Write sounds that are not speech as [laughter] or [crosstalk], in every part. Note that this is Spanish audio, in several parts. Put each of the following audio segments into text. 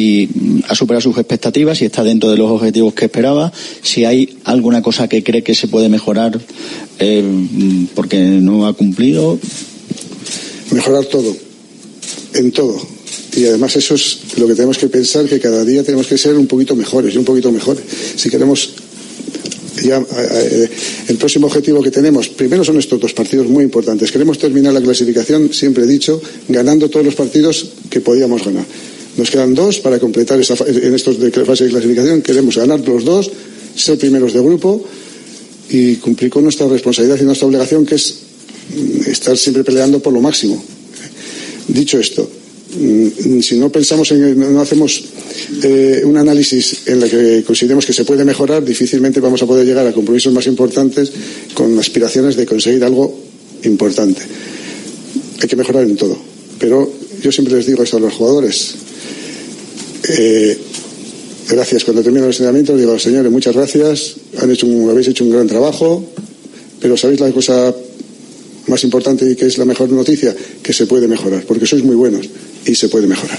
y ha superado sus expectativas y está dentro de los objetivos que esperaba. Si hay alguna cosa que cree que se puede mejorar eh, porque no ha cumplido. Mejorar todo, en todo. Y además eso es lo que tenemos que pensar, que cada día tenemos que ser un poquito mejores y un poquito mejores. Si queremos ya eh, eh, el próximo objetivo que tenemos, primero son estos dos partidos muy importantes. Queremos terminar la clasificación, siempre he dicho, ganando todos los partidos que podíamos ganar. Nos quedan dos para completar esa, en estos de fase de clasificación. Queremos ganar los dos, ser primeros de grupo y cumplir con nuestra responsabilidad y nuestra obligación, que es mm, estar siempre peleando por lo máximo. Dicho esto, mm, si no pensamos en, no hacemos eh, un análisis en el que consideremos que se puede mejorar, difícilmente vamos a poder llegar a compromisos más importantes con aspiraciones de conseguir algo importante. Hay que mejorar en todo, pero yo siempre les digo esto a los jugadores. Eh, gracias. Cuando termino el entrenamiento, digo, señores, muchas gracias. Han hecho habéis hecho un gran trabajo, pero ¿sabéis la cosa más importante y que es la mejor noticia? Que se puede mejorar, porque sois muy buenos y se puede mejorar.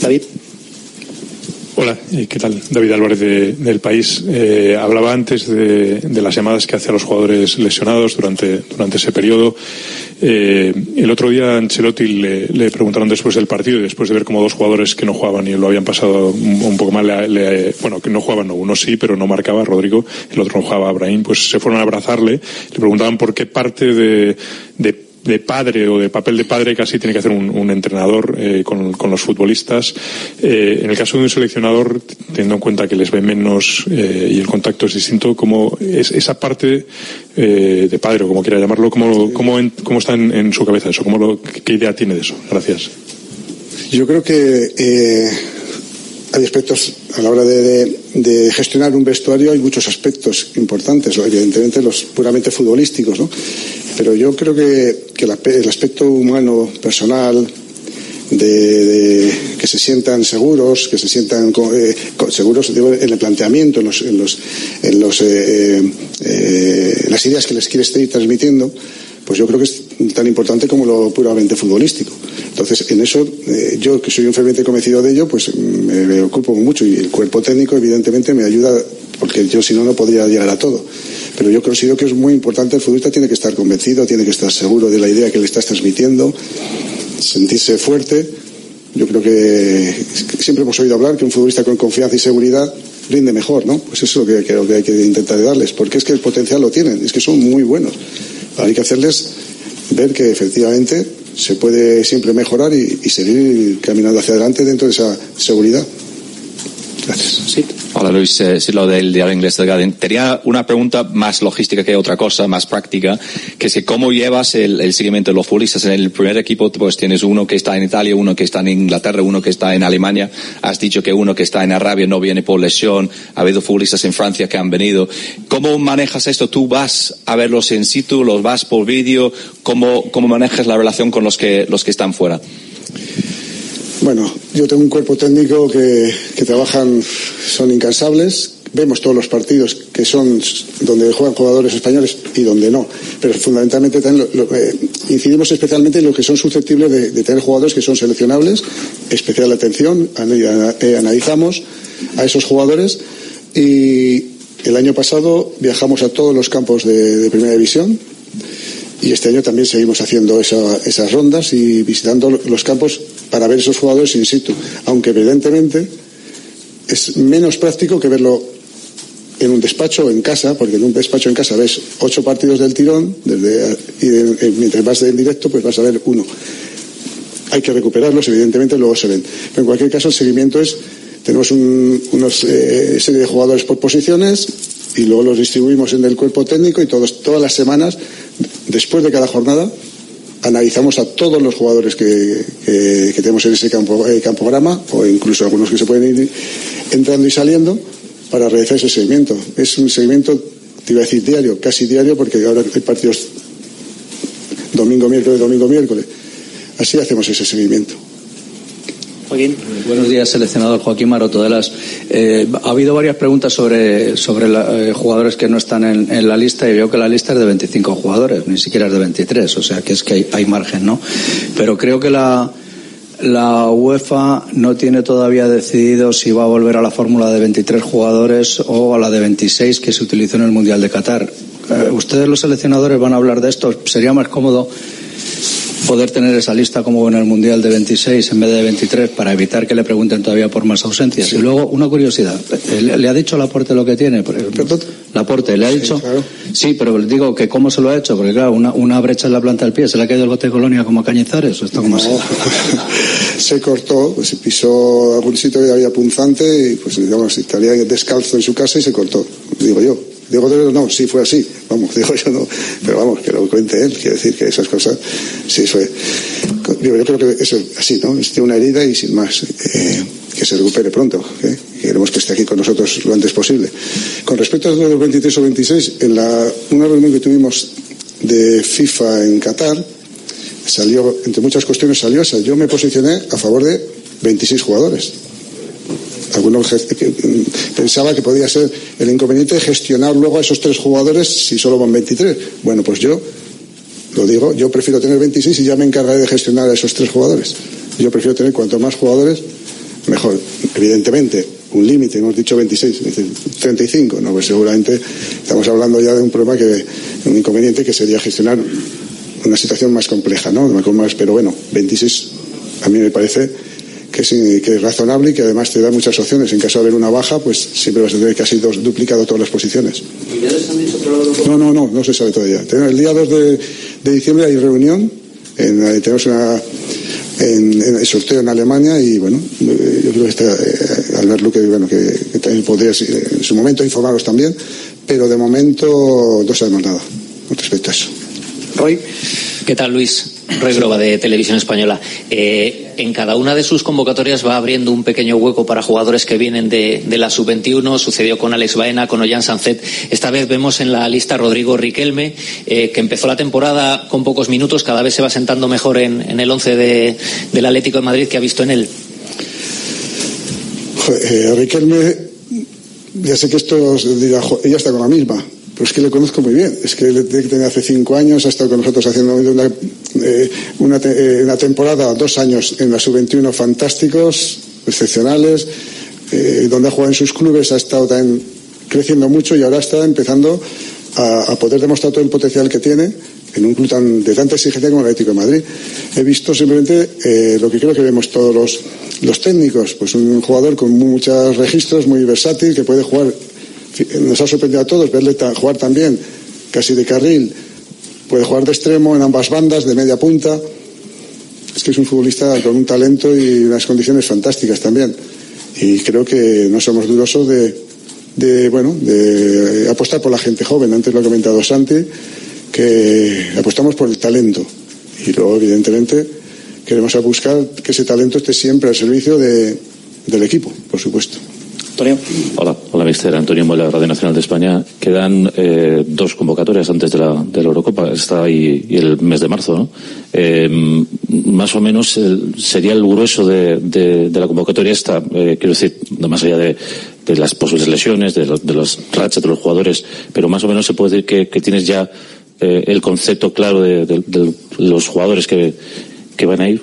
David. Hola, ¿qué tal? David Álvarez de, del País. Eh, hablaba antes de, de, las llamadas que hace a los jugadores lesionados durante, ese periodo. Eh, el otro día a Ancelotti le, preguntaron después del partido y después de ver como dos jugadores que no jugaban y lo habían pasado un, poco mal, le, le, bueno, que no jugaban, no, uno sí, pero no marcaba, Rodrigo, el otro no jugaba, Abraham, pues se fueron a abrazarle, le preguntaban por qué parte de de padre o de papel de padre casi tiene que hacer un, entrenador eh, con, con, los futbolistas. Eh, en el caso de un seleccionador, teniendo en cuenta que les ve menos eh, y el contacto es distinto, ¿cómo es esa parte de padre o como quiera llamarlo, cómo, cómo, en, cómo está en, su cabeza eso? ¿Cómo lo, ¿Qué idea tiene de eso? Gracias. Yo creo que hay aspectos a la hora de, de, gestionar un vestuario, hay muchos aspectos importantes, evidentemente los puramente futbolísticos, ¿no? Pero yo creo que, que el aspecto humano, personal, de, de, que se sientan seguros, que se sientan eh, seguros en el planteamiento, en, los, en, los, en los, eh, eh, las ideas que les quieres ir transmitiendo, pues yo creo que es tan importante como lo puramente futbolístico. Entonces, en eso, eh, yo que soy un ferviente convencido de ello, pues me, me, ocupo mucho y el cuerpo técnico, evidentemente, me ayuda, porque yo si no, no podría llegar a todo. Pero yo considero que es muy importante, el futbolista tiene que estar convencido, tiene que estar seguro de la idea que le estás transmitiendo, sentirse fuerte. Yo creo que siempre hemos oído hablar que un futbolista con confianza y seguridad rinde mejor, ¿no? Pues eso es lo que hay que intentar darles, porque es que el potencial lo tienen, es que son muy buenos. Hay que hacerles ver que efectivamente se puede siempre mejorar y, y seguir caminando hacia adelante dentro de esa seguridad. Gracias. Sí. Hola Luis, eh, sí, lo del diario inglés del Guardian. Tenía una pregunta más logística que otra cosa, más práctica, que es que cómo llevas el, el, seguimiento de los futbolistas. En el primer equipo pues tienes uno que está en Italia, uno que está en Inglaterra, uno que está en Alemania. Has dicho que uno que está en Arabia no viene por lesión. Ha habido futbolistas en Francia que han venido. ¿Cómo manejas esto? ¿Tú vas a verlos in situ, los vas por vídeo? ¿Cómo, ¿Cómo manejas la relación con los que, los que están fuera? Bueno, yo tengo un cuerpo técnico que, que trabajan, son incansables, vemos todos los partidos que son donde juegan jugadores españoles y donde no, pero fundamentalmente lo, eh, incidimos especialmente en lo que son susceptibles de, tener jugadores que son seleccionables, especial atención, eh, analizamos a esos jugadores y el año pasado viajamos a todos los campos de primera división y este año también seguimos haciendo esa, esas rondas y visitando los campos para ver esos jugadores in situ, aunque evidentemente es menos práctico que verlo en un despacho o en casa, porque en un despacho en casa ves ocho partidos del tirón, desde, y de, de, mientras vas en directo, pues vas a ver uno. Hay que recuperarlos, evidentemente, luego se ven. Pero en cualquier caso, el seguimiento es, tenemos un, unos eh, serie de jugadores por posiciones y luego los distribuimos en el cuerpo técnico y todos, todas las semanas, después de cada jornada, analizamos a todos los jugadores que, que, tenemos en ese campo, eh, campograma o incluso algunos que se pueden ir entrando y saliendo para realizar ese seguimiento. Es un seguimiento, te iba a decir diario, casi diario, porque ahora hay partidos domingo, miércoles, domingo, miércoles. Así hacemos ese seguimiento. Buenos días, seleccionador Joaquín Maroto de las. Eh, ha habido varias preguntas sobre, la, eh, jugadores que no están en, la lista y veo que la lista es de 25 jugadores, ni siquiera es de 23, o sea que es que hay, hay margen, ¿no? Pero creo que la, la UEFA no tiene todavía decidido si va a volver a la fórmula de 23 jugadores o a la de 26 que se utilizó en el Mundial de Qatar. Eh, ustedes los seleccionadores van a hablar de esto. ¿Sería más cómodo poder tener esa lista como en el Mundial de 26 en vez de 23 para evitar que le pregunten todavía por más ausencias. Y luego, una curiosidad, ¿le ha dicho Laporte lo que tiene? Laporte, ¿le ha dicho? Sí, pero le digo que cómo se lo ha hecho, porque claro, una, una brecha en la planta del pie, ¿se le ha caído el bote de colonia como a Cañizares? ¿O esto como [laughs] se cortó, pues, se pisó algún sitio que había punzante y pues digamos, estaría descalzo en su casa y se cortó, digo yo. Digo, no, sí fue así. Vamos, [laughs] digo yo no. Pero vamos, que lo cuente él. Quiere decir que esas cosas, sí fue. Digo, yo creo que eso es así, ¿no? Tiene una herida y sin más. Eh, que se recupere pronto. ¿eh? Queremos que esté aquí con nosotros lo antes posible. Con respecto a los 23 o 26, en la, una reunión que tuvimos de FIFA en Qatar, salió, entre muchas cuestiones salió esa. Yo me posicioné a favor de 26 jugadores algunos mm, pensaba que podía ser el inconveniente de gestionar luego a esos tres jugadores si solo van 23. Bueno, pues yo lo digo, yo prefiero tener 26 y ya me encargaré de gestionar a esos tres jugadores. Yo prefiero tener cuanto más jugadores, mejor. Evidentemente, un límite, hemos dicho 26, 35, no, pues seguramente estamos hablando ya de un problema que, un inconveniente que sería gestionar una situación más compleja, ¿no? Pero bueno, 26 a mí me parece que es, razonable y que además te da muchas opciones. En caso de haber una baja, pues siempre vas a tener casi dos, duplicado todas las posiciones. No, no, no, no se sabe todavía. El día 2 de, diciembre hay reunión, en, tenemos una, en, el sorteo en Alemania y bueno, eh, yo creo que está, eh, Albert Luque, bueno, que, que, también podría en su momento informaros también, pero de momento no sabemos nada con respecto a eso. Roy. ¿Qué tal, Luis? Roy Groba, de Televisión Española. Eh, en cada una de sus convocatorias va abriendo un pequeño hueco para jugadores que vienen de, la sub-21. Sucedió con Alex Baena, con Ollán Sanzet. Esta vez vemos en la lista Rodrigo Riquelme, eh, que empezó la temporada con pocos minutos. Cada vez se va sentando mejor en, el once del Atlético de Madrid que ha visto en él. Eh, Riquelme, ya sé que esto ella está con la misma pero es que le conozco muy bien. Es que tenía hace cinco años, ha estado con nosotros haciendo una, eh, eh, una, temporada, dos años en la sub-21 fantásticos, excepcionales, eh, donde ha jugado en sus clubes, ha estado también creciendo mucho y ahora está empezando a, poder demostrar todo el potencial que tiene en un club tan, de tanta exigencia como el Atlético de Madrid. He visto simplemente lo que creo que vemos todos los, los técnicos, pues un jugador con muchos registros, muy versátil, que puede jugar nos ha sorprendido a todos verle jugar también casi de carril. Puede jugar de extremo en ambas bandas, de media punta. Es que es un futbolista con un talento y unas condiciones fantásticas también. Y creo que no somos durosos de, bueno, de apostar por la gente joven. Antes lo ha comentado Santi, que apostamos por el talento. Y luego, evidentemente, queremos buscar que ese talento esté siempre al servicio del equipo, por supuesto. Hola, hola, mister Antonio Muela, Radio Nacional de España. Quedan eh, dos convocatorias antes de la, de la Eurocopa, esta y, el mes de marzo, ¿no? Eh, más o menos sería el grueso de, de, la convocatoria esta, eh, quiero decir, más allá de, de las posibles lesiones, de, los, de los rachas de los jugadores, pero más o menos se puede decir que, que tienes ya el concepto claro de, los jugadores que, que van a ir.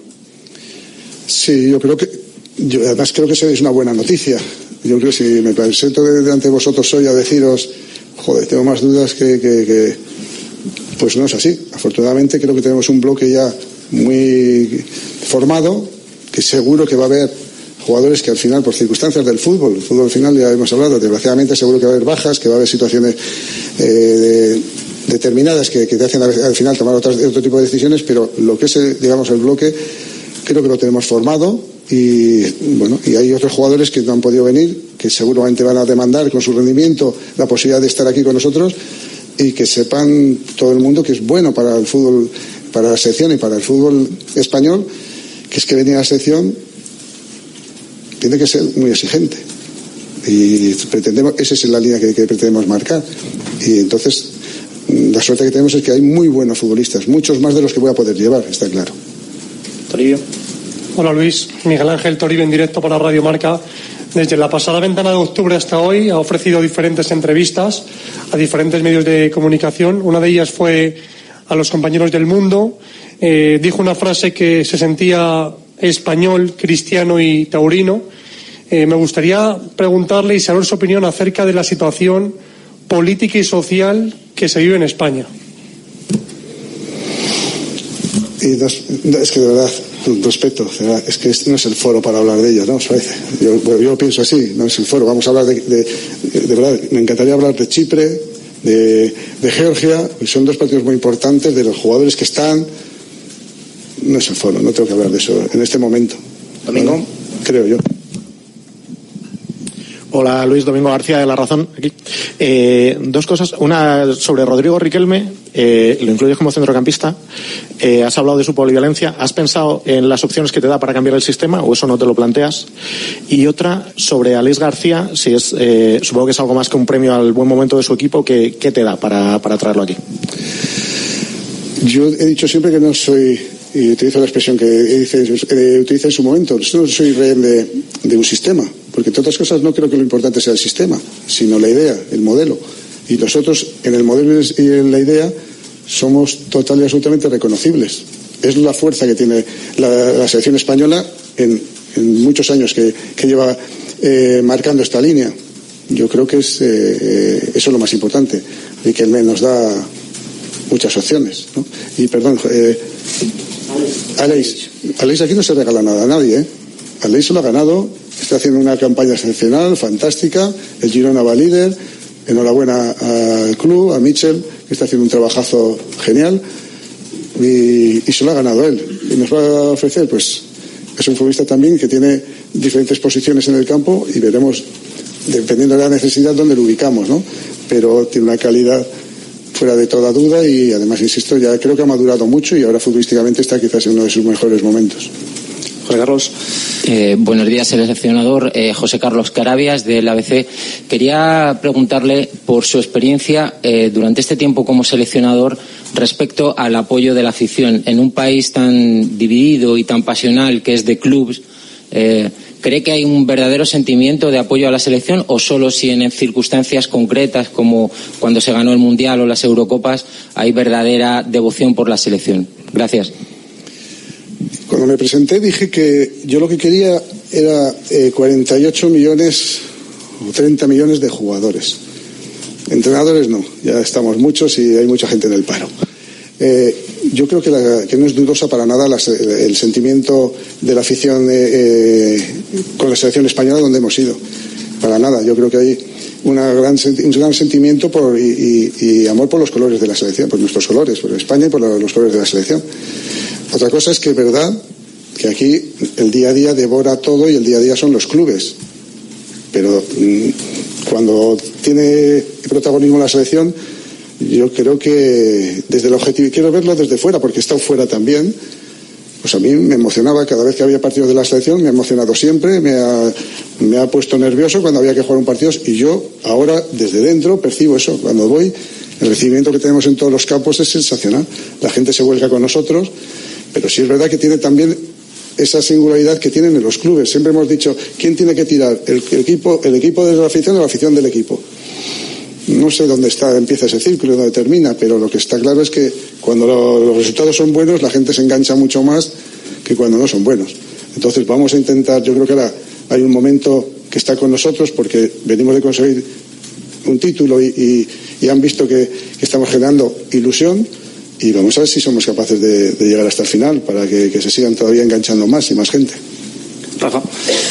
Sí, yo creo que, yo además creo que es una buena noticia yo creo que si me presento delante de vosotros hoy a deciros, joder, tengo más dudas que, pues no es así. Afortunadamente creo que tenemos un bloque ya muy formado, que seguro que va a haber jugadores que al final, por circunstancias del fútbol, el fútbol al final ya hemos hablado, desgraciadamente seguro que va a haber bajas, que va a haber situaciones eh, determinadas que, te hacen al final tomar otro tipo de decisiones, pero lo que es, digamos, el bloque, creo que lo tenemos formado y bueno y hay otros jugadores que no han podido venir que seguramente van a demandar con su rendimiento la posibilidad de estar aquí con nosotros y que sepan todo el mundo que es bueno para el fútbol para la sección y para el fútbol español que es que venir a la sección tiene que ser muy exigente. Y pretendemos esa es la línea que, pretendemos marcar. Y entonces la suerte que tenemos es que hay muy buenos futbolistas muchos más de los que voy a poder llevar está claro Hola Luis, Miguel Ángel Toribio en directo para Radio Marca. Desde la pasada ventana de octubre hasta hoy ha ofrecido diferentes entrevistas a diferentes medios de comunicación. Una de ellas fue a los compañeros del mundo. Eh, dijo una frase que se sentía español, cristiano y taurino, eh, me gustaría preguntarle y saber su opinión acerca de la situación política y social que se vive en España. Y es que de verdad, respeto, es que este no es el foro para hablar de ello, ¿no? Yo, yo pienso así, no es el foro. Vamos a hablar de, de, de verdad, me encantaría hablar de Chipre, de, de Georgia, son dos partidos muy importantes, de los jugadores que están. No es el foro, no tengo que hablar de eso en este momento. Domingo. Creo yo. Hola Luis Domingo García de La Razón, aquí. Eh, dos cosas. Una sobre Rodrigo Riquelme, eh, lo incluyes como centrocampista. Eh, has hablado de su polivalencia. ¿Has pensado en las opciones que te da para cambiar el sistema o eso no te lo planteas? Y otra sobre Alex García, si es, eh, supongo que es algo más que un premio al buen momento de su equipo, ¿qué, qué te da para, para traerlo aquí? Yo he dicho siempre que no soy y utilizo la expresión que dice, eh, utiliza en su momento, no soy rehén de, un sistema, porque entre otras cosas no creo que lo importante sea el sistema, sino la idea, el modelo. Y nosotros en el modelo y en la idea somos total y absolutamente reconocibles. Es la fuerza que tiene la, la selección española en, en, muchos años que, lleva eh, marcando esta línea. Yo creo que es, eh, eso es lo más importante y que nos da muchas opciones. ¿no? Y perdón, eh, Aleix, Aleix aquí no se regala nada a nadie, ¿eh? Aleix lo ha ganado, está haciendo una campaña excepcional, fantástica, el Girona va líder, enhorabuena al club, a Mitchell, que está haciendo un trabajazo genial, y, y, se lo ha ganado él. Y nos va a ofrecer, pues, es un futbolista también que tiene diferentes posiciones en el campo y veremos, dependiendo de la necesidad, dónde lo ubicamos, ¿no? Pero tiene una calidad fuera de toda duda y además, insisto, ya creo que ha madurado mucho y ahora futbolísticamente está quizás en uno de sus mejores momentos. José Carlos. Eh, buenos días, seleccionador eh, José Carlos Carabias del ABC. Quería preguntarle por su experiencia eh, durante este tiempo como seleccionador respecto al apoyo de la afición en un país tan dividido y tan pasional que es de clubes. ¿Cree que hay un verdadero sentimiento de apoyo a la selección o solo si en circunstancias concretas como cuando se ganó el Mundial o las Eurocopas hay verdadera devoción por la selección? Gracias. Cuando me presenté dije que yo lo que quería era eh, 48 millones o 30 millones de jugadores. Entrenadores no, ya estamos muchos y hay mucha gente en el paro. Eh, yo creo que, la, que, no es dudosa para nada la, el sentimiento de la afición eh, eh, con la selección española donde hemos ido. Para nada, yo creo que hay una gran, un gran sentimiento por, y, amor por los colores de la selección, por nuestros colores, por España y por los colores de la selección. Otra cosa es que es verdad que aquí el día a día devora todo y el día a día son los clubes. Pero mmm, cuando tiene protagonismo la selección, yo creo que desde el objetivo, y quiero verlo desde fuera, porque he estado fuera también, pues a mí me emocionaba cada vez que había partidos de la selección, me ha emocionado siempre, me ha, me ha puesto nervioso cuando había que jugar un partido, y yo ahora desde dentro percibo eso. Cuando voy, el recibimiento que tenemos en todos los campos es sensacional. La gente se vuelca con nosotros, pero sí es verdad que tiene también esa singularidad que tienen en los clubes. Siempre hemos dicho, ¿quién tiene que tirar? ¿El, el equipo, el equipo de la afición o la afición del equipo? No sé dónde está, empieza ese círculo, dónde termina, pero lo que está claro es que cuando lo, los resultados son buenos, la gente se engancha mucho más que cuando no son buenos. Entonces vamos a intentar, yo creo que ahora hay un momento que está con nosotros porque venimos de conseguir un título y, y, y han visto que, estamos generando ilusión y vamos a ver si somos capaces de, de llegar hasta el final para que, que, se sigan todavía enganchando más y más gente. Rafa.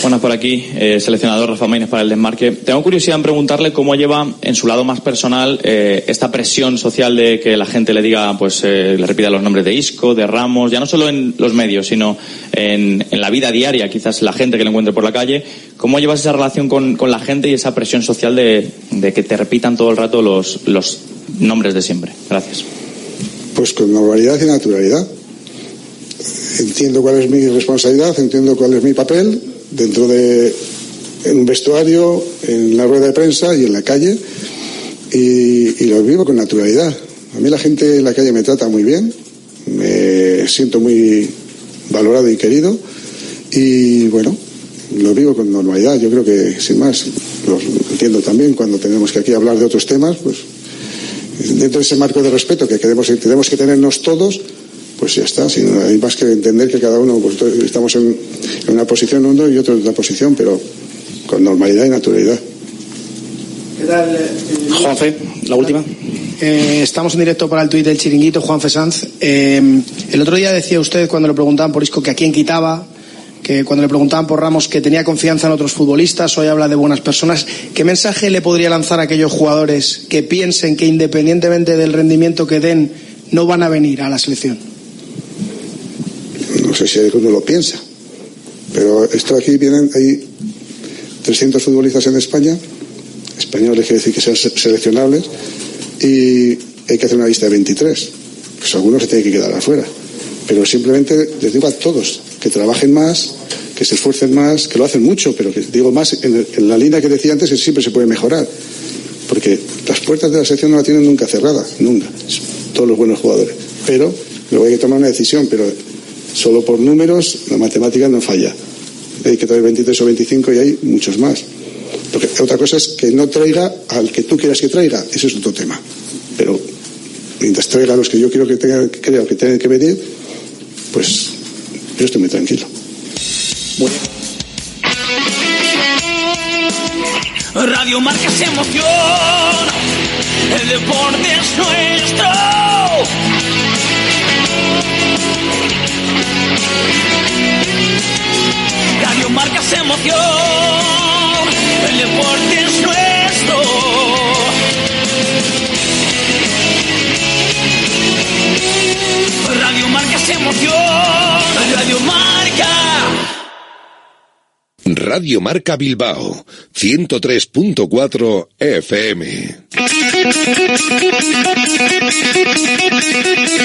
Bueno, por aquí, eh, seleccionador Rafa Maínez para el desmarque. Tengo curiosidad en preguntarle cómo lleva en su lado más personal eh, esta presión social de que la gente le diga, pues eh, le repita los nombres de Isco, de Ramos, ya no solo en los medios, sino en, en, la vida diaria, quizás la gente que lo encuentre por la calle. ¿Cómo llevas esa relación con, con la gente y esa presión social de, de, que te repitan todo el rato los, los nombres de siempre? Gracias. Pues con normalidad y naturalidad entiendo cuál es mi responsabilidad, entiendo cuál es mi papel dentro de en un vestuario, en la rueda de prensa y en la calle y, lo vivo con naturalidad. A mí la gente en la calle me trata muy bien, me siento muy valorado y querido y bueno, lo vivo con normalidad. Yo creo que sin más, lo entiendo también cuando tenemos que aquí hablar de otros temas, pues dentro de ese marco de respeto que queremos, tenemos que tenernos todos, pues ya está. Sino hay más que entender que cada uno pues, estamos en, una posición uno y otro en otra posición, pero con normalidad y naturalidad. ¿Qué tal? Eh, Juanfe, la última. Eh, estamos en directo para el tuit del chiringuito, Juan Fesanz. Eh, el otro día decía usted, cuando le preguntaban por Isco, que a quién quitaba, que cuando le preguntaban por Ramos, que tenía confianza en otros futbolistas, hoy habla de buenas personas. ¿Qué mensaje le podría lanzar a aquellos jugadores que piensen que independientemente del rendimiento que den, no van a venir a la selección? No sé si uno lo piensa, pero esto aquí vienen, hay 300 futbolistas en España, españoles quiere decir que sean seleccionables, y hay que hacer una lista de 23. Pues algunos se tienen que quedar afuera. Pero simplemente les digo a todos que trabajen más, que se esfuercen más, que lo hacen mucho, pero que digo más en, la línea que decía antes que siempre se puede mejorar. Porque las puertas de la sección no la tienen nunca cerrada, nunca. Todos los buenos jugadores. Pero luego hay que tomar una decisión, pero solo por números la matemática no falla. Hay que traer 23 o 25 y hay muchos más. Porque otra cosa es que no traiga al que tú quieras que traiga, ese es otro tema. Pero mientras traiga a los que yo quiero que tengan, creo que tengan que venir, pues yo estoy muy tranquilo. Radio Marca se emoción, el deporte es nuestro. Radio Marca se emoción el deporte es nuestro. Radio Marca es emoción, Radio Marca. Radio Marca Bilbao, 103.4 FM.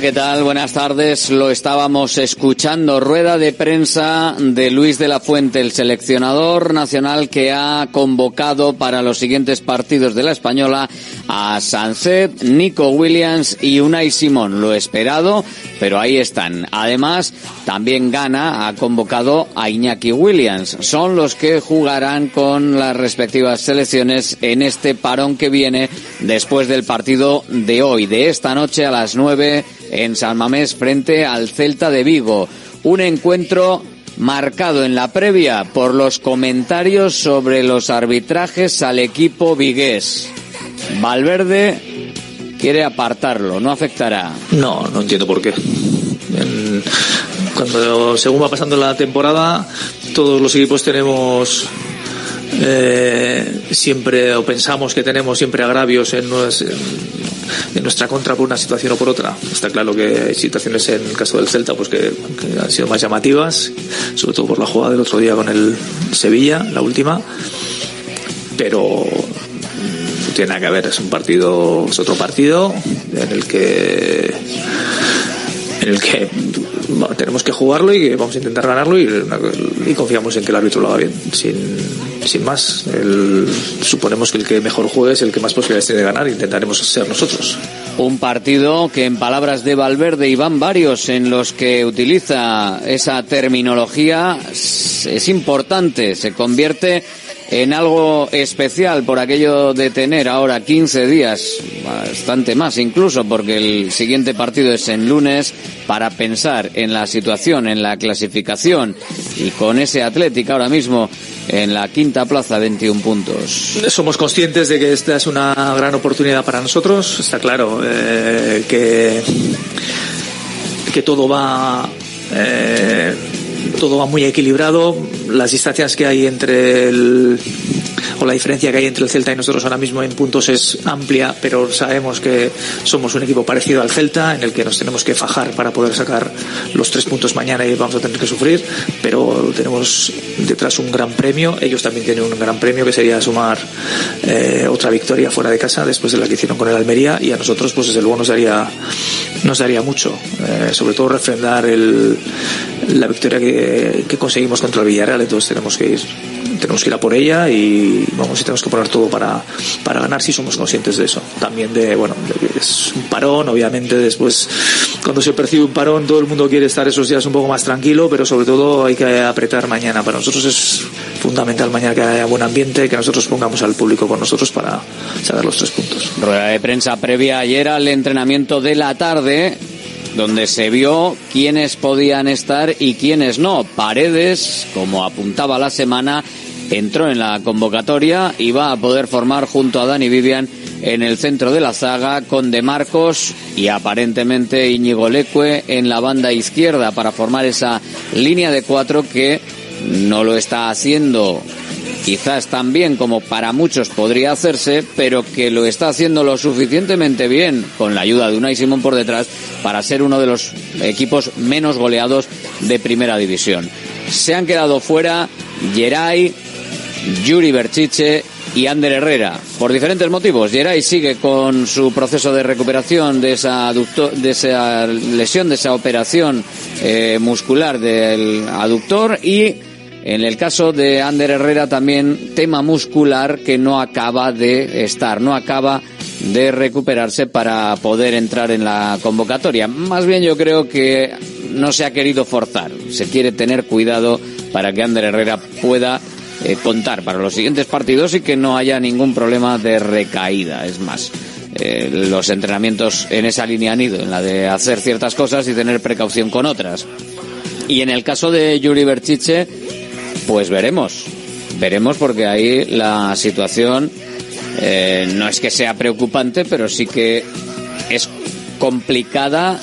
¿Qué tal? Buenas tardes. Lo estábamos escuchando. Rueda de prensa de Luis de la Fuente, el seleccionador nacional que ha convocado para los siguientes partidos de la Española a Sanzet, Nico Williams y Unai Simón. Lo esperado, pero ahí están. Además, también Gana ha convocado a Iñaki Williams. Son los que jugarán con las respectivas selecciones en este parón que viene después del partido de hoy, de esta noche a las nueve en San Mamés frente al Celta de Vigo. Un encuentro marcado en la previa por los comentarios sobre los arbitrajes al equipo vigués. Valverde quiere apartarlo, no afectará. No, no entiendo por qué. cuando según va pasando la temporada, todos los equipos tenemos eh, siempre o pensamos que tenemos siempre agravios en, en, nuestra contra por una situación o por otra. Está claro que hay situaciones en el caso del Celta pues que, han sido más llamativas, sobre todo por la jugada del otro día con el Sevilla, la última, pero tiene que ver, es un partido, es otro partido en el que en el que tenemos que jugarlo y vamos a intentar ganarlo y, confiamos en que el árbitro lo haga bien, sin, sin más. suponemos que el que mejor juegue es el que más posibilidades tiene de ganar. Intentaremos ser nosotros. Un partido que en palabras de Valverde y van varios en los que utiliza esa terminología es importante, se convierte en algo especial por aquello de tener ahora 15 días, bastante más incluso, porque el siguiente partido es en lunes, para pensar en la situación, en la clasificación y con ese Atlético ahora mismo en la quinta plaza, 21 puntos. Somos conscientes de que esta es una gran oportunidad para nosotros. Está claro eh, que, que todo va. Eh, todo va muy equilibrado. Las distancias que hay entre el, o la diferencia que hay entre el Celta y nosotros ahora mismo en puntos es amplia, pero sabemos que somos un equipo parecido al Celta, en el que nos tenemos que fajar para poder sacar los tres puntos mañana y vamos a tener que sufrir, pero tenemos detrás un gran premio, ellos también tienen un gran premio que sería sumar eh, otra victoria fuera de casa después de la que hicieron con el Almería y a nosotros pues desde luego nos daría, nos daría mucho, eh, sobre todo refrendar el, la victoria que, que conseguimos contra el Villarreal, entonces tenemos que ir tenemos que ir a por ella y vamos y tenemos que poner todo para, para ganar si somos conscientes de eso. También de, bueno, de es un parón, obviamente después cuando se percibe un parón todo el mundo quiere estar esos días un poco más tranquilo, pero sobre todo hay que apretar mañana. Para nosotros es fundamental mañana que haya buen ambiente, que nosotros pongamos al público con nosotros para sacar los tres puntos. Rueda de prensa previa ayer al entrenamiento de la tarde donde se vio quiénes podían estar y quiénes no. Paredes, como apuntaba la semana, entró en la convocatoria y va a poder formar junto a Dani Vivian en el centro de la zaga con De Marcos y aparentemente Íñigo Leque en la banda izquierda para formar esa línea de cuatro que no lo está haciendo quizás tan bien como para muchos podría hacerse, pero que lo está haciendo lo suficientemente bien con la ayuda de Unai Simón por detrás para ser uno de los equipos menos goleados de primera división. Se han quedado fuera Geray, Yuri Berchiche y Ander Herrera, por diferentes motivos. Geray sigue con su proceso de recuperación de esa, de esa lesión, de esa operación eh, muscular del aductor y en el caso de Ander Herrera también tema muscular que no acaba de estar, no acaba de recuperarse para poder entrar en la convocatoria. Más bien yo creo que no se ha querido forzar, se quiere tener cuidado para que Ander Herrera pueda eh, contar para los siguientes partidos y que no haya ningún problema de recaída. Es más, eh, los entrenamientos en esa línea han ido, en la de hacer ciertas cosas y tener precaución con otras. Y en el caso de Yuri Berchiche, pues veremos, veremos porque ahí la situación eh, no es que sea preocupante, pero sí que es complicada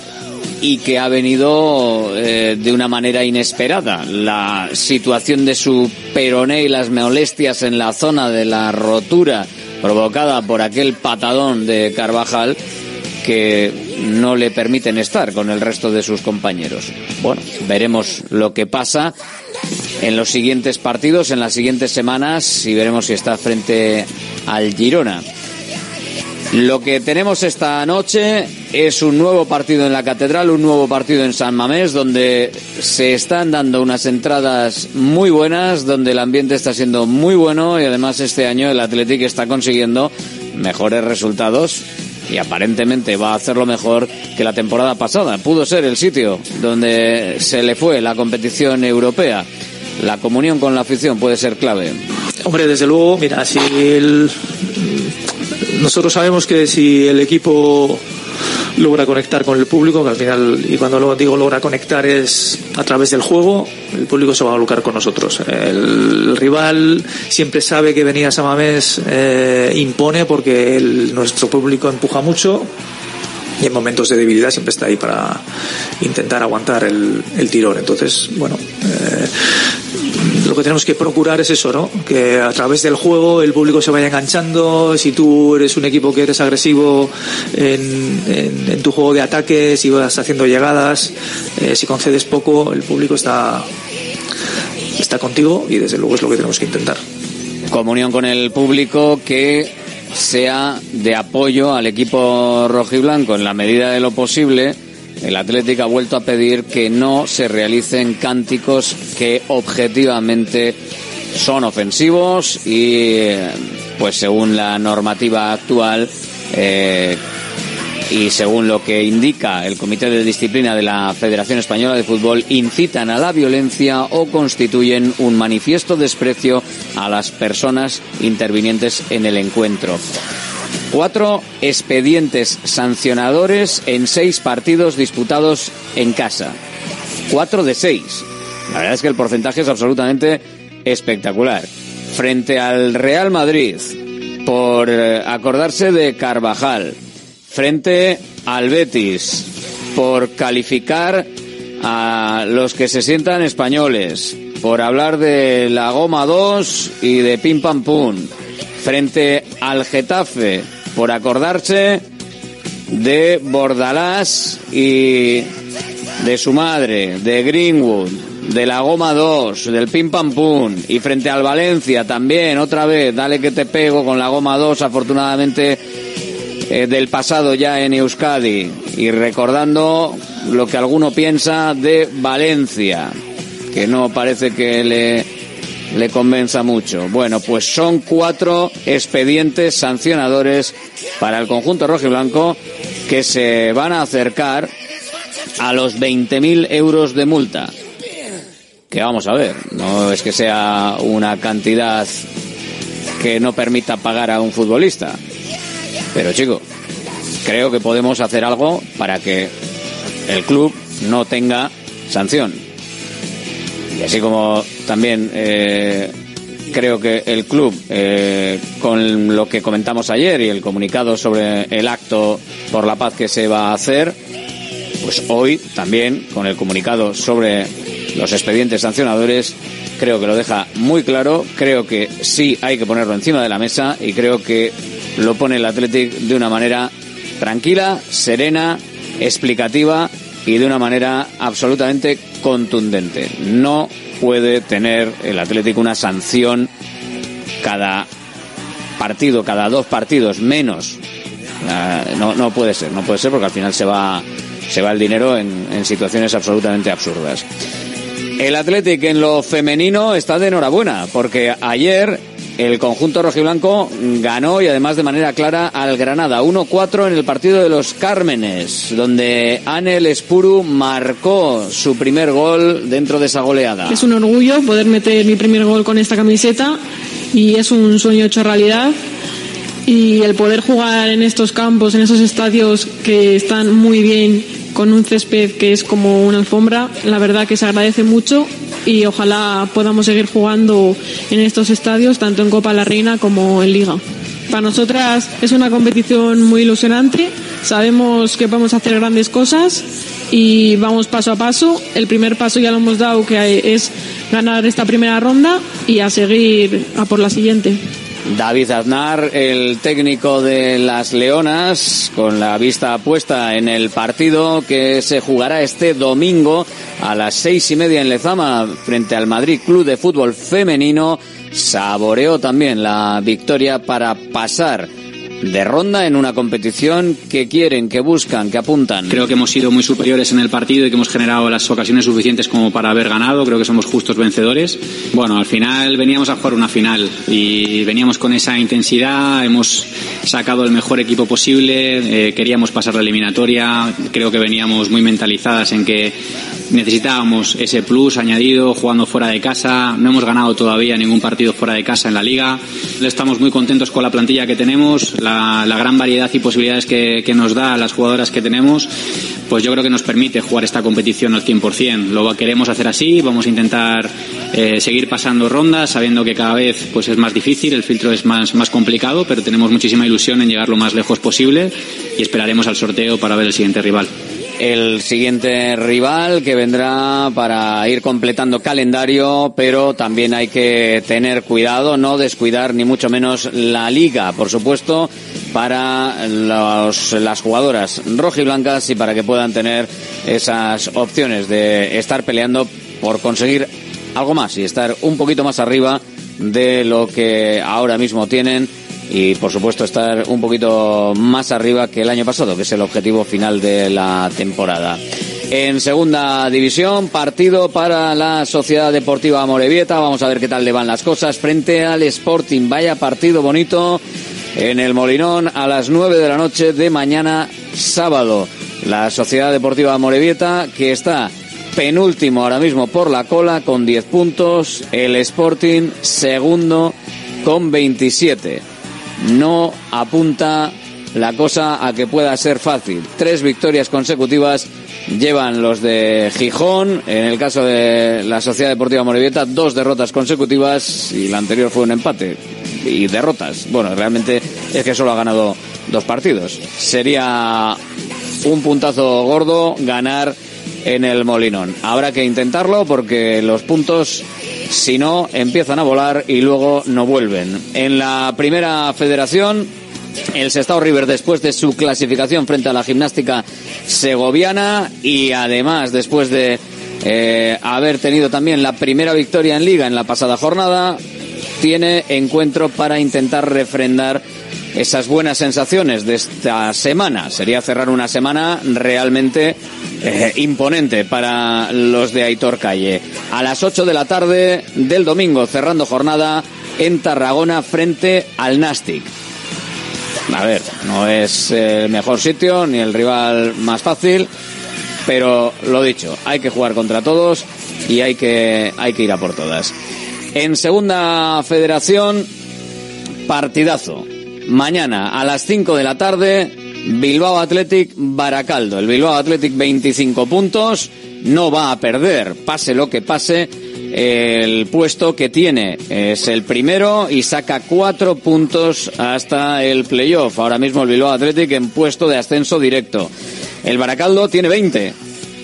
y que ha venido eh, de una manera inesperada. La situación de su peroné y las molestias en la zona de la rotura provocada por aquel patadón de Carvajal que no le permiten estar con el resto de sus compañeros. Bueno, veremos lo que pasa en los siguientes partidos, en las siguientes semanas y veremos si está frente al Girona. Lo que tenemos esta noche es un nuevo partido en la Catedral, un nuevo partido en San Mamés, donde se están dando unas entradas muy buenas, donde el ambiente está siendo muy bueno y además este año el Athletic está consiguiendo mejores resultados y aparentemente va a hacerlo mejor que la temporada pasada. Pudo ser el sitio donde se le fue la competición europea. La comunión con la afición puede ser clave. Hombre, desde luego, mira, si el... nosotros sabemos que si el equipo logra conectar con el público, que al final, y cuando lo digo logra conectar es a través del juego, el público se va a lucrar con nosotros. El rival siempre sabe que venir a Samamés impone porque el- nuestro público empuja mucho y en momentos de debilidad siempre está ahí para intentar aguantar el, el tirón. Entonces, bueno, eh, lo que tenemos que procurar es eso, ¿no? Que a través del juego el público se vaya enganchando. Si tú eres un equipo que eres agresivo en, tu juego de ataque, si vas haciendo llegadas, eh, si concedes poco, el público está, está contigo y desde luego es lo que tenemos que intentar. Comunión con el público que sea de apoyo al equipo rojiblanco en la medida de lo posible. El Atlético ha vuelto a pedir que no se realicen cánticos que objetivamente son ofensivos y, pues según la normativa actual, eh, y según lo que indica el Comité de Disciplina de la Federación Española de Fútbol, incitan a la violencia o constituyen un manifiesto desprecio a las personas intervinientes en el encuentro. Cuatro expedientes sancionadores en seis partidos disputados en casa. Cuatro de seis. La verdad es que el porcentaje es absolutamente espectacular. Frente al Real Madrid, por eh, acordarse de Carvajal, frente al Betis por calificar a los que se sientan españoles, por hablar de la goma 2 y de pim pam pum, frente al Getafe por acordarse de Bordalás y de su madre, de Greenwood, de la Goma 2, del Pim Pam Pum. Y frente al Valencia también, otra vez, dale que te pego con la Goma 2, afortunadamente eh, del pasado ya en Euskadi. Y recordando lo que alguno piensa de Valencia, que no parece que le, le convenza mucho. Bueno, pues son cuatro expedientes sancionadores para el conjunto rojo y blanco que se van a acercar a los 20.000 euros de multa. Que vamos a ver, no es que sea una cantidad que no permita pagar a un futbolista. Pero chico, creo que podemos hacer algo para que el club no tenga sanción. Y así como también eh, creo que el club, eh, con lo que comentamos ayer y el comunicado sobre el acto por la paz que se va a hacer, pues hoy también con el comunicado sobre los expedientes sancionadores, creo que lo deja muy claro, creo que sí hay que ponerlo encima de la mesa y creo que lo pone el Athletic de una manera tranquila, serena, explicativa y de una manera absolutamente contundente. No puede tener el Atlético una sanción cada partido, cada dos partidos menos. Ah, no, no puede ser, no puede ser porque al final se va, se va el dinero en, en situaciones absolutamente absurdas. El Atlético en lo femenino está de enhorabuena porque ayer el conjunto rojiblanco ganó y además de manera clara al Granada 1-4 en el partido de los Cármenes, donde Anel Espuru marcó su primer gol dentro de esa goleada. Es un orgullo poder meter mi primer gol con esta camiseta y es un sueño hecho realidad. Y el poder jugar en estos campos, en esos estadios que están muy bien, con un césped que es como una alfombra, la verdad que se agradece mucho y ojalá podamos seguir jugando en estos estadios, tanto en Copa La Reina como en Liga. Para nosotras es una competición muy ilusionante, sabemos que vamos a hacer grandes cosas y vamos paso a paso. El primer paso ya lo hemos dado, que es ganar esta primera ronda y a seguir a por la siguiente. David Aznar, el técnico de las Leonas, con la vista puesta en el partido que se jugará este domingo a las seis y media en Lezama frente al Madrid Club de Fútbol Femenino, saboreó también la victoria para pasar de ronda en una competición que quieren, que buscan, que apuntan. Creo que hemos sido muy superiores en el partido y que hemos generado las ocasiones suficientes como para haber ganado. Creo que somos justos vencedores. Bueno, al final veníamos a jugar una final y veníamos con esa intensidad. Hemos sacado el mejor equipo posible. Eh, queríamos pasar la eliminatoria. Creo que veníamos muy mentalizadas en que necesitábamos ese plus añadido jugando fuera de casa. No hemos ganado todavía ningún partido fuera de casa en la liga. Estamos muy contentos con la plantilla que tenemos la gran variedad y posibilidades que, nos da a las jugadoras que tenemos, pues yo creo que nos permite jugar esta competición al 100%. Lo queremos hacer así, vamos a intentar eh, seguir pasando rondas, sabiendo que cada vez pues es más difícil, el filtro es más, más complicado, pero tenemos muchísima ilusión en llegar lo más lejos posible y esperaremos al sorteo para ver el siguiente rival el siguiente rival que vendrá para ir completando calendario, pero también hay que tener cuidado, no descuidar ni mucho menos la liga, por supuesto, para los, las jugadoras rojiblancas y para que puedan tener esas opciones de estar peleando por conseguir algo más y estar un poquito más arriba de lo que ahora mismo tienen y por supuesto estar un poquito más arriba que el año pasado, que es el objetivo final de la temporada. En segunda división, partido para la Sociedad Deportiva Morevieta. Vamos a ver qué tal le van las cosas frente al Sporting. Vaya partido bonito en el Molinón a las 9 de la noche de mañana sábado. La Sociedad Deportiva Morevieta que está penúltimo ahora mismo por la cola con 10 puntos. El Sporting segundo con 27 no apunta la cosa a que pueda ser fácil. Tres victorias consecutivas llevan los de Gijón, en el caso de la Sociedad Deportiva Morevieta, dos derrotas consecutivas y la anterior fue un empate. Y derrotas. Bueno, realmente es que solo ha ganado dos partidos. Sería un puntazo gordo ganar en el Molinón. Habrá que intentarlo porque los puntos, si no, empiezan a volar y luego no vuelven. En la primera federación, el Sestao River después de su clasificación frente a la gimnástica segoviana y además después de eh, haber tenido también la primera victoria en liga en la pasada jornada, tiene encuentro para intentar refrendar esas buenas sensaciones de esta semana. Sería cerrar una semana realmente eh, imponente para los de Aitor Calle. A las 8 de la tarde del domingo, cerrando jornada en Tarragona frente al Nastic. A ver, no es el mejor sitio ni el rival más fácil, pero lo dicho, hay que jugar contra todos y hay que, hay que ir a por todas. En segunda federación, partidazo. Mañana a las 5 de la tarde, Bilbao Athletic Baracaldo. El Bilbao Athletic 25 puntos, no va a perder, pase lo que pase. El puesto que tiene es el primero y saca cuatro puntos hasta el playoff. Ahora mismo el Bilbao Athletic en puesto de ascenso directo. El Baracaldo tiene 20,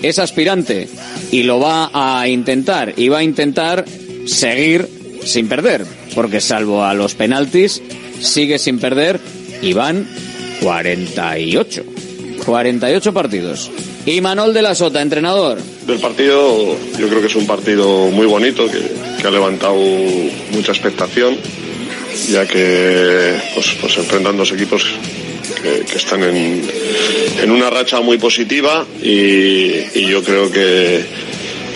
es aspirante y lo va a intentar. Y va a intentar seguir sin perder, porque salvo a los penaltis, sigue sin perder y van 48. 48 partidos. Y Manol de la Sota, entrenador. Del partido, yo creo que es un partido muy bonito, que, que ha levantado mucha expectación, ya que pues, pues enfrentan dos equipos que, que están en, en, una racha muy positiva y, y yo creo que,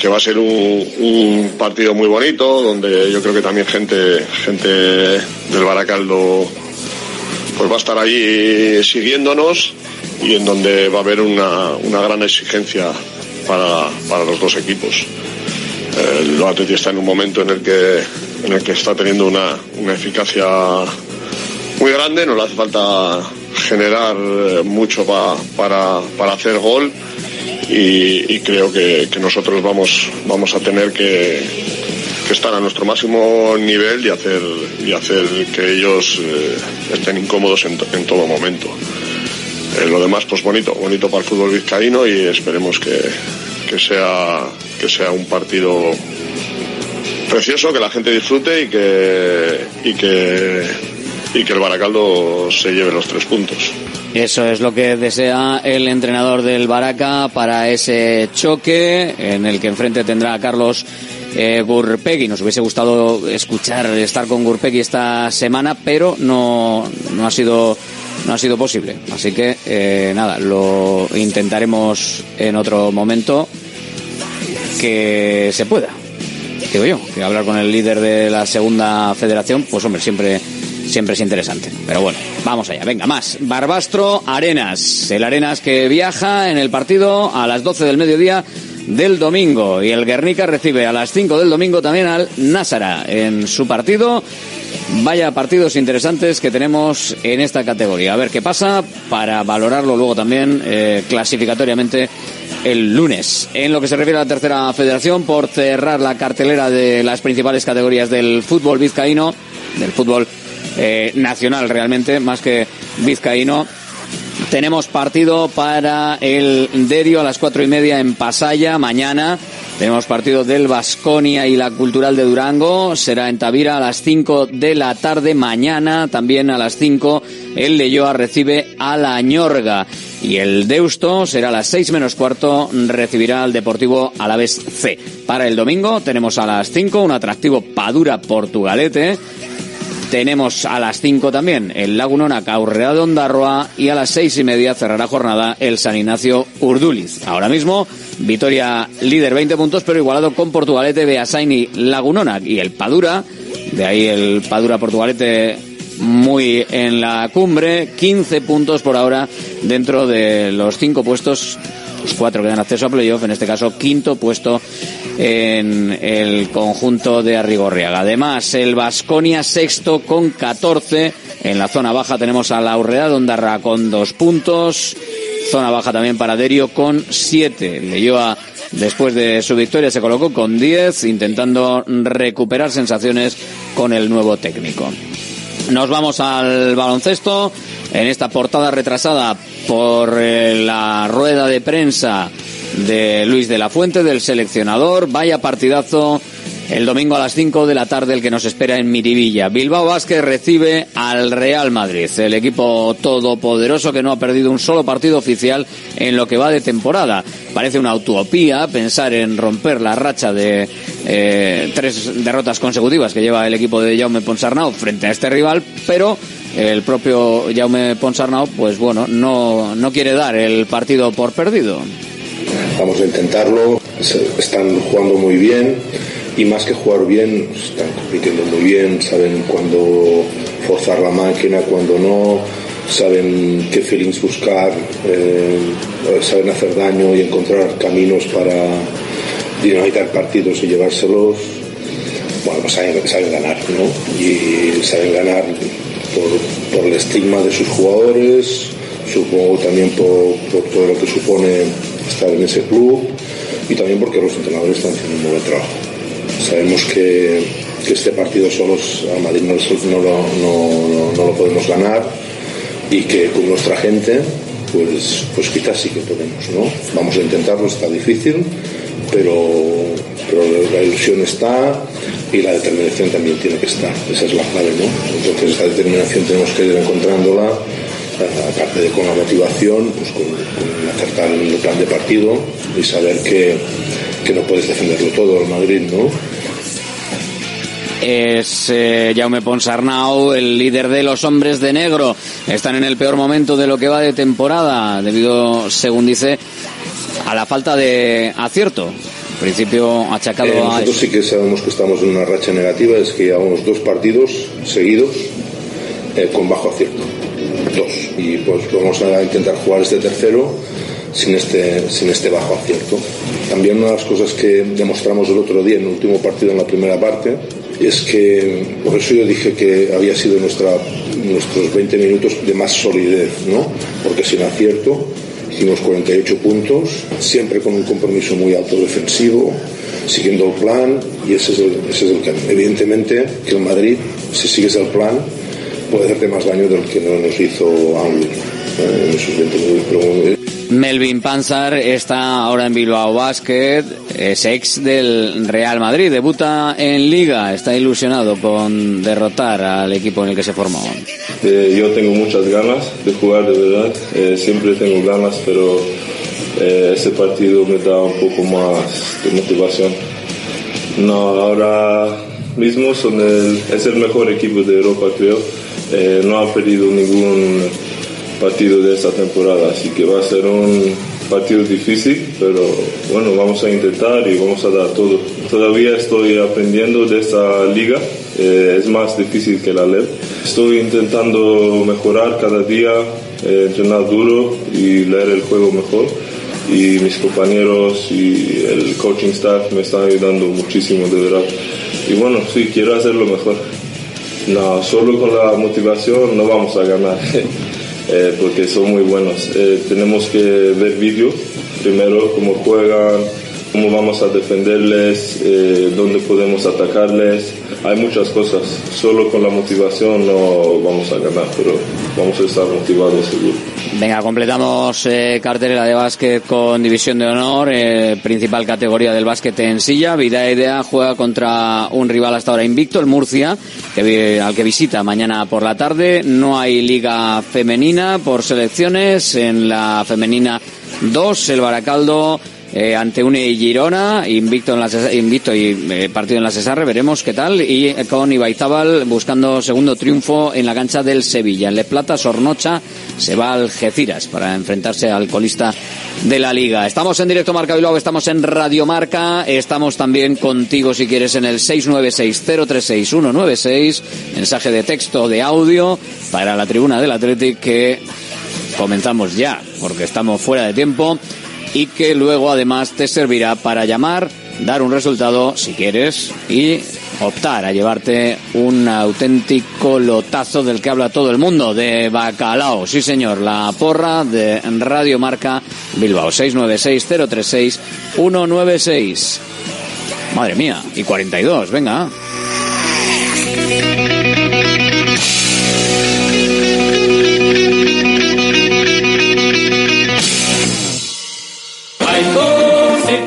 que va a ser un, un, partido muy bonito, donde yo creo que también gente, gente del Baracaldo pues va a estar ahí siguiéndonos y en donde va a haber una, una gran exigencia para, para, los dos equipos. El Atleti está en un momento en el que, en el que está teniendo una, una eficacia muy grande, no le hace falta generar mucho pa, para, para hacer gol y, creo que, nosotros vamos, vamos a tener que, que, estar a nuestro máximo nivel y hacer, y hacer que ellos eh, estén incómodos en, en todo momento. Eh, lo demás, pues bonito, bonito para el fútbol vizcaíno y esperemos que, que, sea, que sea un partido precioso, que la gente disfrute y que, y que, y que el Baracaldo se lleve los tres puntos. Eso es lo que desea el entrenador del Baraca para ese choque en el que enfrente tendrá a Carlos eh, Gurpegui. Nos hubiese gustado escuchar, estar con Gurpegui esta semana, pero no, no ha sido no ha sido posible. Así que eh, nada, lo intentaremos en otro momento que se pueda. Digo yo, que hablar con el líder de la segunda federación, pues hombre, siempre siempre es interesante. Pero bueno, vamos allá, venga, más. Barbastro Arenas. El Arenas que viaja en el partido a las 12 del mediodía del domingo. Y el Guernica recibe a las 5 del domingo también al Násara en su partido. Vaya partidos interesantes que tenemos en esta categoría. A ver qué pasa para valorarlo luego también eh, clasificatoriamente el lunes. En lo que se refiere a la tercera federación, por cerrar la cartelera de las principales categorías del fútbol vizcaíno, del fútbol eh, nacional realmente, más que vizcaíno. Tenemos partido para el Derio a las cuatro y media en Pasaya mañana. Tenemos partido del Vasconia y la Cultural de Durango. Será en Tavira a las 5 de la tarde. Mañana también a las 5 el Leyoa recibe a la Ñorga. Y el Deusto será a las 6 menos cuarto. Recibirá al Deportivo Alavés C. Para el domingo tenemos a las 5 un atractivo Padura Portugalete. Tenemos a las 5 también el Lagunona Caurrea de Ondarroa y a las seis y media cerrará jornada el San Ignacio Urduliz. Ahora mismo, Vitoria líder 20 puntos, pero igualado con Portugalete, Beasaini, Lagunona y el Padura. De ahí el Padura Portugalete muy en la cumbre. 15 puntos por ahora dentro de los cinco puestos los cuatro que dan acceso a playoff, en este caso quinto puesto en el conjunto de Arrigorriaga. Además, el Vasconia sexto con 14. En la zona baja tenemos a la Urrea Dondarra con dos puntos. Zona baja también para Derio con siete. Leyoa después de su victoria se colocó con 10, intentando recuperar sensaciones con el nuevo técnico. Nos vamos al baloncesto en esta portada retrasada por eh, la rueda de prensa de Luis de la Fuente, del seleccionador. Vaya partidazo el domingo a las 5 de la tarde el que nos espera en Miribilla. Bilbao Vázquez recibe al Real Madrid, el equipo todopoderoso que no ha perdido un solo partido oficial en lo que va de temporada. Parece una utopía pensar en romper la racha de eh, tres derrotas consecutivas que lleva el equipo de Jaume Ponsarnau frente a este rival, pero el propio Jaume Ponsarnau, pues bueno, no, no quiere dar el partido por perdido. Vamos a intentarlo, están jugando muy bien y más que jugar bien, están compitiendo muy bien, saben cuándo forzar la máquina, cuándo no, saben qué feelings buscar, eh, saben hacer daño y encontrar caminos para dinamitar partidos y llevárselos. Bueno, pues saben, saben ganar, ¿no? Y saben ganar por, por el estigma de sus jugadores, supongo también por, por todo lo que supone estar en ese club y también porque los entrenadores están haciendo un buen trabajo. Sabemos que, que este partido solos a Madrid no, no no- no- lo podemos ganar y que con nuestra gente pues, pues quizás sí que podemos, ¿no? Vamos a intentarlo, está difícil, pero, pero la ilusión está y la determinación también tiene que estar, esa es la clave, ¿no? Entonces esa determinación tenemos que ir encontrándola, eh, aparte de con la motivación, pues con, acertar el plan de partido y saber que, que no puedes defenderlo todo el Madrid, ¿no? Es eh, Jaume Ponsarnau, el líder de los hombres de negro. Están en el peor momento de lo que va de temporada, debido, según dice, a la falta de acierto. En principio achacado Eh, a nosotros sí que sabemos que estamos en una racha negativa, es que llevamos dos partidos seguidos eh, con bajo acierto. Dos. Y pues vamos a intentar jugar este tercero sin este, sin este bajo acierto. También una de las cosas que demostramos el otro día en el último partido en la primera parte es que, por eso yo dije que había sido nuestra, nuestros 20 minutos de más solidez, ¿no? Porque sin acierto hicimos 48 puntos, siempre con un compromiso muy alto defensivo, siguiendo el plan, y ese es el, ese es el camino. Evidentemente que el Madrid, si sigues el plan, puede hacerte más daño del que no nos hizo Anglo eh, en esos 20 minutos. Melvin Panzar está ahora en Bilbao Basket, es ex del Real Madrid, debuta en Liga, está ilusionado con derrotar al equipo en el que se formó. Eh, yo tengo muchas ganas de jugar, de verdad. Eh, siempre tengo ganas, pero eh, ese partido me da un poco más de motivación. No, ahora mismo son el, es el mejor equipo de Europa, creo. Eh, no han perdido ningún partido de esta temporada, así que va a ser un partido difícil, pero bueno, vamos a intentar y vamos a dar todo. Todavía estoy aprendiendo de esta liga, eh, es más difícil que la LEP. Estoy intentando mejorar cada día, eh, entrenar duro y leer el juego mejor. Y mis compañeros y el coaching staff me están ayudando muchísimo, de verdad. Y bueno, sí, quiero hacerlo mejor. No, solo con la motivación no vamos a ganar, [laughs] eh, porque son muy buenos. Eh, tenemos que ver vídeos, primero cómo juegan, cómo vamos a defenderles, eh, dónde podemos atacarles. Hay muchas cosas. Solo con la motivación no vamos a ganar, pero vamos a estar motivados seguro. Venga, completamos eh, cartelera de básquet con división de honor, eh, principal categoría del básquet en silla. Vida Idea juega contra un rival hasta ahora invicto, el Murcia, que, al que visita mañana por la tarde. No hay liga femenina por selecciones. En la femenina 2, el Baracaldo eh, ante un Girona, invicto, en la, invicto y eh, partido en la Cesarre, veremos qué tal. Y eh, con Ibaizábal buscando segundo triunfo en la cancha del Sevilla. En Le Plata, Sornocha se va al Algeciras para enfrentarse al colista de la Liga. Estamos en directo Marca Bilbao, estamos en Radio Marca, estamos también contigo si quieres en el 696-036-196, mensaje de texto, de audio para la tribuna del Athletic que comenzamos ya, porque estamos fuera de tiempo y que luego además te servirá para llamar, dar un resultado si quieres y optar a llevarte un auténtico lotazo del que habla todo el mundo, de Bacalao. Sí, señor, la porra de Radio Marca Bilbao, 696-036-196. Madre mía, y 42, venga.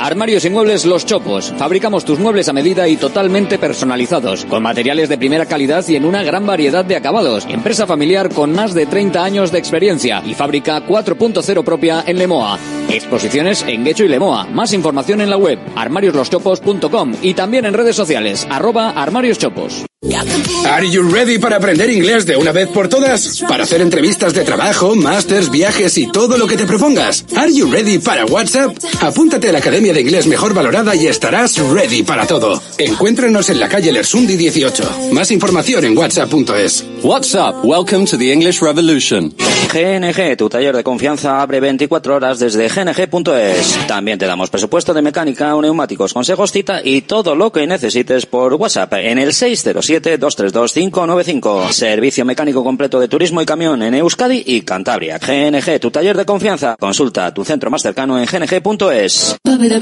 Armarios y muebles Los Chopos. Fabricamos tus muebles a medida y totalmente personalizados, con materiales de primera calidad y en una gran variedad de acabados. Empresa familiar con más de 30 años de experiencia y fábrica 4.0 propia en Lemoa. Exposiciones en Guecho y Lemoa. Más información en la web armarioslostopos.com y también en redes sociales arroba armarioschopos. Are you ready para aprender inglés de una vez por todas? Para hacer entrevistas de trabajo, másters, viajes y todo lo que te propongas. Are you ready para WhatsApp? Apúntate a la Academia de Inglés Mejor Valorada y estarás ready para todo. Encuéntranos en la calle Lersundi 18. Más información en whatsapp.es. WhatsApp, welcome to the English Revolution. GNG, tu taller de confianza abre 24 horas desde gng.es. También te damos presupuesto de mecánica, neumáticos, consejos, cita y todo lo que necesites por WhatsApp en el 607-232-595. Servicio mecánico completo de turismo y camión en Euskadi y Cantabria. GNG, tu taller de confianza. Consulta tu centro más cercano en gng.es.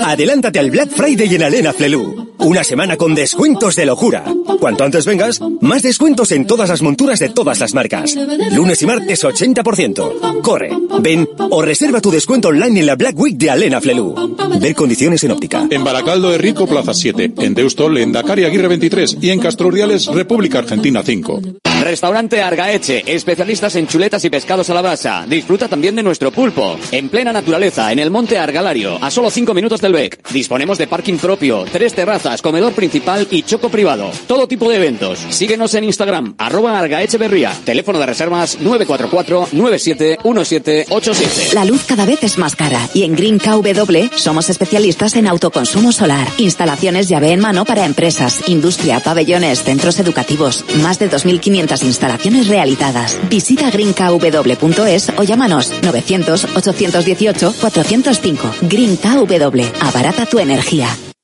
Adelántate al Black Friday en Alena Flelu. Una semana con descuentos de locura. Cuanto antes vengas, más descuentos en todas las monturas de todas las marcas. Lunes y martes 80%. Corre, ven o reserva tu descuento online en la Black Week de Alena Flelu. Ver condiciones en óptica. En Baracaldo Rico, Plaza 7. En Deustol, en Dakar y Aguirre 23. Y en Castro Urdiales, República Argentina 5. Restaurante Argaeche, especialistas en chuletas y pescados a la brasa. Disfruta también de nuestro pulpo. En plena naturaleza, en el monte Argalario, a solo 5 minutos del BEC. Disponemos de parking propio, tres terrazas, comedor principal y choco privado. Todo tipo de eventos. Síguenos en Instagram, arroba Argaecheverría. Teléfono de reservas 944-971787. La luz cada vez es más cara y en Green KW somos especialistas en autoconsumo solar, instalaciones llave en mano para empresas, industria, pabellones, centros educativos, más de 2.500 instalaciones realizadas. Visita greenkw.es o llámanos 900-818-405. Green KW, abarata tu energía.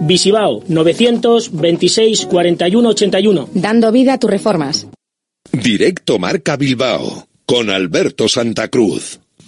Visibao 926 41 81. Dando vida a tus reformas. Directo Marca Bilbao con Alberto Santa Cruz.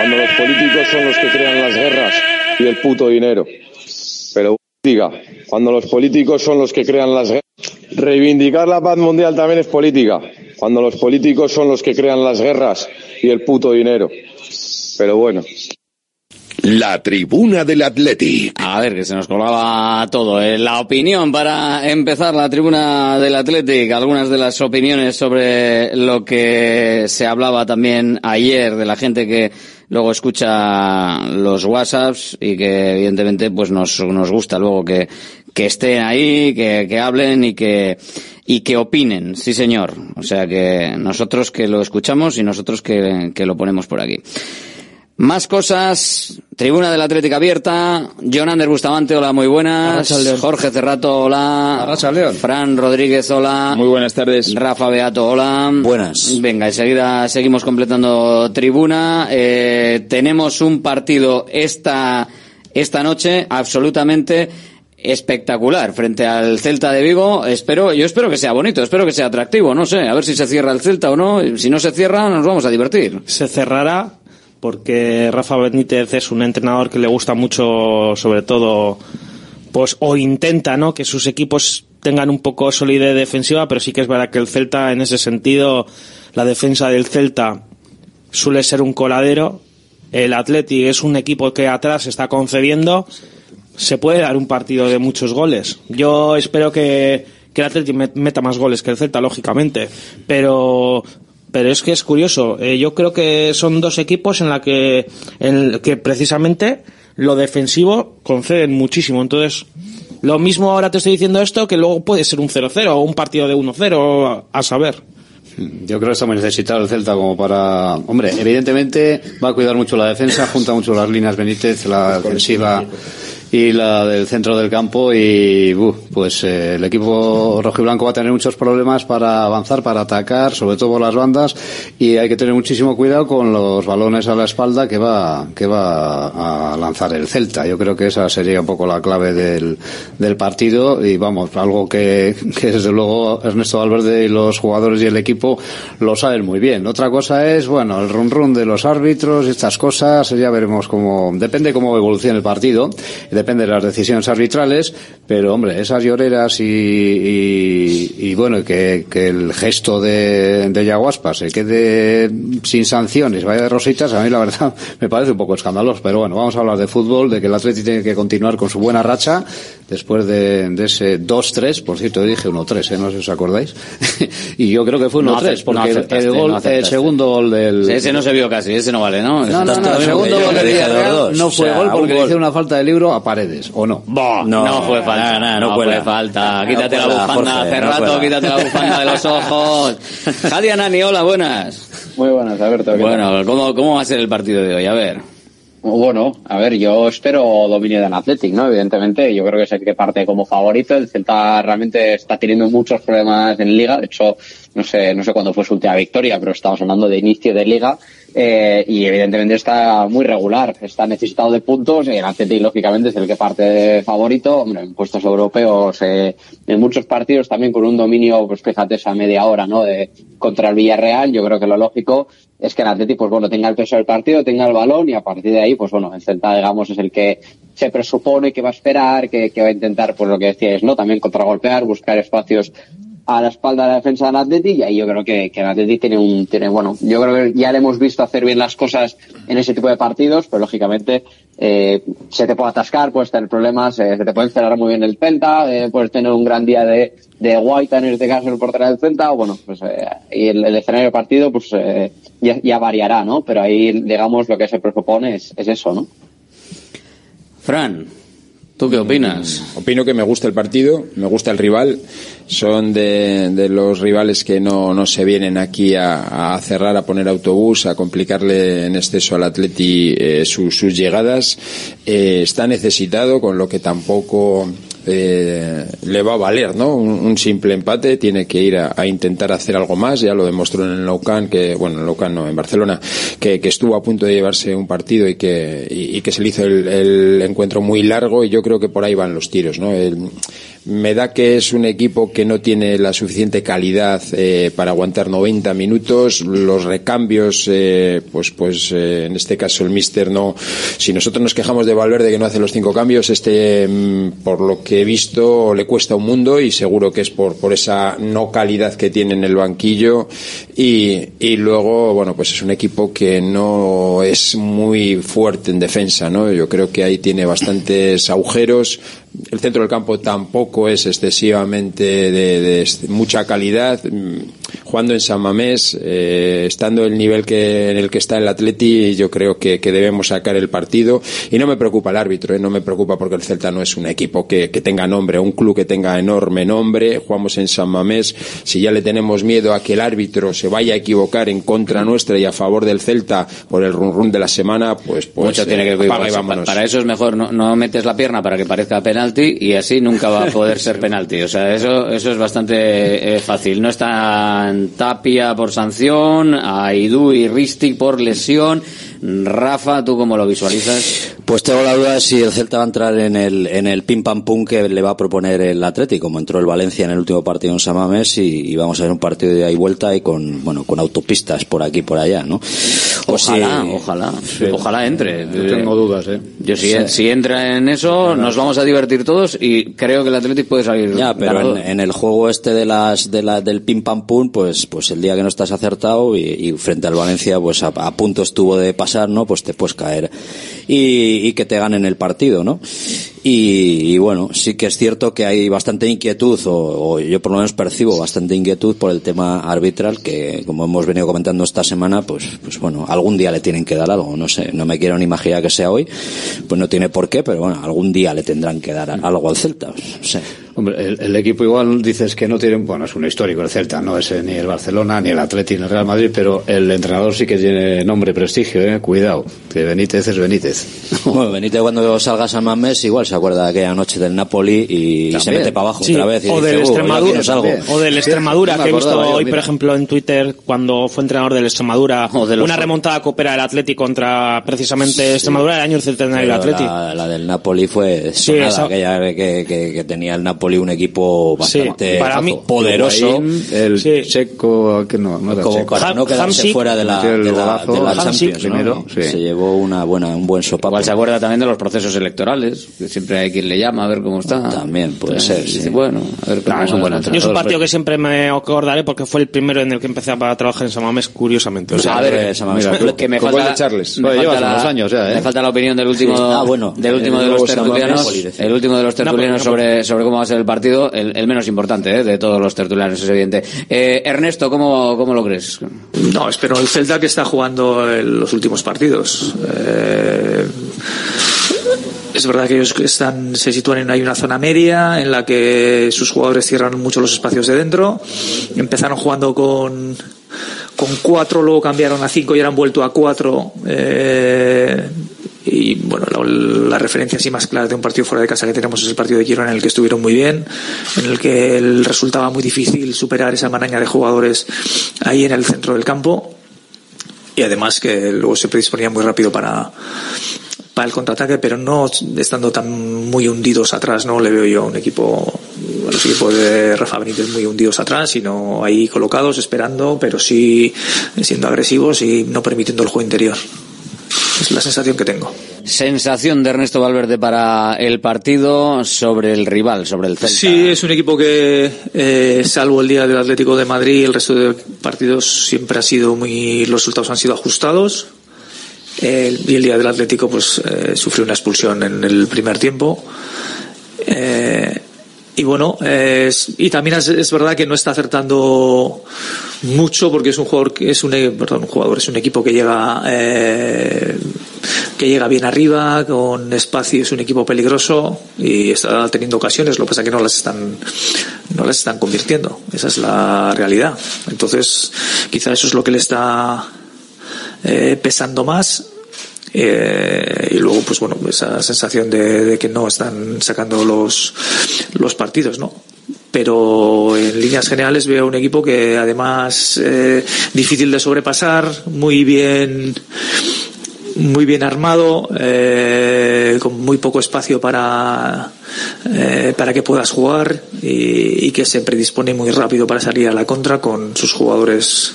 cuando los políticos son los que crean las guerras y el puto dinero. Pero diga, cuando los políticos son los que crean las guerras. Reivindicar la paz mundial también es política, cuando los políticos son los que crean las guerras y el puto dinero. Pero bueno. La tribuna del Athletic. A ver, que se nos colaba todo. ¿eh? La opinión para empezar la tribuna del Athletic. Algunas de las opiniones sobre lo que se hablaba también ayer de la gente que luego escucha los WhatsApps y que evidentemente pues nos, nos gusta luego que, que estén ahí, que, que hablen y que, y que opinen. Sí, señor. O sea que nosotros que lo escuchamos y nosotros que, que lo ponemos por aquí. Más cosas. Tribuna del Atlético abierta. John Ander Bustamante, hola, muy buenas. Jorge Cerrato, hola. Fran Rodríguez, hola. Muy buenas tardes. Rafa Beato, hola. Buenas. Venga, enseguida seguimos completando tribuna. Eh, tenemos un partido esta, esta noche absolutamente espectacular frente al Celta de Vigo. Espero, yo espero que sea bonito, espero que sea atractivo, no sé, a ver si se cierra el Celta o no. Si no se cierra, nos vamos a divertir. Se cerrará porque Rafa Benítez es un entrenador que le gusta mucho, sobre todo, pues, o intenta, ¿no? Que sus equipos tengan un poco solidez defensiva, pero sí que es verdad que el Celta, en ese sentido, la defensa del Celta suele ser un coladero. El Athletic es un equipo que atrás está concediendo. Se puede dar un partido de muchos goles. Yo espero que, que el Athletic met- meta más goles que el Celta, lógicamente. Pero, pero es que es curioso. Eh, yo creo que son dos equipos en la que, en que precisamente lo defensivo conceden muchísimo. Entonces, lo mismo ahora te estoy diciendo esto que luego puede ser un 0-0 o un partido de 1-0, a saber. Yo creo que está muy necesitado el Celta como para... Hombre, evidentemente va a cuidar mucho la defensa, junta mucho las líneas Benítez, la defensiva y la del centro del campo y uh, pues eh, el equipo rojiblanco va a tener muchos problemas para avanzar, para atacar, sobre todo las bandas y hay que tener muchísimo cuidado con los balones a la espalda que va que va a lanzar el Celta. Yo creo que esa sería un poco la clave del, del partido y vamos, algo que, que desde luego Ernesto Valverde y los jugadores y el equipo lo saben muy bien. Otra cosa es, bueno, el run run de los árbitros y estas cosas, ya veremos cómo, depende cómo evolucione el partido, depende de las decisiones arbitrales, pero hombre, esas lloreras y, y, y bueno, que, que el gesto de, de Yaguaspa se quede sin sanciones, vaya de rositas, a mí la verdad [laughs] me parece un poco escandaloso, pero bueno, vamos a hablar de fútbol, de que el Atleti tiene que continuar con su buena racha, después de, de ese 2-3, por cierto, yo dije 1-3, ¿eh? no sé si os acordáis, [laughs] y yo creo que fue 1-3, No porque no el- gol, no el segundo gol del... Sí, ese no se vio casi, ese no vale, ¿no? No, no, no, el segundo gol del no fue gol porque le hicieron una falta de libro a Paredes, ¿o no? no, no fue falta, no, no fue falta. Quítate la bufanda Jorge, hace no rato, quítate la bufanda de los [laughs] ojos. Jadia Nani, hola, buenas. Muy buenas, Alberto. ¿qué Bueno, ¿cómo, ¿cómo va a ser el partido de hoy? A ver. Bueno, a ver, yo espero dominio del Athletic, ¿no? Evidentemente, yo creo que es el que parte como favorito. El Celta realmente está teniendo muchos problemas en Liga. De hecho, no sé, no sé cuándo fue su última victoria, pero estamos hablando de inicio de Liga. Eh, y evidentemente está muy regular. Está necesitado de puntos y el Athletic, lógicamente, es el que parte de favorito. Hombre, en puestos europeos, eh, en muchos partidos también con un dominio, pues fíjate, esa media hora, ¿no? De, contra el Villarreal, yo creo que lo lógico es que el Atleti, pues bueno, tenga el peso del partido, tenga el balón y a partir de ahí, pues bueno, el digamos, es el que se presupone que va a esperar, que, que va a intentar, pues lo que decíais, ¿no? También contragolpear, buscar espacios a la espalda de la defensa del Atleti y ahí yo creo que, que el Atleti tiene un, tiene, bueno, yo creo que ya le hemos visto hacer bien las cosas en ese tipo de partidos, pero lógicamente eh, se te puede atascar, puedes tener problemas, eh, se te puede encerrar muy bien el Celta, eh, puedes tener un gran día de, de Guaita en este caso el portero del Celta, o bueno, pues eh, y el, escenario del partido pues eh, ya, ya variará, ¿no? Pero ahí, digamos, lo que se presupone es, es eso, ¿no? Fran, ¿tú qué opinas? Opino que me gusta el partido, me gusta el rival. Son de, de los rivales que no, no se vienen aquí a, a cerrar, a poner autobús, a complicarle en exceso al Atleti eh, su- sus llegadas. Eh, está necesitado, con lo que tampoco eh, le va a valer, ¿no? Un, simple empate, tiene que ir a, intentar hacer algo más, ya lo demostró en el Nou Camp, que, bueno, en no, en Barcelona, que, que estuvo a punto de llevarse un partido y que, y, y que se le hizo el, el encuentro muy largo y yo creo que por ahí van los tiros, ¿no? El- me da que es un equipo que no tiene la suficiente calidad eh, para aguantar 90 minutos. Los recambios, eh, pues, pues eh, en este caso el Mister no. Si nosotros nos quejamos de Valverde que no hace los cinco cambios, este, mm, por lo que he visto, le cuesta un mundo y seguro que es por, por esa no calidad que tiene en el banquillo. Y, y luego, bueno, pues es un equipo que no es muy fuerte en defensa, ¿no? Yo creo que ahí tiene bastantes agujeros. El centro del campo tampoco es excesivamente de, de mucha calidad. Jugando en San Mamés, eh, estando el nivel que, en el que está el Atleti, yo creo que, que debemos sacar el partido. Y no me preocupa el árbitro, eh, no me preocupa porque el Celta no es un equipo que, que tenga nombre, un club que tenga enorme nombre. Jugamos en San Mamés. Si ya le tenemos miedo a que el árbitro se vaya a equivocar en contra nuestra y a favor del Celta por el run run de la semana, pues, pues Mucho tiene que eh, ver apaga y con- vámonos. Para eso es mejor no, no metes la pierna para que parezca penalti y así nunca va a poder [laughs] ser penalti. O sea, eso, eso es bastante eh, fácil. No están Tapia por sanción, Aidú y Ristic por lesión. Rafa, ¿tú cómo lo visualizas? Pues tengo la duda de si el Celta va a entrar en el, en el pim pam pum que le va a proponer el Atlético, como entró el Valencia en el último partido en Samamés y, y vamos a ver un partido de ida y vuelta y con, bueno, con autopistas por aquí y por allá, ¿no? Pues ojalá, sí. ojalá, Sí. ojalá entre. Yo tengo dudas, ¿eh? Yo si, Sí. si entra en eso, nos vamos a divertir todos y creo que el Atlético puede salir. Ya, pero en, en el juego este de las de la, del pim pam pum, pues pues el día que no estás acertado y, y frente al Valencia, pues a, a punto estuvo de pasar, ¿no? Pues te puedes caer y, y que te ganen el partido, ¿no? Y, bueno, sí que es cierto que hay bastante inquietud, o, o yo por lo menos percibo bastante inquietud por el tema arbitral, que como hemos venido comentando esta semana, pues, pues bueno, algún día le tienen que dar algo, no sé, no me quiero ni imaginar que sea hoy, pues no tiene por qué, pero bueno, algún día le tendrán que dar algo al Celta, no sé. Hombre, el, el equipo igual dices que no tiene, bueno, es un histórico el Celta, no es eh, ni el Barcelona, ni el Atleti, ni el Real Madrid, pero el entrenador sí que tiene nombre, prestigio, eh, cuidado, que Benítez es Benítez. [laughs] Bueno, Benítez cuando salga San Mamés igual se acuerda de aquella noche del Napoli y se mete para abajo Sí, otra vez. Y o dice, del "Uh, Extremadura, quiero salgo". también. O del Extremadura, que he visto yo, hoy, mira. por ejemplo, en Twitter, cuando fue entrenador del Extremadura, [laughs] de los- una remontada coopera del Atleti contra precisamente Extremadura, el año del centenario del Atleti. La, la del Napoli fue Sí, esa- aquella que, que, que tenía el Napoli un equipo bastante para mí- poderoso. El checo, que no, no era como checo. para no quedarse Hamsik, fuera de la, de la, golazo, de la Champions, ¿no? primero, sí. Se llevó una buena, un buen sopapo. Igual se acuerda también de los procesos electorales, que siempre hay quien le llama a ver cómo está. También puede Entonces, ser, dice, sí. bueno, a ver cómo No, es un buen entrenador. Yo es un cosa. partido que siempre me acordaré porque fue el primero en el que empecé a trabajar en San Mamés, curiosamente. O sea, a ver, completo. que me falta, Charles. me falta llevas la, unos años ya, ¿eh? me falta la opinión del último, Sí. Ah, bueno, del último el de los tertulianos, el último de los tertulianos Napoli, sobre, sobre cómo va a ser el partido, el, menos importante ¿eh? de todos los tertulianos, es evidente. Eh, Ernesto, ¿cómo, ¿cómo lo crees? No, espero el Celta que está jugando los últimos partidos. Eh, es verdad que ellos están, se sitúan en hay una zona media en la que sus jugadores cierran mucho los espacios de dentro. Empezaron jugando con, con cuatro, luego cambiaron a cinco y ahora han vuelto a cuatro. Y bueno, la, la referencia así más clara de un partido fuera de casa que tenemos es el partido de Girona en el que estuvieron muy bien, en el que resultaba muy difícil superar esa maraña de jugadores ahí en el centro del campo. Y además que luego se predisponía muy rápido para para el contraataque pero no estando tan muy hundidos atrás no le veo yo a un equipo a los equipos de Rafa Benítez muy hundidos atrás sino ahí colocados esperando pero sí siendo agresivos y no permitiendo el juego interior es la sensación que tengo Sensación de Ernesto Valverde para el partido sobre el rival, sobre el Celta. Sí, es un equipo que, eh, salvo el día del Atlético de Madrid, el resto de partidos siempre ha sido muy, los resultados han sido ajustados. El- y el día del Atlético, pues, eh, sufrió una expulsión en el primer tiempo. Eh, y bueno, y también es, verdad que no está acertando mucho porque es un jugador es un, eh, perdón, jugador, es un equipo que llega, eh, que llega bien arriba, con espacio, es un equipo peligroso y está teniendo ocasiones, lo que pasa es que no las están, no las están convirtiendo. Esa es la realidad. Entonces, quizá eso es lo que le está eh, pesando más. Eh, y luego, pues bueno, esa sensación de, que no están sacando los, los partidos, ¿no? Pero en líneas generales veo un equipo que además eh, difícil de sobrepasar, muy bien muy bien armado, eh, con muy poco espacio para, eh, para que puedas jugar y, y que se predispone muy rápido para salir a la contra con sus jugadores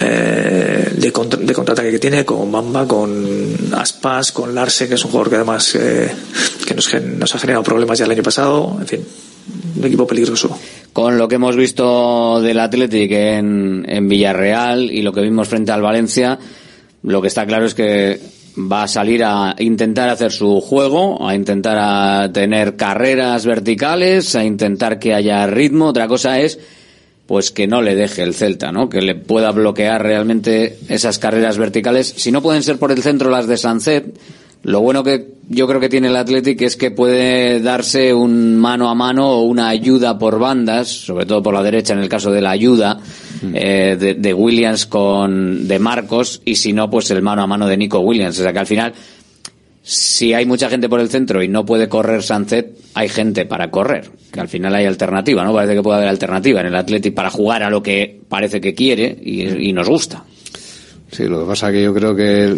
eh, de, contra- de contraataque que tiene, con Bamba, con Aspas, con Larsen, que es un jugador que además eh, que nos, nos ha generado problemas ya el año pasado, en fin, un equipo peligroso. Con lo que hemos visto del Athletic en, en Villarreal y lo que vimos frente al Valencia, lo que está claro es que va a salir a intentar hacer su juego, a intentar a tener carreras verticales, a intentar que haya ritmo. Otra cosa es pues que no le deje el Celta, ¿no? Que le pueda bloquear realmente esas carreras verticales. Si no pueden ser por el centro las de Sancet, lo bueno que yo creo que tiene el Athletic es que puede darse un mano a mano o una ayuda por bandas, sobre todo por la derecha en el caso de la ayuda eh, de, de Williams con de Marcos y si no pues el mano a mano de Nico Williams, o sea que al final si hay mucha gente por el centro y no puede correr Sancet, hay gente para correr, que al final hay alternativa, ¿no? Parece que puede haber alternativa en el Athletic para jugar a lo que parece que quiere y, y nos gusta. Sí, lo que pasa que yo creo que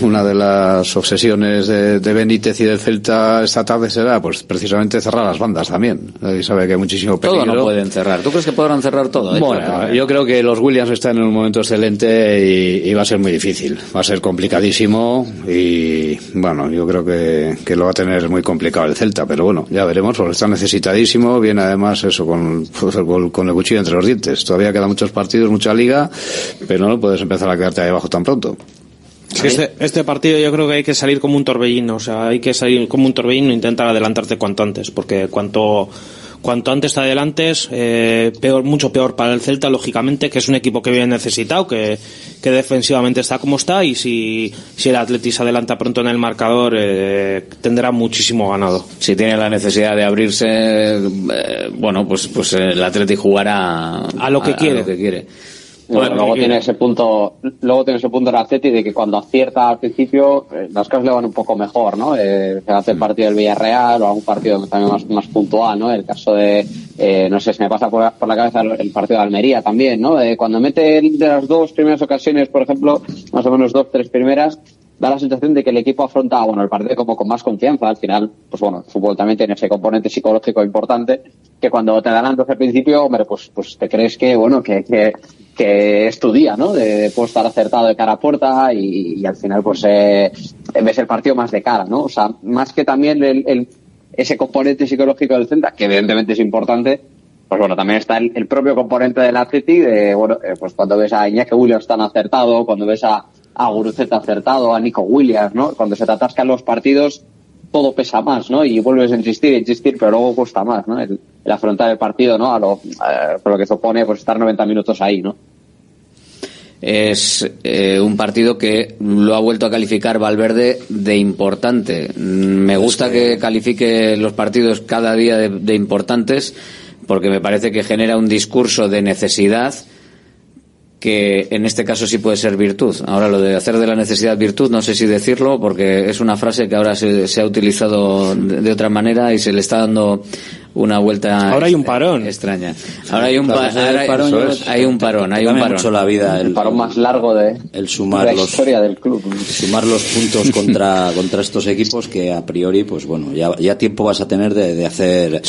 una de las obsesiones de, de Benítez y del Celta esta tarde será, pues precisamente cerrar las bandas también. Y sabe que hay muchísimo peligro. Todo no pueden cerrar. ¿Tú crees que podrán cerrar todo? Eh, Bueno, claro. yo creo que los Williams están en un momento excelente y, y va a ser muy difícil. Va a ser complicadísimo y, bueno, yo creo que, que lo va a tener muy complicado el Celta, pero bueno, ya veremos, porque está necesitadísimo. Viene además eso con, con, con el cuchillo entre los dientes. Todavía quedan muchos partidos, mucha liga, pero no puedes empezar a quedarte ahí abajo tan pronto. Este, este partido yo creo que hay que salir como un torbellino, o sea, hay que salir como un torbellino e intentar adelantarte cuanto antes, porque cuanto cuanto antes te adelantes, eh, peor, mucho peor para el Celta, lógicamente, que es un equipo que viene necesitado, que, que defensivamente está como está, y si, si el Atleti se adelanta pronto en el marcador, eh, tendrá muchísimo ganado. Si tiene la necesidad de abrirse, eh, bueno, pues, pues el Atleti jugará A lo que quiere. lo que quiere. Bueno, luego tiene ese punto, luego tiene ese punto Atleti de que cuando acierta al principio eh, las cosas le van un poco mejor, ¿no? Eh, se hace el partido del Villarreal o algún partido también más, más puntual, ¿no? El caso de, eh, no sé, se me pasa por la, por la cabeza el, el partido de Almería también, ¿no? Eh, cuando mete de las dos primeras ocasiones, por ejemplo, más o menos dos, tres primeras, da la sensación de que el equipo afronta, bueno, el partido como con más confianza. Al final, pues bueno, el fútbol también tiene ese componente psicológico importante, que cuando te dan dos al principio, hombre, pues, pues te crees que, bueno, que, que, que es tu día, ¿no? De, de puedo estar acertado de cara a puerta y, y al final, pues, eh, ves el partido más de cara, ¿no? O sea, más que también el, el- ese componente psicológico del Celta, que evidentemente es importante, pues bueno, también está el, el propio componente del Atleti, de, bueno, eh, pues cuando ves a Iñaki Williams tan acertado, cuando ves a, a Guruceta acertado, a Nico Williams, ¿no? Cuando se te atascan los partidos, todo pesa más, ¿no? Y vuelves a insistir, insistir, pero luego cuesta más, ¿no? El, el afrontar el partido, ¿no? A lo, eh, por lo que supone, pues estar 90 minutos ahí, ¿no? Es eh, un partido que lo ha vuelto a calificar Valverde de importante. Me gusta que califique los partidos cada día de, de importantes porque me parece que genera un discurso de necesidad que en este caso sí puede ser virtud. Ahora lo de hacer de la necesidad virtud, no sé si decirlo, porque es una frase que ahora se, se ha utilizado de, de otra manera y se le está dando una vuelta Ahora hay un parón. extraña. Ahora hay un, Claro, pa- ahora parón, es, hay un parón, hay un parón. mucho la vida el, parón más largo de, el sumar la los historia del club. sumar los puntos [laughs] contra contra estos equipos que a priori pues bueno ya, ya tiempo vas a tener de, de hacer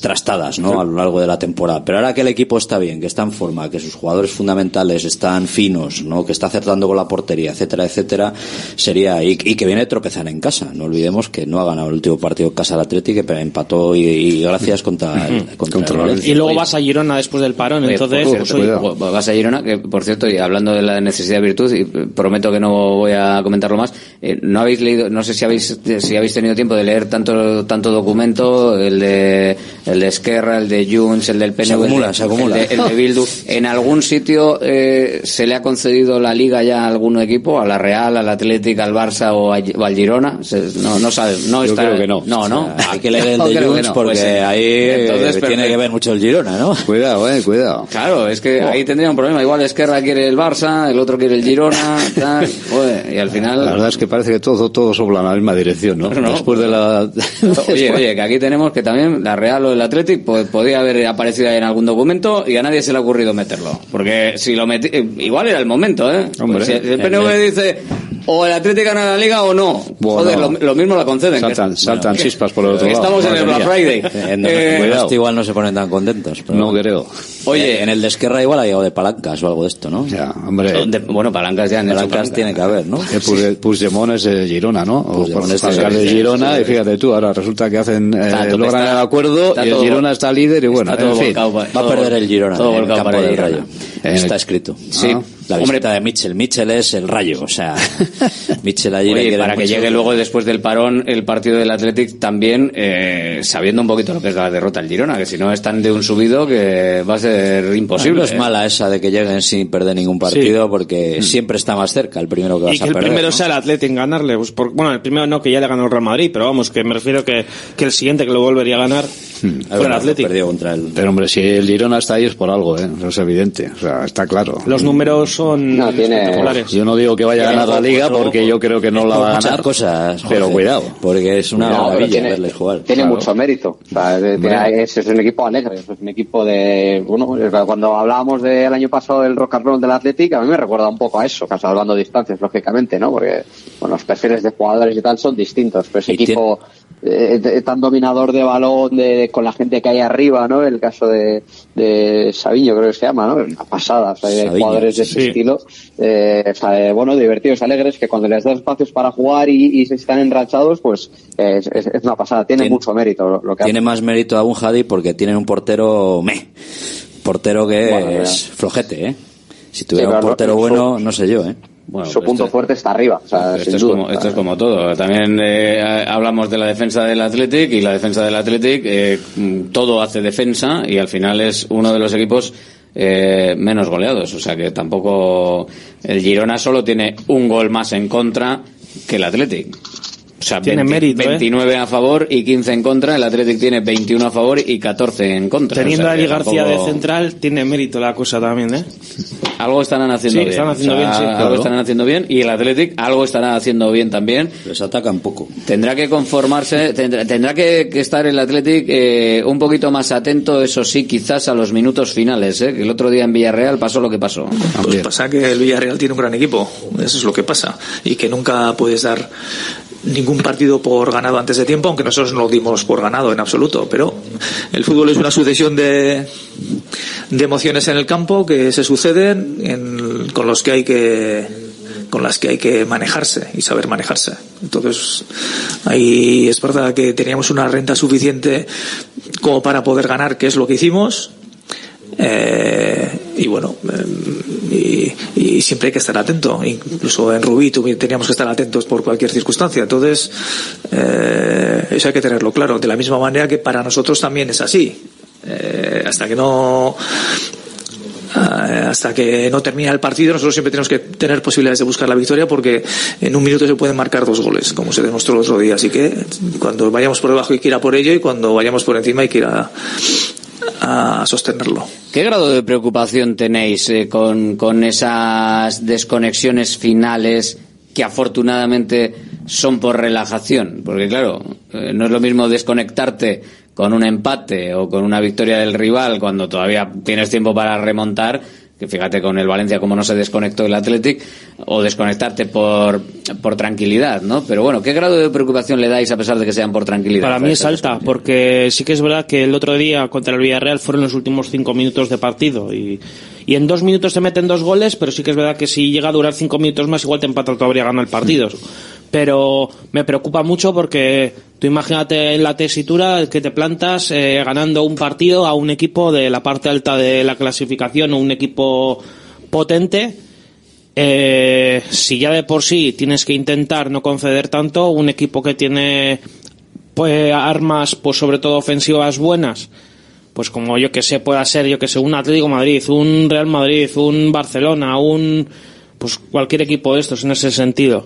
trastadas no a lo largo de la temporada pero ahora que el equipo está bien que está en forma que sus jugadores fundamentales están finos no que está acertando con la portería etcétera etcétera sería y, y que viene de tropezar en casa no olvidemos que no ha ganado el último partido casa al Atlético pero empató y, y gracias contra el, contra el Valencia. Y luego vas a Girona después del parón, entonces, por pues, cierto, oye, vas a Girona, que por cierto, y hablando de la necesidad de virtud, y prometo que no voy a comentarlo más, eh, no habéis leído, no sé si habéis, si habéis tenido tiempo de leer tanto, tanto documento, el de, el de Esquerra, el de Junts, el del PNV, Se acumula, el de, se acumula. El de, el de Bildu. [laughs] En algún sitio eh, se le ha concedido la liga ya a algún equipo, a la Real, al Atlético, al Barça o, a- o al Girona. Se- no, no sabe, no Yo está, creo que no. No, no. O sea, hay que leer el [laughs] de Junts no. porque Pues, eh, ahí entonces, tiene perfecto. que ver mucho el Girona, ¿no? Cuidado, eh, cuidado. Claro, es que ahí tendría un problema. Igual Esquerra quiere el Barça, el otro quiere el Girona, [laughs] tal, joder, y al final... La verdad es que parece que todo, todo sopla en la misma dirección, ¿no? No. Después de la... [laughs] Oye, oye, que aquí tenemos que también la Real o el Athletic pues, podía haber aparecido ahí en algún documento y a nadie se le ha ocurrido meterlo. Porque si lo metí, eh, igual era el momento, ¿eh? Hombre. Pues si el PNV dice o el Athletic gana la liga o no. Bueno. Joder, lo, lo mismo la conceden. que- Saltan, saltan que- chispas por el otro lado. Estamos en el Black. Friday. Eh, Donosti este igual no se ponen tan contentos. pero- No creo. Oye, en el de Esquerra igual ha llegado de palancas o algo de esto, ¿no? Ya, hombre. de- bueno, palancas ya en Palancas tiene que haber, ¿no? El Puig- Puigdemont es de Girona, ¿no? O Puigdemont es de- alcalde de sí, Girona, sí. y fíjate tú, ahora resulta que hacen, eh, logran está- el acuerdo y el todo- Girona está líder y bueno, está todo en fin. volcado Va a perder el Girona todo en el volcado campo para el del Girona. Rayo. En Está el- escrito. Sí. Ah, La Hombre, visita de Mitchell. Mitchell es el Rayo, o sea, Mitchell allí Oye, para que llegue luego después del parón el partido del Athletic también eh, sabiendo un poquito lo que es la derrota del Girona, que si no están de un subido que va a ser imposible. No es ¿eh? mala esa de que lleguen sin perder ningún partido porque siempre está más cerca el primero que vas y que a el perder. primero ¿no? sea el Athletic en ganarle. Pues por- bueno, el primero no, que ya le ganó el Real Madrid, pero vamos, que me refiero que, que el siguiente que lo volvería a ganar. Fue el Atlético. Perdió contra el... Pero hombre, si el Girona está ahí es por algo, ¿eh? Eso es evidente. O sea, está claro. Los números son No, tiene- espectaculares. Yo no digo que vaya a ganar la liga porque yo creo que no la va a ganar. cosas, Pero cuidado. Porque es una maravilla tiene- verles jugar. Tiene Claro. mucho mérito. O sea, es, es un equipo alegre, es un equipo de. Bueno, cuando hablábamos del año pasado del rock and roll del Athletic, a mí me recuerda un poco a eso, casi hablando de distancias, lógicamente, ¿no? Porque bueno, los perfiles de jugadores y tal son distintos, pero ese equipo eh, tan dominador de balón de, con la gente que hay arriba, ¿no? El caso de, de Sabiño, creo que se llama, ¿no? Una pasada, o sea, hay Sabiño, jugadores de ese sí. estilo, eh, o sea, eh, bueno, divertidos, alegres, que cuando les das espacios para jugar y, y se están enrachados, pues eh, es, es- una pasada, tiene, Tiene- mucho mérito lo, lo que Tiene hace. más mérito aún Jadi porque tienen un portero me. Portero que Bueno, es flojete, ¿eh? Si tuviera Sí, un portero bueno, no sé yo, ¿eh? Bueno, Su punto fuerte está arriba, o sea, Esto sin es, duda. como, esto es como todo. También eh, hablamos de la defensa del Athletic y la defensa del Athletic eh, mm, todo hace defensa y al final es uno de los equipos eh, menos goleados. O sea que tampoco el Girona solo tiene un gol más en contra que el Athletic. O sea, Tiene 20 mérito, ¿eh? 29 a favor y 15 en contra. El Athletic tiene 21 a favor y 14 en contra. Teniendo O sea a Eli García tampoco- de central, tiene mérito la cosa también, ¿eh? Algo estarán haciendo Sí, bien. están haciendo O sea, bien, sí, Algo claro. estarán haciendo bien y el Athletic algo estará haciendo bien también. Les atacan poco. Tendrá que conformarse, tendrá, tendrá que, que estar el Athletic eh, un poquito más atento, eso sí, quizás a los minutos finales. ¿eh? Que el otro día en Villarreal pasó lo que pasó. Pues pasa que el Villarreal tiene un gran equipo, eso es lo que pasa, y que nunca puedes dar ningún partido por ganado antes de tiempo, aunque nosotros no lo dimos por ganado en absoluto, pero el fútbol es una sucesión de, de emociones en el campo que se suceden en- con los que hay que con las que hay que manejarse y saber manejarse. Entonces, ahí es verdad que teníamos una renta suficiente como para poder ganar, que es lo que hicimos, eh, y bueno, eh, y, siempre hay que estar atento. Incluso en Rubí teníamos que estar atentos por cualquier circunstancia. Entonces, eh, eso hay que tenerlo claro. De la misma manera que para nosotros también es así. Eh, hasta que no eh, hasta que no termina el partido nosotros siempre tenemos que tener posibilidades de buscar la victoria porque en un minuto se pueden marcar dos goles como se demostró el otro día así que cuando vayamos por debajo hay que ir a por ello y cuando vayamos por encima hay que ir a, a sostenerlo ¿Qué grado de preocupación tenéis eh, con, con esas desconexiones finales que afortunadamente son por relajación? Porque claro, eh, no es lo mismo desconectarte con un empate o con una victoria del rival cuando todavía tienes tiempo para remontar, que fíjate con el Valencia como no se desconectó el Athletic, o desconectarte por, por tranquilidad, ¿no? Pero bueno, ¿qué grado de preocupación le dais a pesar de que sean por tranquilidad? Para mí es alta, porque sí que es verdad que el otro día contra el Villarreal fueron los últimos cinco minutos de partido y, y en dos minutos se meten dos goles, pero sí que es verdad que si llega a durar cinco minutos más, igual te empata todavía gana el partido. Pero me preocupa mucho porque tú imagínate en la tesitura que te plantas eh, ganando un partido a un equipo de la parte alta de la clasificación o un equipo potente. Eh, si ya de por sí tienes que intentar no conceder tanto, un equipo que tiene pues armas, pues sobre todo ofensivas buenas, pues como yo que sé, pueda ser yo que sé, un Atlético Madrid, un Real Madrid, un Barcelona, un pues cualquier equipo de estos en ese sentido.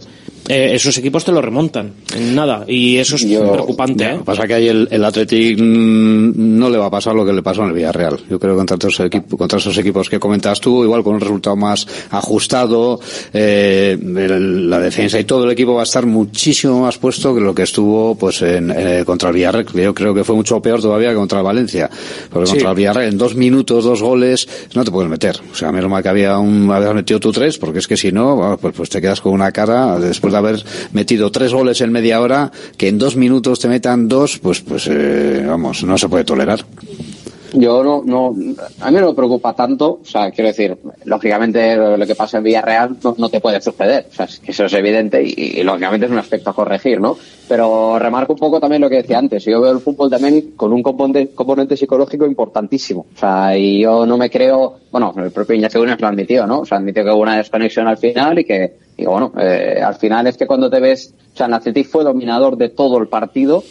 Eh, esos equipos te lo remontan en nada y eso es preocupante. ¿eh? Lo que pasa que ahí el, el Athletic mm, no le va a pasar lo que le pasó en el Villarreal. Yo creo que contra esos, equipos, contra esos equipos que comentas tú, igual con un resultado más ajustado, eh, el- la defensa y todo el equipo va a estar muchísimo más puesto que lo que estuvo pues en, eh, contra el Villarreal. Yo creo que fue mucho peor todavía que contra el Valencia. Porque Sí. contra el Villarreal en dos minutos, dos goles, no te puedes meter. O sea, menos mal que había un, habías metido tú tres, porque es que si no, pues, pues te quedas con una cara después de haber metido tres goles en media hora, que en dos minutos te metan dos, pues, pues, eh, vamos, no se puede tolerar. Yo no, no, a mí no me preocupa tanto, o sea, quiero decir, lógicamente lo, que pasa en Villarreal no, no te puede suceder, o sea, es que eso es evidente y, y, lógicamente es un aspecto a corregir, ¿no? Pero remarco un poco también lo que decía antes, yo veo el fútbol también con un componente, componente psicológico importantísimo, o sea, y yo no me creo, bueno, el propio Iñaki Unes lo admitió, ¿no? O sea, admitió que hubo una desconexión al final y que, y bueno, eh, al final es que cuando te ves, o sea, el Athletic fue dominador de todo el partido,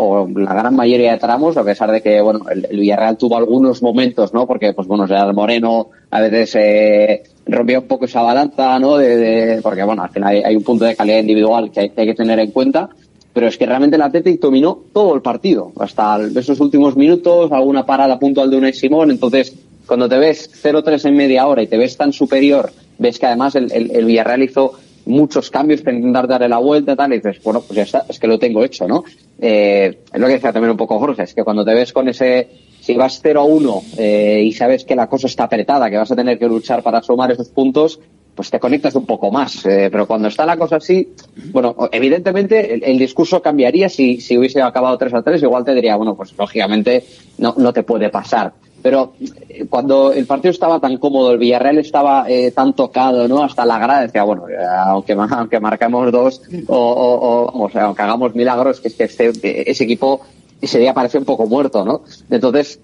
o la gran mayoría de tramos, a pesar de que, bueno, el, Villarreal tuvo algunos momentos, ¿no? Porque, pues bueno, Gerard Moreno a veces eh, rompió un poco esa balanza, ¿no? De, porque, bueno, al final hay, un punto de calidad individual que hay, que tener en cuenta. pero es que realmente el Athletic dominó todo el partido, hasta esos últimos minutos, alguna parada puntual de una Simón, entonces cuando te ves 0-3 en media hora y te ves tan superior, ves que además el, Villarreal hizo muchos cambios para intentar darle la vuelta tal, y dices, bueno, pues ya está, es que lo tengo hecho, ¿no? Eh, es lo que decía también un poco Jorge, es que cuando te ves con ese, si vas 0-1 eh, y sabes que la cosa está apretada, que vas a tener que luchar para sumar esos puntos, pues te conectas un poco más. Eh, pero cuando está la cosa así, bueno, evidentemente el, discurso cambiaría si, si hubiese acabado 3 a 3, igual te diría, bueno, pues lógicamente no, no te puede pasar. Pero eh, cuando el partido estaba tan cómodo, el Villarreal estaba eh, tan tocado, ¿no? Hasta la grada decía, bueno, aunque, [laughs] aunque marcamos dos o, o, sea, aunque hagamos milagros, que es que este, ese equipo ese día parece un poco muerto, ¿no? Entonces,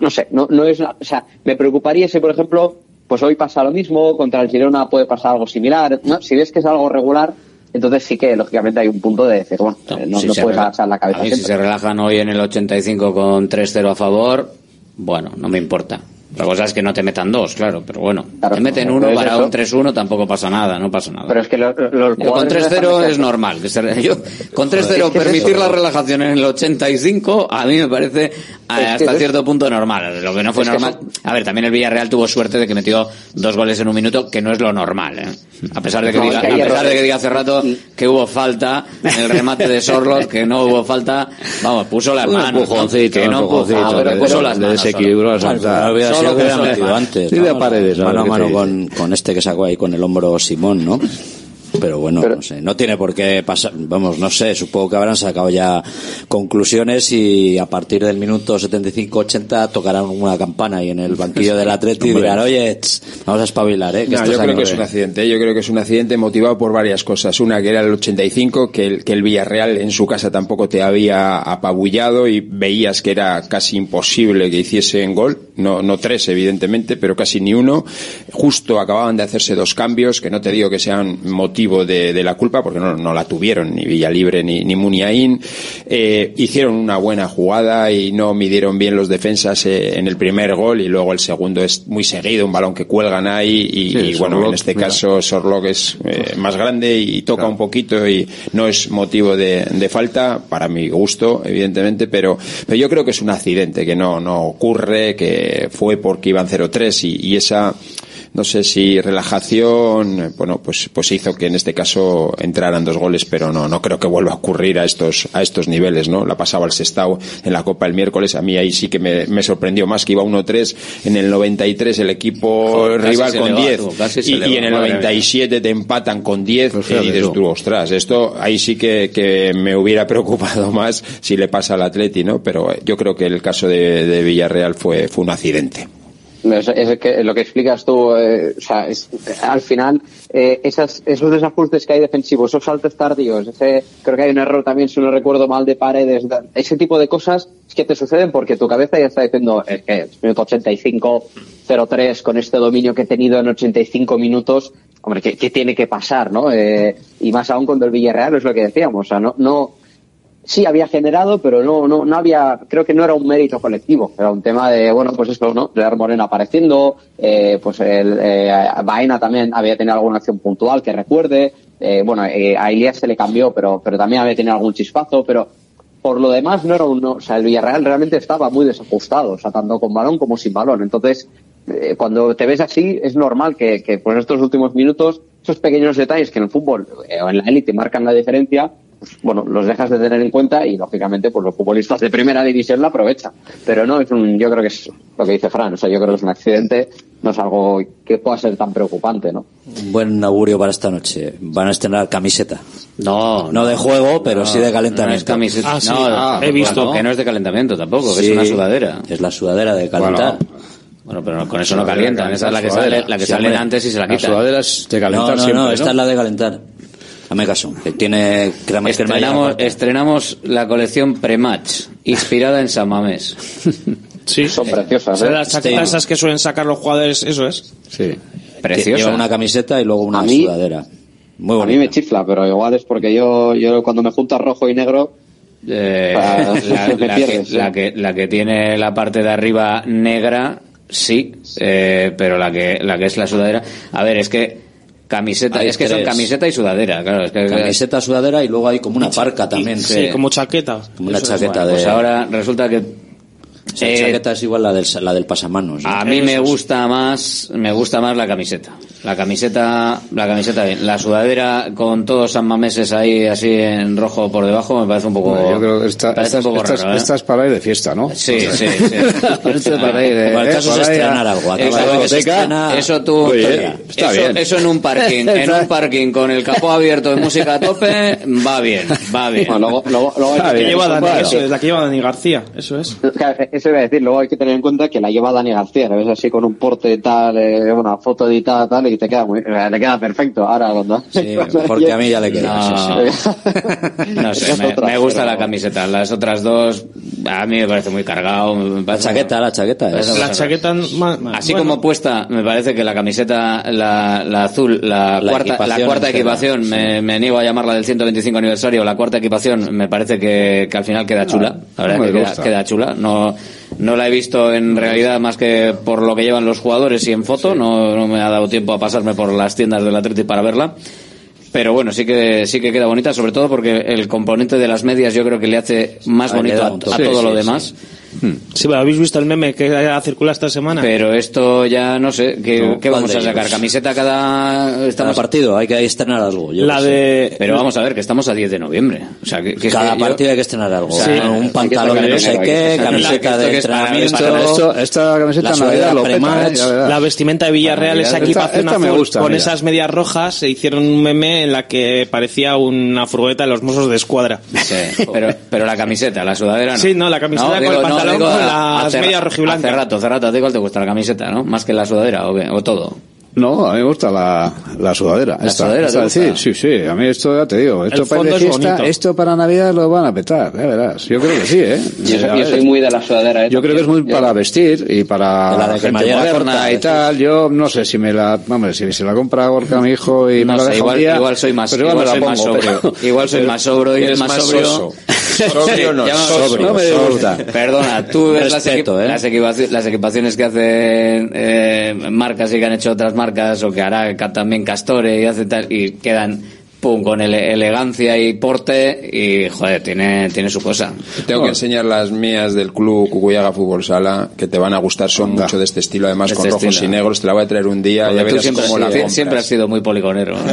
no sé, no, no es, o sea, me preocuparía si, por ejemplo, pues hoy pasa lo mismo, contra el Girona puede pasar algo similar. ¿no? Si ves que es algo regular, entonces sí que lógicamente hay un punto de decir, bueno, no, no, puedes agachar la cabeza. si se relajan hoy en el 85 con 3-0 a favor, bueno, no me importa. La cosa es que no te metan dos, claro, pero bueno. te meten uno para un 3-1 tampoco pasa nada, no pasa nada. Pero es que los, con 3-0 es normal. Que se, yo, con 3-0 permitir la relajación en el 85 a mí me parece hasta cierto punto normal. Lo que no fue normal. A ver, también el Villarreal tuvo suerte de que metió dos goles en un minuto, que no es lo normal. ¿eh? A pesar de que, diga, a pesar de que diga hace rato que hubo falta en el remate de Sorlos, que no hubo falta, vamos, puso las manos. que no puso las manos. Desequilibró Solo hubiera metido antes. Sí, de paredes. Mano a mano con, con este que sacó ahí con el hombro Simón, ¿no? Pero bueno, no sé, no tiene por qué pasar, vamos, no sé, supongo que habrán sacado ya conclusiones y a partir del minuto 75-80 tocarán una campana y en el banquillo del [laughs] Atleti dirán, oye, vamos a espabilar, ¿eh? yo creo que es un accidente, yo creo que es un accidente motivado por varias cosas. Una que era el 85, que el, que el Villarreal en su casa tampoco te había apabullado y veías que era casi imposible que hiciesen gol, no, no tres evidentemente, pero casi ni uno. Justo acababan de hacerse dos cambios, que no te digo que sean motivos de, la culpa, porque no, no, la tuvieron ni Villalibre ni, ni Muniain. Eh, hicieron una buena jugada y no midieron bien los defensas eh, en el primer gol y luego el segundo es muy seguido, un balón que cuelgan ahí y, bueno, en este caso Sorlock es eh, más grande y toca un poquito y no es motivo de, de, falta, para mi gusto, evidentemente, pero, pero yo creo que es un accidente, que no, no ocurre, que fue porque iban 0-3 y, y esa no sé si relajación, bueno, pues, pues hizo que en este caso entraran dos goles, pero no, no creo que vuelva a ocurrir a estos, a estos niveles, ¿no? La pasaba al Sestao en la Copa el miércoles, a mí ahí sí que me, me sorprendió más que iba 1-3, en el 93 el equipo rival con 10 y, y, en el 97 te empatan con 10 pues y dices tú, ostras, esto ahí sí que, que me hubiera [laughs] preocupado más si le pasa al Atleti, ¿no? Pero yo creo que el caso de, de Villarreal fue, fue un accidente. Es, que lo que explicas tú, eh, o sea, es, al final, eh, esas, esos desajustes que hay defensivos, esos saltos tardíos, ese, creo que hay un error también, si no recuerdo mal, de paredes, ese tipo de cosas es que te suceden porque tu cabeza ya está diciendo, es que es minuto 85, 0-3, con este dominio que he tenido en 85 minutos, hombre, ¿qué, tiene que pasar, no? Eh, y más aún cuando el Villarreal es lo que decíamos, o sea, no, no, sí había generado, pero no, no, no había, creo que no era un mérito colectivo, era un tema de, bueno, pues esto, ¿no? Lear Moreno apareciendo, eh, pues el, eh, Baena también había tenido alguna acción puntual que recuerde, eh, bueno, eh, a Ilias se le cambió, pero, pero también había tenido algún chispazo, pero por lo demás no era un, o sea, el Villarreal realmente estaba muy desajustado, o sea, tanto con balón como sin balón, entonces, eh, cuando te ves así, es normal que, que por estos últimos minutos, esos pequeños detalles que en el fútbol eh, o en la élite marcan la diferencia, pues, bueno, los dejas de tener en cuenta y lógicamente pues los futbolistas de primera división la aprovechan. Pero no es un, yo creo que es lo que dice Fran, o sea, yo creo que es un accidente, no es algo que pueda ser tan preocupante, ¿no? Un buen augurio para esta noche. Van a estrenar camiseta. No, no, de juego, pero sí de calentamiento. No es camiseta. Ah, no, ah, he visto que no es de calentamiento tampoco, que es una sudadera. Es la sudadera de calentar. Bueno, pero con eso no calientan. Esa es la que sale, la que sale antes y se la quitan. La sudadera es de calentar no, no, no, esta es la de calentar. Dame caso. Tiene estrenamos, estrenamos la colección Prematch, inspirada en San Mamés. [laughs] Sí. Son preciosas. ¿eh? Las chaquetas que suelen sacar los jugadores, eso es. Sí. Preciosa. Lleva una camiseta y luego una sudadera. Muy A mí me chifla, pero igual es porque yo, yo cuando me junta rojo y negro, [laughs] eh, la, que, la, que, tiene la parte de arriba negra, sí, eh, pero la que, la que es la sudadera. A ver, es que Camiseta, Hay es que son camiseta y sudadera, claro. Es que, Camiseta, sudadera y luego hay como una parca también. Sí, como chaqueta. Como una chaqueta bueno. de... Pues ahora resulta que Sí, la eh, chaqueta es igual la del, la del pasamanos. ¿no? A mí me gusta más, me gusta más la camiseta. La camiseta, la camiseta bien. La sudadera con todos San Mameses ahí así en rojo por debajo me parece un poco. Bueno, yo creo que esta, esta, un poco esta- raro, ¿eh? esta es para ir de fiesta, ¿no? Sí, sí, sí. [laughs] Esto es para ir de, el eh, caso es estrenar algo, Eso, eso, tú, Oye, está eso, bien. eso en un parking, [laughs] en un parking con el capó abierto de música a tope, va bien, va bien. Bueno, luego, luego, luego La que lleva Dani, eso es, la que lleva Dani García, eso es. Claro, Eso iba a decir, luego hay que tener en cuenta que la lleva Dani García, que ves así con un porte y tal, eh, una foto editada tal, y te queda muy, eh, le queda perfecto. Ahora cuando... Sí, porque a mí ya le queda. No, sí, sí. no [laughs] sé, me, otra, me gusta pero- la camiseta. Las otras dos, a mí me parece muy cargado. La chaqueta, la chaqueta. Es- La chaqueta... Así bueno, como puesta, me parece que la camiseta, la, la azul, la, La cuarta, la equipación cuarta me, me niego a llamarla del 125 aniversario, la cuarta equipación, me parece que, que al final queda chula. La verdad no me que queda, gusta. queda chula. No, no la he visto en realidad más que por lo que llevan los jugadores y en foto. No, no me ha dado tiempo a pasarme por las tiendas del Atleti para verla. Pero bueno, sí que sí que queda bonita, sobre todo porque el componente de las medias yo creo que le hace más Ah, bonito a, todo Sí, lo demás. Sí, pero ¿habéis visto el meme que ha circulado esta semana? Pero esto ya no sé, ¿qué, No, qué ¿cuál vamos a sacar? ¿Camiseta cada...? Cada Estamos... partido hay que estrenar algo. yo la sé. de... Pero vamos a ver, que estamos a 10 de noviembre. O sea, que, que Cada yo- partido hay que estrenar algo. Sí. un pantalón de no sé qué, camiseta de entrenamiento. esta camiseta La ¿eh? Verás. La vestimenta de Villarreal, esa equipación con esas medias rojas, se hicieron un meme en la que parecía una furgoneta de los mozos de escuadra. Sí, pero, pero la camiseta, la sudadera no. Sí, no, la camiseta con el pantalón con las medias rojiblancas. Hace rato, hace rato, ¿a ti cuál te gusta la camiseta, no? Más que la sudadera o, qué? o todo. No, a mí me gusta la, la sudadera. ¿La esta, sudadera esta, sí, sí, sí. A mí esto ya te digo. Esto para es fiesta, esto para Navidad lo van a petar, ya verás. Yo creo que sí, ¿eh? Yo, yo ver, soy muy de la sudadera. ¿eh? Yo creo que es muy Yo- para vestir y para la de gente moderna corta, y tal. Yo no sé si me la, hombre, si se la compra Gorka mi hijo y No me la sé, deja igual, un día, igual soy más, igual me la soy más pongo, sobrio. pero- [laughs] Igual soy más sobrio y es más, sobrio. Sobrio [laughs] no, sobrio, no me gusta. Perdona, tú ves las, ¿eh? equipaciones que hacen eh, marcas y que han hecho otras marcas o que hará ca- también Castore y hace tal y quedan pum con ele- elegancia y porte y joder tiene tiene su cosa. Tengo que enseñar las mías del club Cucuyaga Fútbol Sala, que te van a gustar, son mucho de este estilo, además De con este rojos estilo. y negros, te la voy a traer un día, Porque ya verás siempre, cómo la compras. siempre has sido muy policonero. [laughs]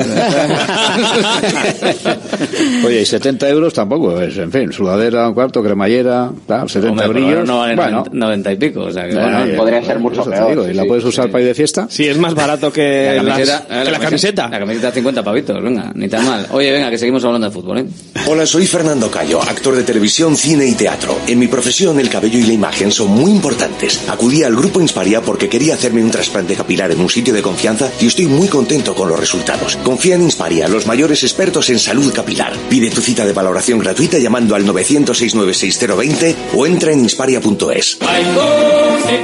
Oye, y 70 euros tampoco es, en fin, sudadera, un cuarto, cremallera, tal, 70 Hombre, brillos. no vale bueno, 90, 90 y pico, o sea que bueno, bueno, oye, podría ser mucho peor, digo, sí, y la sí, puedes usar sí. para ir de fiesta. Sí, es más barato que la las- camiseta, eh, que la camiseta. La camiseta 50 pavitos, venga, ni tan Oye, venga, que seguimos hablando de fútbol, ¿eh? Hola, soy Fernando Cayo, actor de televisión, cine y teatro. En mi profesión, el cabello y la imagen son muy importantes. Acudí al grupo Insparia porque quería hacerme un trasplante capilar en un sitio de confianza y estoy muy contento con los resultados. Confía en Insparia, los mayores expertos en salud capilar. Pide tu cita de valoración gratuita llamando al 900-696-020 o entra en insparia.es.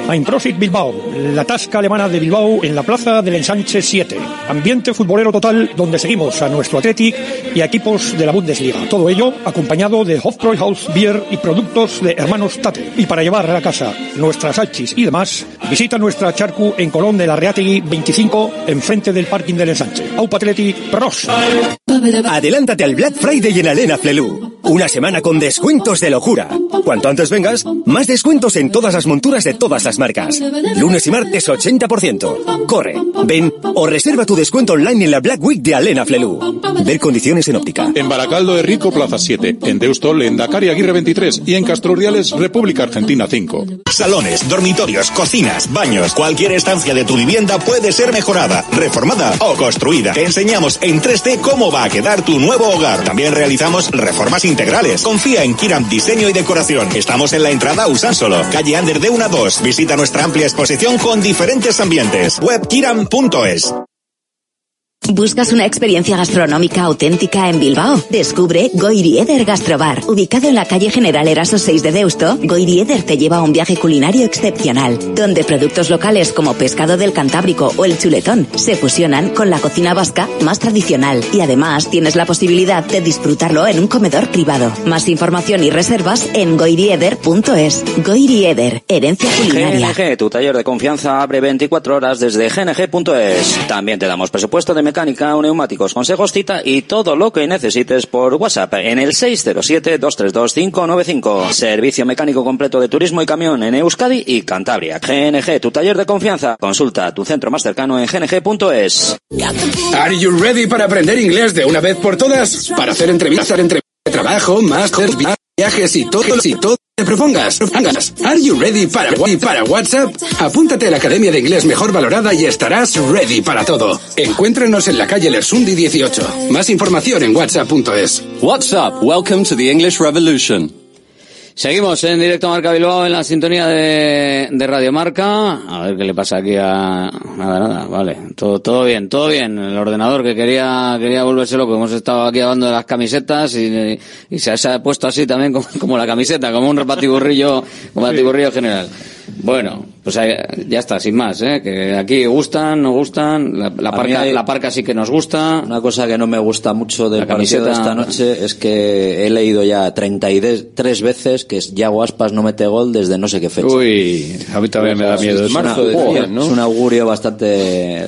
Einprosit Bilbao, la tasca alemana de Bilbao en la plaza del Ensanche 7. Ambiente futbolero total donde seguimos a nuestro Athletic y a equipos de la Bundesliga. Todo ello acompañado de Hofbräuhaus Beer y productos de hermanos Tate. Y para llevar a la casa nuestras salchis y demás, visita nuestra charcu en Colón de la Reategui 25 enfrente del parking del Ensanche. Aupa Athletic, pros. Adelántate al Black Friday en Alena Flelu. Una semana con descuentos de locura. Cuanto antes vengas, más descuentos en todas las monturas de todas las marcas. Lunes y martes 80%. Corre, ven o reserva tu descuento online en la Black Week de Alena Flelu. Ver condiciones en óptica. En Baracaldo de Rico, Plaza 7. En Deusto, Lendakari Aguirre 23. Y en Castro Urdiales, República Argentina 5. Salones, dormitorios, cocinas, baños, cualquier estancia de tu vivienda puede ser mejorada, reformada o construida. Te enseñamos en 3D cómo va a quedar tu nuevo hogar. También realizamos reformas integrales. Confía en Kiram Diseño y Decoración. Estamos en la entrada a Usánsolo, calle Ander de 1 a 2. Visita nuestra amplia exposición con diferentes ambientes. Web kiram.es. ¿Buscas una experiencia gastronómica auténtica en Bilbao? Descubre Goirieder Gastrobar. Ubicado en la calle General Eraso 6 de Deusto, Goirieder te lleva a un viaje culinario excepcional, donde productos locales como pescado del Cantábrico o el chuletón se fusionan con la cocina vasca más tradicional y además tienes la posibilidad de disfrutarlo en un comedor privado. Más información y reservas en goirieder.es. Goirieder, herencia culinaria. GNG, tu taller de confianza abre 24 horas desde gng.es. También te damos presupuesto de mecánica mecánica o neumáticos, consejos, cita y todo lo que necesites por WhatsApp en el 607-232-595. Servicio mecánico completo de turismo y camión en Euskadi y Cantabria. GNG, tu taller de confianza. Consulta tu centro más cercano en gng.es. Are you ready para aprender inglés de una vez por todas? Para hacer entrevistas, de trabajo, máster, viajes y todo, y todo te propongas. propongas. Are you ready para, para WhatsApp? Apúntate a la Academia de Inglés Mejor Valorada y estarás ready para todo. Encuéntranos en la calle Lersundi 18. Más información en whatsapp.es. WhatsApp, welcome to the English Revolution. Seguimos en directo a Marca Bilbao en la sintonía de, de Radio Marca. A ver qué le pasa aquí a nada nada, vale. Todo todo bien, todo bien. El ordenador que quería quería volverse loco. Hemos estado aquí hablando de las camisetas y, y se, ha, puesto así también como, como, la camiseta, como un repatiburrillo, como un repatiburrillo general. Bueno, pues ya está, sin más, ¿eh? que aquí gustan, no gustan, la, la parca, la parca sí que nos gusta. Una cosa que no me gusta mucho del partido de esta noche es que he leído ya 33 veces que Yago Aspas no mete gol desde no sé qué fecha. Uy, a mí también me da miedo. Es, una, ¿no? es un augurio bastante...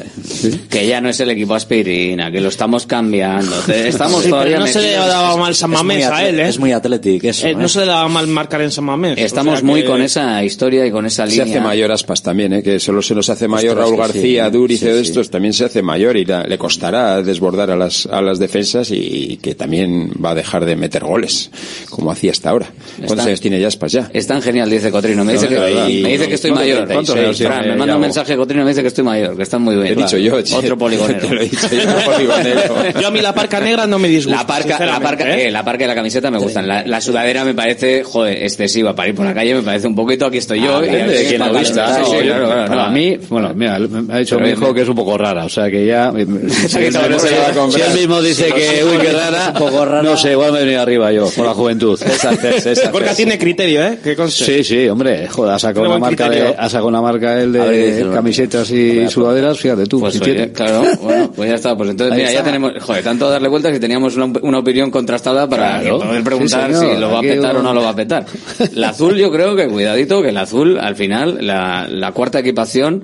Que ya no es el equipo aspirina, que lo estamos cambiando. Estamos todavía no se le daba mal San Mamés a él, ¿eh? Es muy atlético eso. Eh, no ¿eh? se le daba mal marcar en San Mamés. Estamos muy con esa historia y con esa línea. Se hace mayor Aspas también, ¿eh? que solo se nos hace mayor Raúl García, sí, Durice, de estos, también se hace mayor y la, le costará desbordar a las, a las defensas y, que también va a dejar de meter goles, como hacía hasta ahora. ¿Cuántos años tiene ya Aspas ya? Es tan genial, dice Cotrino. Me dice, que, me dice que estoy mayor. ¿Cuántos años Fran, me manda un mensaje Cotrino me dice que estoy mayor, que están muy bien. He dicho yo, Otro poligonero. [laughs] Te lo he dicho yo, otro poligonero. [laughs] yo a mí la parca negra no me disgusta. La parca, la parca, ¿eh? eh, la parca y la camiseta me gustan. La, la, sudadera me parece, joder, excesiva para ir por la calle, me parece un poquito, aquí estoy yo. Ah, y de quien lo vista. Sí, sí, claro, claro. Para mí, bueno, mira, me ha dicho mi hijo que es un poco rara, o sea que ya... [laughs] si él mismo dice que, uy, qué [laughs] rara, no sé, igual me he venido arriba yo, por la juventud. [laughs] Porque tiene criterio, ¿eh? Sí, sí, hombre, joder, ha sacado una marca de, ha sacado una marca él de camisetas y sudaderas, fíjate tú. Pues oye, claro, bueno, pues ya está, pues entonces mira, ya tenemos, joder, tanto darle vueltas que teníamos una, una opinión contrastada para poder preguntar si lo va a petar o no lo va a petar. La azul yo creo que, cuidadito, que el azul, al final, la, la cuarta equipación,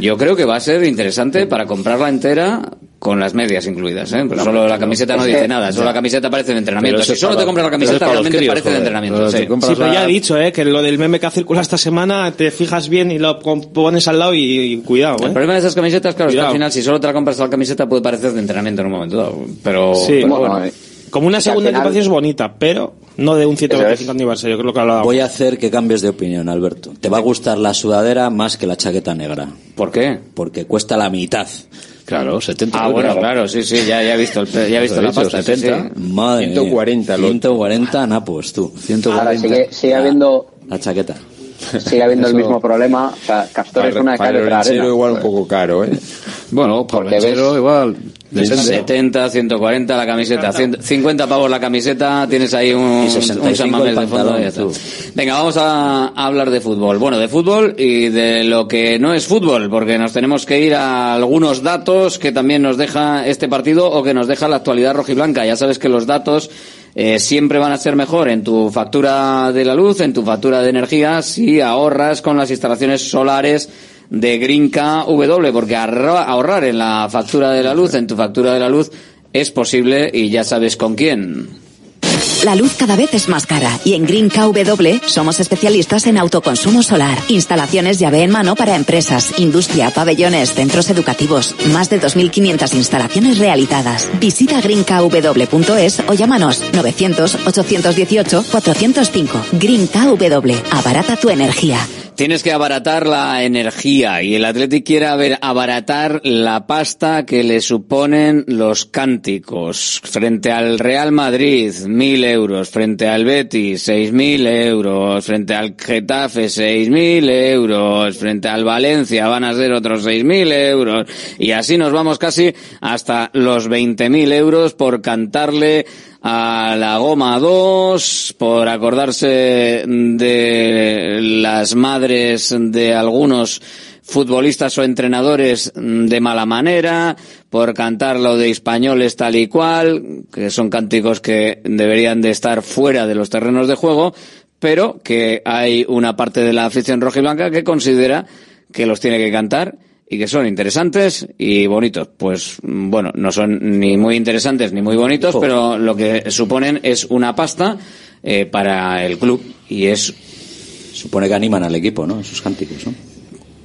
yo creo que va a ser interesante para comprarla entera con las medias incluidas, ¿eh? Pero solo la camiseta no dice nada, solo la camiseta parece de entrenamiento. Si solo te compras la camiseta realmente parece de entrenamiento. Sí, sí pero ya he dicho, ¿eh? Que lo del meme que ha circulado esta semana te fijas bien y lo pones al lado y, y cuidado, ¿eh? El problema de esas camisetas, claro, es que al final si solo te la compras la camiseta puede parecer de entrenamiento en un momento dado. Pero, sí, pero bueno, bueno. Como una segunda final... equipación es bonita, pero no de un 125 aniversario, creo que hablaba. Voy a hacer que cambies de opinión, Alberto. Te va a gustar la sudadera más que la chaqueta negra. ¿Por qué? Porque cuesta la mitad. Claro, 70 Ah, bueno, claro, sí, sí, ya, ya he visto, el, ya he visto la pasta. 70. Sí, sí. Madre 140, mía. 140 napos, tú. 140. Ahora sigue, sigue habiendo... La chaqueta. Sigue habiendo el mismo problema. O sea, Castor es una de para el arena. igual un poco caro, ¿eh? Bueno, para el igual... 70, 140 la camiseta, 50 pavos la camiseta, tienes ahí un, un San Mamés de fondo. Y ya está. Venga, vamos a, a, hablar de fútbol. Bueno, de fútbol y de lo que no es fútbol, porque nos tenemos que ir a algunos datos que también nos deja este partido o que nos deja la actualidad rojiblanca. Ya sabes que los datos eh, siempre van a ser mejor en tu factura de la luz, en tu factura de energía, si ahorras con las instalaciones solares de Green KW, porque ahorrar en la factura de la luz, en tu factura de la luz, es posible y ya sabes con quién. La luz cada vez es más cara y en Green KW somos especialistas en autoconsumo solar, instalaciones llave en mano para empresas, industria, pabellones, centros educativos, más de 2.500 instalaciones realizadas. Visita greenkw.es o llámanos 900-818-405. Green KW, abarata tu energía. Tienes que abaratar la energía y el Athletic quiere abaratar la pasta que le suponen los cánticos. Frente al Real Madrid, mil euros. Frente al Betis, seis mil euros. Frente al Getafe, seis mil euros. Frente al Valencia van a ser otros seis mil euros. Y así nos vamos casi hasta los veinte mil euros por cantarle a la goma 2 por acordarse de las madres de algunos futbolistas o entrenadores de mala manera, por cantar lo de españoles tal y cual, que son cánticos que deberían de estar fuera de los terrenos de juego, pero que hay una parte de la afición roja y blanca que considera que los tiene que cantar y que son interesantes y bonitos. Pues bueno, no son ni muy interesantes ni muy bonitos, pero lo que suponen es una pasta eh, para el club y es Supone que animan al equipo, ¿no? Esos cánticos, ¿no?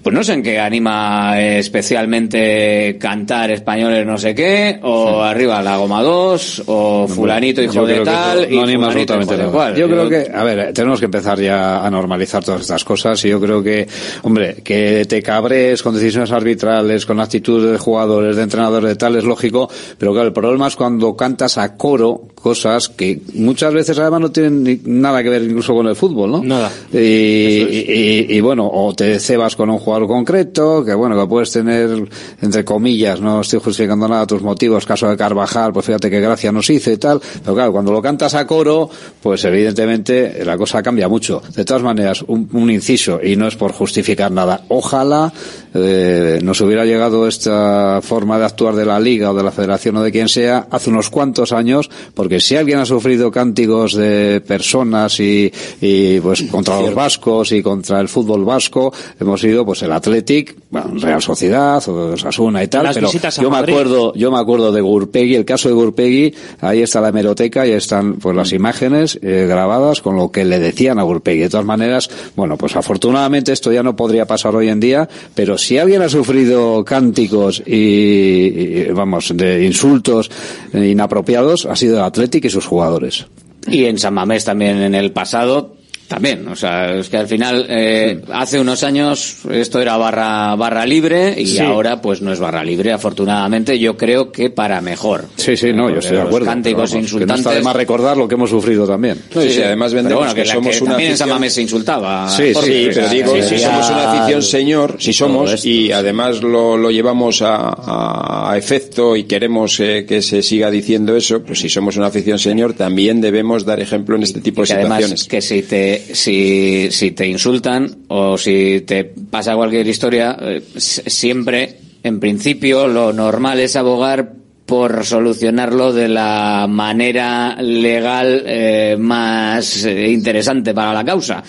Pues no sé en qué anima especialmente cantar españoles no sé qué, o arriba la goma 2, o fulanito hijo Yo de tal, no anima absolutamente nada. cual. Yo creo que, a ver, tenemos que empezar ya a normalizar todas estas cosas y yo creo que, hombre, que te cabres con decisiones arbitrales, con actitudes de jugadores, de entrenadores, de tal, es lógico, pero claro, el problema es cuando cantas a coro cosas que muchas veces además no tienen ni- nada que ver incluso con el fútbol, ¿no? Nada. Y, y- y, bueno, o te cebas con un jugador concreto, que bueno, que puedes tener, entre comillas, no estoy justificando nada tus motivos, caso de Carvajal, pues fíjate qué gracia nos hizo y tal, pero claro, cuando lo cantas a coro, pues evidentemente la cosa cambia mucho. De todas maneras, un inciso, y no es por justificar nada, ojalá eh, nos hubiera llegado esta forma de actuar de la liga o de la federación o de quien sea hace unos cuantos años, porque si alguien ha sufrido cánticos de personas y, y pues [clears throat] contra los vascos y contra el fútbol vasco, hemos sido pues el Athletic, bueno, Real Sociedad o Osasuna y tal, Las pero yo me acuerdo, yo me acuerdo de Gurpegui, el caso de Gurpegui, ahí está la hemeroteca y están pues las imágenes eh, grabadas con lo que le decían a Gurpegui. De todas maneras, bueno, pues afortunadamente esto ya no podría pasar hoy en día, pero si alguien ha sufrido cánticos y, vamos, de insultos inapropiados, ha sido el Athletic y sus jugadores. Y en San Mamés también en el pasado también, o sea, es que al final eh, hace unos años esto era barra barra libre y Sí. ahora pues no es barra libre, afortunadamente yo creo que para mejor. Sí, sí, no, yo estoy de acuerdo. cánticos vamos, que no insultantes. está de más recordar lo que hemos sufrido también. No, y si además vendemos bueno, que la- somos una también en afición- Mamés se insultaba. Sí, sí, pero digo, que si somos una afición señor, si somos, esto, y además lo, lo llevamos a, a- a efecto y queremos eh, que se siga diciendo eso, pues si somos una afición señor, también debemos dar ejemplo en este tipo de que además situaciones. que si te si, si te insultan o si te pasa cualquier historia eh, siempre en principio lo normal es abogar por solucionarlo de la manera legal eh, más eh, interesante para la causa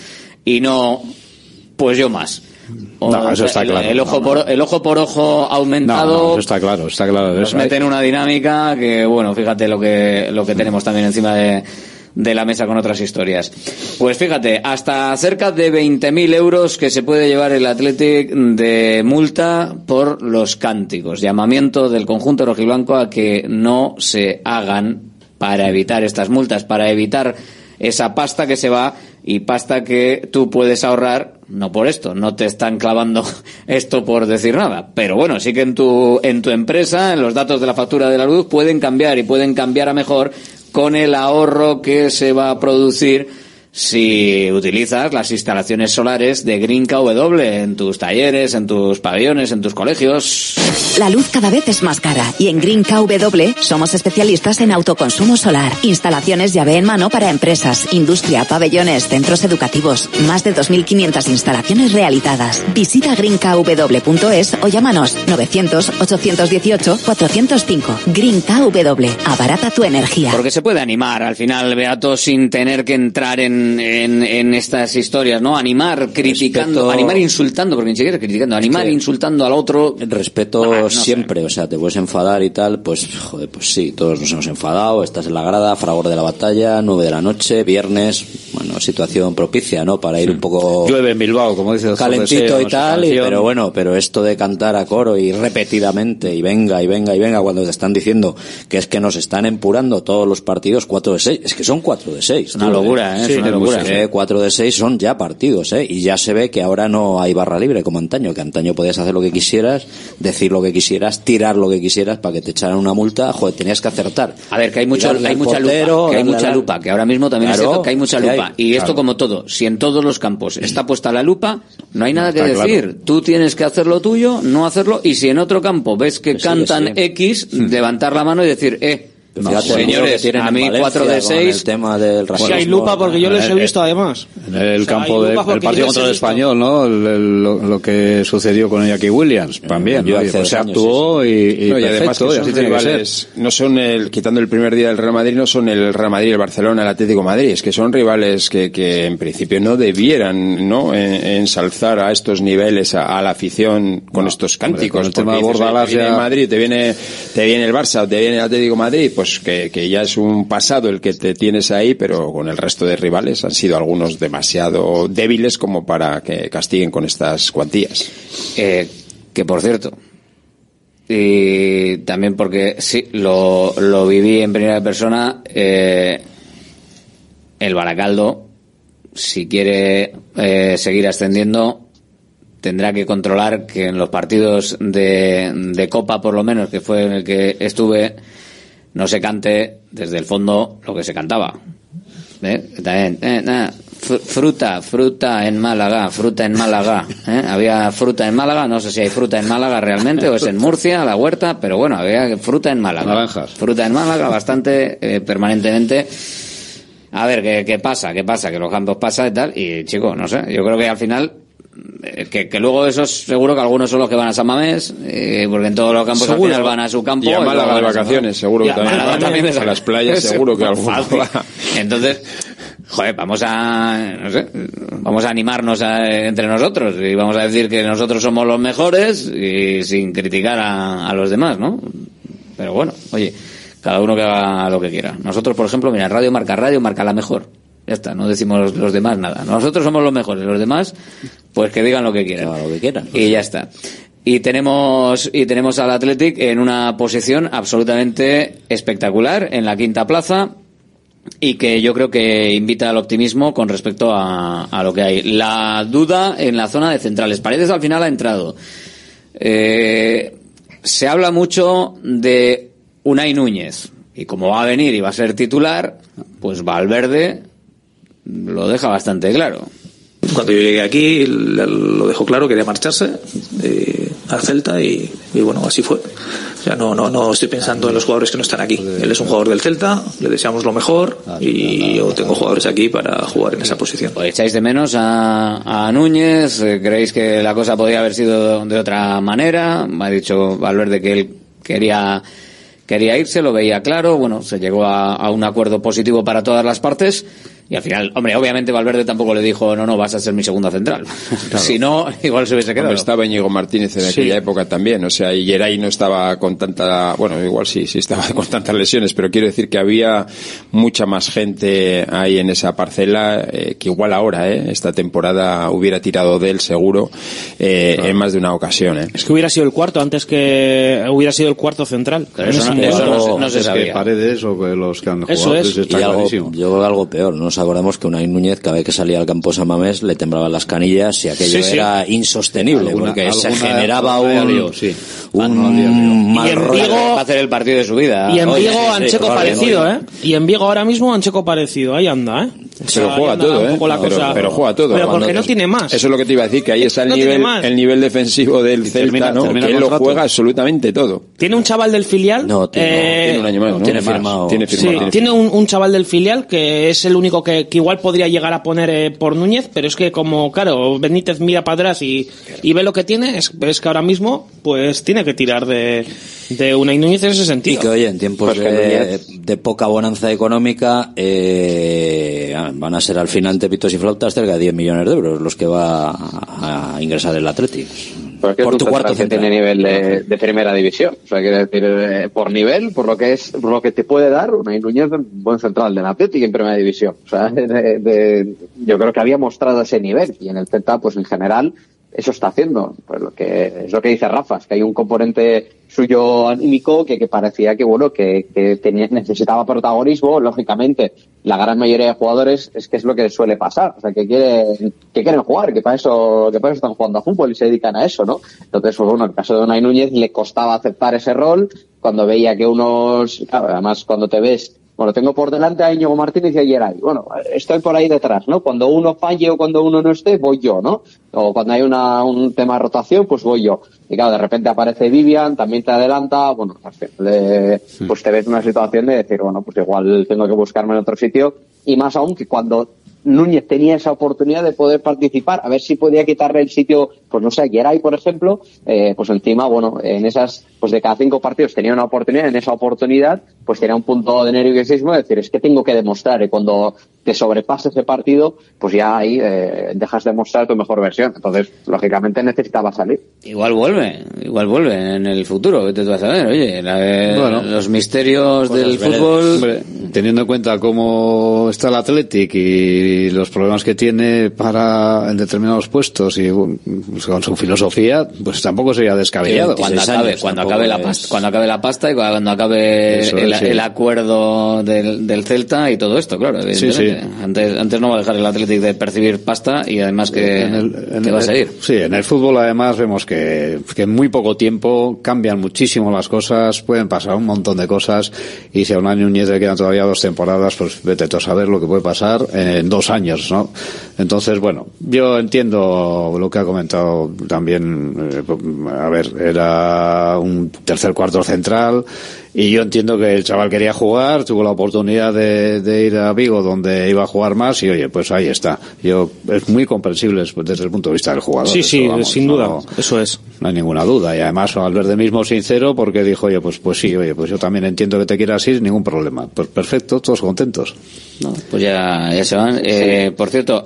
y no pues yo más O No, eso está claro. el, ojo No, por el ojo por ojo aumentado no, eso está claro, está claro. nos Eso- mete en una dinámica que, bueno, fíjate lo que, lo que tenemos también encima de, de la mesa con otras historias. Pues fíjate, hasta cerca de 20.000 euros que se puede llevar el Athletic de multa por los cánticos. Llamamiento del conjunto rojiblanco a que no se hagan para evitar estas multas, para evitar esa pasta que se va y pasta que tú puedes ahorrar, no por esto, no te están clavando [laughs] esto por decir nada, pero bueno, sí que en tu, en tu empresa, en los datos de la factura de la luz pueden cambiar y pueden cambiar a mejor con el ahorro que se va a producir si utilizas las instalaciones solares de Green KW en tus talleres, en tus pabellones, en tus colegios. La luz cada vez es más cara y en Green KW somos especialistas en autoconsumo solar, instalaciones llave en mano para empresas, industria, pabellones, centros educativos, más de 2.500 instalaciones realizadas. Visita greenkw.es o llámanos 900-818-405. Green KW, abarata tu energía. Porque se puede animar al final, Beato, sin tener que entrar en, en, en estas historias, ¿no? Animar criticando, Respeto- animar insultando, porque ni siquiera criticando, animar que- insultando al otro. Respeto siempre, o sea, te puedes enfadar y tal, pues, joder, pues sí, todos nos hemos enfadado, estás en la grada, fragor de la batalla, nueve de la noche, viernes, bueno, situación propicia, ¿no? Para ir un poco Llueve en Bilbao, como dice calentito y tal, y- pero bueno, pero esto de cantar a coro y repetidamente, y venga, y venga, y venga, cuando te están diciendo que es que nos están empurando todos los partidos 4 de 6, es que son 4 de 6. una locura, ¿eh? Es una locura, sí. 4 de 6 son ya partidos, ¿eh? Y ya se ve que ahora no hay barra libre como antaño, que antaño podías hacer lo que quisieras, decir lo que quisieras, tirar lo que quisieras para que te echaran una multa, joder, tenías que acertar. A ver, que hay mucho, hay mucha portero, lupa, que hay mucha lupa, que ahora mismo también es Claro, cierto que hay mucha hay, y esto claro. como todo, si en todos los campos está puesta la lupa, no hay nada que Está decir. claro. Tú tienes que hacer lo tuyo, no hacerlo, y si en otro campo ves que sí, cantan sí. X, levantar la mano y decir, eh, Que señores, tienen a mí Valencia 4 de con 6. El tema del Si racismo. hay lupa, porque yo les he Eh, visto además. En el O sea, campo hay del partido contra el español, ¿no? El- el- lo, lo que sucedió con Iñaki Williams también. yo ¿no? hace Y, pues, se actuó y, y No, y además que son así tiene que ser. rivales, no son el, quitando el primer día del Real Madrid, no son el Real Madrid, el Barcelona, el Atlético de Madrid, es que son rivales que, que en principio no debieran, ¿no? En- ensalzar a estos niveles a, a la afición con estos cánticos. con el tema de oye, ya- el Madrid, te viene, te viene el Barça o te viene el Atlético de Madrid, pues que, que ya es un pasado el que te tienes ahí, pero con el resto de rivales han sido algunos demasiado débiles como para que castiguen con estas cuantías. Eh, que por cierto, y también porque sí, lo, lo viví en primera persona, eh, el Baracaldo, si quiere eh, seguir ascendiendo, tendrá que controlar que en los partidos de, de Copa, por lo menos, que fue en el que estuve, no se cante desde el fondo lo que se cantaba. ¿Eh? También, eh, fr- fruta, fruta en Málaga, fruta en Málaga. ¿eh? Había fruta en Málaga, no sé si hay fruta en Málaga realmente o es en Murcia, la huerta, pero bueno, había fruta en Málaga. Naranjas. Fruta en Málaga bastante eh, permanentemente. A ver, ¿qué, ¿qué pasa? ¿Qué pasa? Que los campos pasa y tal. Y chico, no sé, yo creo que al final que, que luego esos seguro que algunos son los que van a San Mamés, eh, porque en todos los campos Seguro. al final van a su campo. Y a Málaga de vacaciones, seguro que a también. Málaga también A las playas, [laughs] seguro que alguno va. Entonces, joder, vamos a, no sé, vamos a animarnos a- entre nosotros y vamos a decir que nosotros somos los mejores y sin criticar a, a los demás, ¿no? Pero bueno, oye, cada uno que haga lo que quiera. Nosotros, por ejemplo, mira, Radio Marca Radio, marca la mejor. Ya está, no decimos los demás nada. Nosotros somos los mejores, los demás, pues que digan lo que quieran. lo que quieran. Y ya está. Y tenemos, y tenemos al Athletic en una posición absolutamente espectacular, en la quinta plaza, y que yo creo que invita al optimismo con respecto a, a lo que hay. La duda en la zona de centrales. Paredes al final ha entrado. Eh, se habla mucho de Unai Núñez. Y como va a venir y va a ser titular, pues Valverde lo deja bastante claro. Cuando yo llegué aquí lo dejó claro, quería marcharse eh, al Celta y, y bueno, así fue. O sea, no, no, no estoy pensando en los jugadores que no están aquí. Él es un jugador del Celta, le deseamos lo mejor y yo tengo jugadores aquí para jugar en esa posición. ¿O echáis de menos a, a Núñez? Eh, ¿Creéis que la cosa podría haber sido de otra manera? Me ha dicho Valverde que él quería, quería irse, lo veía claro. Bueno, se llegó a, a un acuerdo positivo para todas las partes. Y al final, hombre, obviamente Valverde tampoco le dijo, no, no, vas a ser mi segunda central. [laughs] si no, igual se hubiese quedado. Hombre, estaba Íñigo Martínez en Sí. aquella época también, o sea, y Geray no estaba con tanta, bueno, igual sí, sí estaba [laughs] con tantas lesiones, pero quiero decir que había mucha más gente ahí en esa parcela eh, que igual ahora, eh, esta temporada hubiera tirado de él seguro eh, en más de una ocasión. Eh. Es que hubiera sido el cuarto antes que hubiera sido el cuarto central. Pero eso no- eso momento. no se- no se Es que sabía. Paredes o que los que han Eso es. pues está y algo, yo creo que algo peor. No nos acordamos que Unai Núñez, cada vez que salía al campo San Mamés, le temblaban las canillas y aquello Sí, sí. era insostenible, Alguna- porque se generaba un, lío, sí. un mal Y en rollo. Vigo- Va a hacer el partido de su vida. Y en Vigo Ancheco parecido, ¿eh? Y en Vigo ahora mismo Ancheco parecido. Ahí anda, ¿eh? Sea, Pero juega todo, ¿eh? la pero, cosa. pero juega todo. Pero porque no tiene más. Eso es lo que te iba a decir, que ahí está el No nivel, más. el nivel defensivo del Celta, termina- ¿no? termina que él lo juega absolutamente todo. Tiene un chaval del filial. No, tiene- eh, Tiene un año más, ¿no? tiene firmado. Tiene Sí, tiene tiene un, un chaval del filial que es el único que, que igual podría llegar a poner eh, por Núñez, pero es que como, claro, Benítez mira para atrás y, y ve lo que tiene, es, es que ahora mismo pues tiene que tirar de, de una Núñez en ese Y sentido. que, oye, en tiempos Pues de, de poca bonanza económica, eh, van a ser al final tepitos y flautas cerca de 10 millones de euros los que va a, ingresar el Athletic. Porque Por es tu un cuarto central que tiene nivel de, de primera división. O sea, quiere decir, eh, por nivel, por lo que es, por lo que te puede dar, una Núñez un buen central del Atlético en primera división. O sea, [laughs] de- de- yo creo que había mostrado ese nivel y en el Celta, pues en general, eso está haciendo. Pues lo que es lo que dice Rafa, es que hay un componente suyo anímico que, que parecía que bueno que, que tenía, necesitaba protagonismo lógicamente la gran mayoría de jugadores es que es lo que suele pasar o sea que quieren que quieren jugar que para eso que para eso están jugando a fútbol y se dedican a eso no entonces pues bueno en el caso de Unai Núñez le costaba aceptar ese rol cuando veía que unos claro, además cuando te ves bueno, tengo por delante a Íñigo Martínez y a Geray. Bueno, estoy por ahí detrás, ¿no? Cuando uno falle o cuando uno no esté, voy yo, ¿no? O cuando hay una, un tema de rotación, pues voy yo. Y claro, de repente aparece Vivian, también te adelanta, bueno, pues te ves en una situación de decir, bueno, pues igual tengo que buscarme en otro sitio. Y más aún que cuando Núñez tenía esa oportunidad de poder participar, a ver si podía quitarle el sitio, pues no sé, a Geray, por ejemplo, eh, pues encima, bueno, en esas, pues de cada cinco partidos tenía una oportunidad, en esa oportunidad, pues tenía un punto de nerviosismo de decir, es que tengo que demostrar, y cuando te sobrepasa ese partido, pues ya ahí eh, dejas de mostrar tu mejor versión. Entonces, lógicamente necesitaba salir. Igual vuelve, igual vuelve en el futuro, que te vas a ver, oye, los misterios del fútbol. teniendo en cuenta cómo está el Athletic y los problemas que tiene para en determinados puestos y pues, con su filosofía, pues tampoco sería descabellado. Cuando acabe, cuando acabe la pasta, cuando acabe la pasta y cuando acabe el, acuerdo del, del Celta y todo esto, claro. Sí, sí. Antes, antes no va a dejar el Atlético de percibir pasta y además que, va a seguir. Sí, en el fútbol además vemos que, que en muy poco tiempo cambian muchísimo las cosas, pueden pasar un montón de cosas y si a un año Núñez le quedan todavía dos temporadas, pues vete tú a saber lo que puede pasar en dos años, ¿no? Entonces, bueno, yo entiendo lo que ha comentado también, eh, a ver, era un tercer cuarto central y yo entiendo que el chaval quería jugar, tuvo la oportunidad de, ir a Vigo donde iba a jugar más y oye, pues ahí está. Yo es muy comprensible desde el punto de vista del jugador. Sí, sí, sin duda, eso es. No hay ninguna duda y además Valverde mismo sincero porque dijo, oye, pues pues sí, oye, pues yo también entiendo que te quieras ir, ningún problema. Pues perfecto, todos contentos. No, pues ya, ya se van. Eh, por cierto,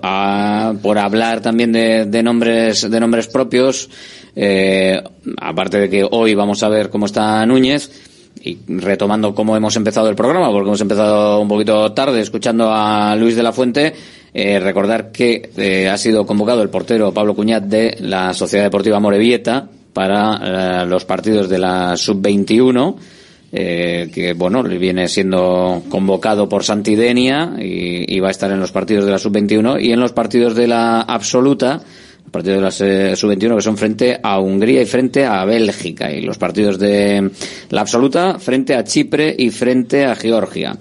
por hablar también de, de nombres de nombres propios, eh, aparte de que hoy vamos a ver cómo está Núñez y retomando cómo hemos empezado el programa, porque hemos empezado un poquito tarde escuchando a Luis de la Fuente, eh, recordar que eh, ha sido convocado el portero Pablo Cuñat de la Sociedad Deportiva Morevieta para eh, los partidos de la Sub-21. que bueno, viene siendo convocado por Santidenia y, y, va a estar en los partidos de la sub-21 y en los partidos de la absoluta partidos de la sub-21 que son frente a Hungría y frente a Bélgica y los partidos de la absoluta frente a Chipre y frente a Georgia.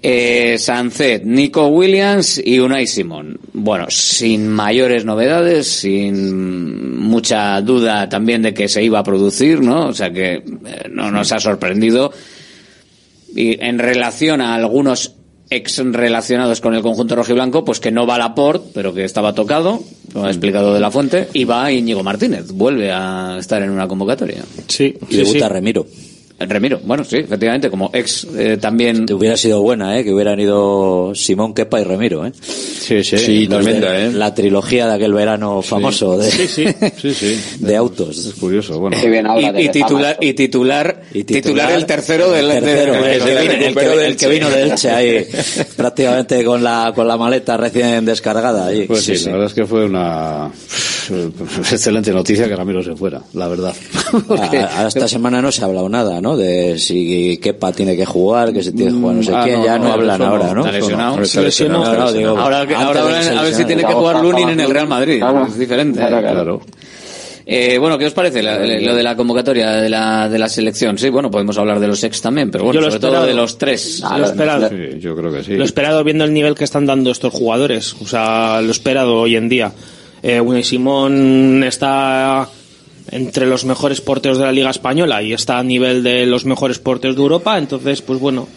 Eh, Sancet, Nico Williams y Unai Simón. Bueno, sin mayores novedades, sin mucha duda también de que se iba a producir, ¿no? O sea que eh, no nos ha sorprendido. Y en relación a algunos ex relacionados con el conjunto rojiblanco, pues que no va a Laporte, pero que estaba tocado, lo ha explicado de la fuente, y va Íñigo Martínez, vuelve a estar en una convocatoria. Sí, y debuta Remiro. Remiro, bueno, sí, efectivamente, como ex eh, también. Te hubiera sido buena, ¿eh? Que hubieran ido Simón Kepa y Remiro, ¿eh? Sí, sí, sí tremenda, ¿eh? La trilogía de aquel verano famoso de, sí, sí, sí, sí. [laughs] de autos. Es curioso, bueno. Y, titular, y, titular, y titular, el tercero del el, tercero, el, que, vino de Elche ahí, [laughs] prácticamente con la, con la maleta recién descargada. Ahí. Pues sí, la verdad es que fue una excelente noticia que Ramiro se fuera, la verdad. [laughs] a, esta semana no se ha hablado nada, ¿no? De si Kepa tiene que jugar, que se tiene que jugar no sé ah, quién, ya no, hablan ahora, ¿no? Está lesionado. ahora, a ver si tiene que jugar Lunin en el Real Madrid. Es diferente. Claro. Eh, bueno, ¿qué os parece lo de la convocatoria de la, de la selección? Sí, bueno, podemos hablar de los ex también, pero bueno, sobre todo de los tres. lo esperado. yo creo que sí. Lo esperado viendo el nivel que están dando estos jugadores. O sea, lo esperado hoy en día. Eh, Unai Simón está entre los mejores porteros de la Liga Española y está a nivel de los mejores porteros de Europa, entonces, pues bueno,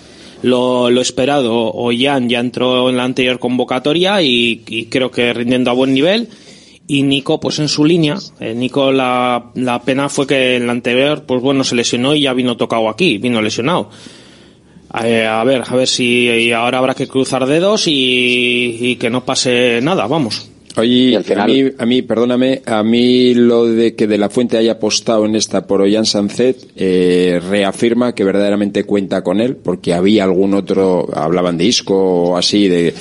lo, lo esperado. Ollán ya entró en la anterior convocatoria y, creo que rindiendo a buen nivel. Y Nico, pues en su línea. Eh, Nico, la, la pena fue que en la anterior, pues bueno, se lesionó y ya vino tocado aquí, vino lesionado. Eh, a ver, a ver si ahora habrá que cruzar dedos y, y que no pase nada, vamos. Oye, a, mí, a mí, perdóname, a mí lo de que De La Fuente haya apostado en esta por Ollán Sancet eh, reafirma que verdaderamente cuenta con él, porque había algún otro, hablaban de Isco o así, de,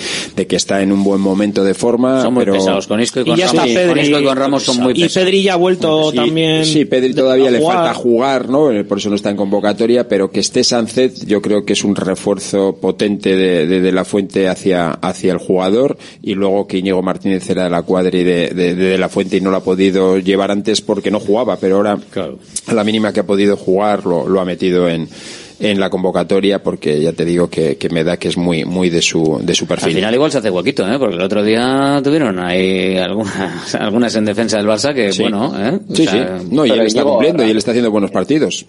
que está en un buen momento de forma. Son muy pero... pesados, con Isco y con, Ramos, Pedri, con Ramos son muy pesados. Y Pedri ya ha vuelto también. Sí, Pedri todavía le falta jugar, ¿no? Por eso no está en convocatoria, pero que esté Sancet yo creo que es un refuerzo potente de, de, de La Fuente hacia, hacia el jugador y luego que Íñigo Martínez era de la cuadri de, de, la Fuente y no lo ha podido llevar antes porque no jugaba, pero ahora a la mínima que ha podido jugar lo, lo ha metido en, en la convocatoria porque ya te digo que, que me da que es muy muy de su de su perfil. Al final igual se hace huequito, ¿eh? Porque el otro día tuvieron ahí algunas, [laughs] algunas en defensa del Barça que, Sí. bueno, ¿eh? O Sí, sea, sí. No, y él está cumpliendo y él está haciendo buenos partidos.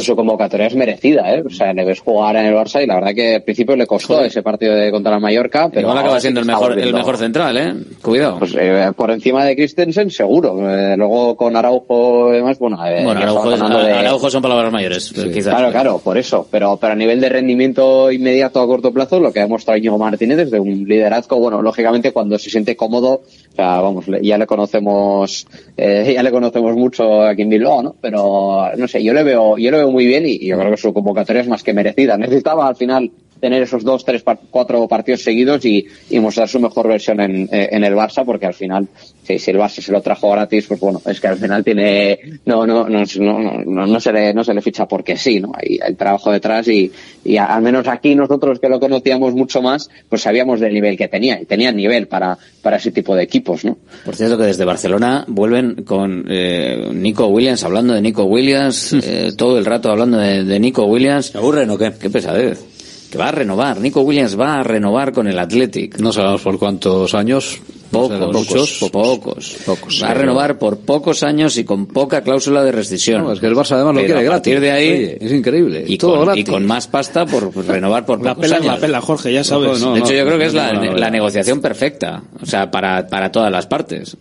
Su convocatoria es merecida, ¿eh? O sea, le ves jugar en el Barça y la verdad que al principio le costó ese partido de contra la Mallorca, pero igual acaba siendo el mejor, el mejor central, ¿eh? Cuidado. Pues eh, por encima de Christensen, seguro. Eh, luego con Araujo y demás, bueno, eh, bueno, Araujo, de- son palabras mayores, quizás. Claro, claro, por eso. Pero, pero a nivel de rendimiento inmediato a corto plazo, lo que ha demostrado Íñigo Martínez es de un liderazgo, bueno, lógicamente cuando se siente cómodo, o sea, vamos, ya le conocemos, [laughs] ya le conocemos mucho aquí en Bilbao, ¿no? Pero, no sé, yo le veo, yo le veo muy bien y, yo creo que su convocatoria es más que merecida. Necesitaba al final tener esos dos, tres, cuatro partidos seguidos y, y mostrar su mejor versión en, eh, en el Barça, porque al final, si, si el Barça se lo trajo gratis, pues bueno, es que al final tiene, no, no, no, no, no, no se le, no se le ficha porque sí, ¿no? Hay, hay trabajo detrás y, y a- al menos aquí nosotros que lo conocíamos mucho más, pues sabíamos del nivel que tenía y tenía nivel para, para ese tipo de equipos, ¿no? Por cierto que desde Barcelona vuelven con eh, Nico Williams, hablando de Nico Williams, eh, todo el rato hablando de, de Nico Williams. ¿Se aburren o qué? Qué pesadez. Que va a renovar, Nico Williams va a renovar con el Athletic. No sabemos por cuántos años. Pocos, serán muchos, pocos, pocos. Va a renovar por pocos años y con poca cláusula de rescisión. No, es que el Barça además lo Pero quiere a gratis. partir de ahí Oye, es increíble. y todo con, y con más pasta por por renovar por [laughs] La pocos pela es años. la pela, Jorge, ya sabes. No, de hecho, no, yo creo que es la, no, no, no. la negociación perfecta, o sea, para, para todas las partes.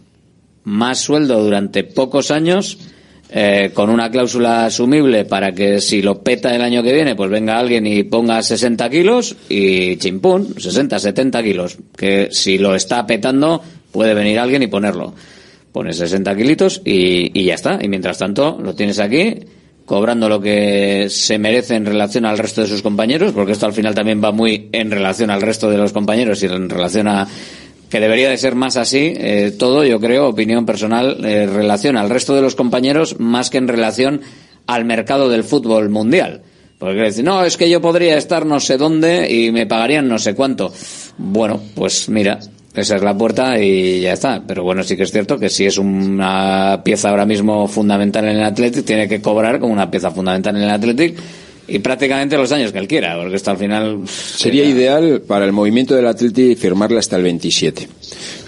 Más sueldo durante pocos años, eh, con una cláusula asumible para que si lo peta el año que viene, pues venga alguien y ponga 60 kilos y chimpún, 60, 70 kilos. Que si lo está petando, puede venir alguien y ponerlo. Pone 60 kilitos y, y ya está. Y mientras tanto, lo tienes aquí, cobrando lo que se merece en relación al resto de sus compañeros, porque esto al final también va muy en relación al resto de los compañeros y en relación a que debería de ser más así eh, todo, yo creo, opinión personal, eh, relación al resto de los compañeros más que en relación al mercado del fútbol mundial. Porque decir, no, es que yo podría estar no sé dónde y me pagarían no sé cuánto. Bueno, pues mira, esa es la puerta y ya está. Pero bueno, sí que es cierto que si es una pieza ahora mismo fundamental en el Athletic, tiene que cobrar como una pieza fundamental en el Athletic y prácticamente los años que él quiera, porque esto al final... Sería ideal para el movimiento del Atleti firmarla hasta el 27.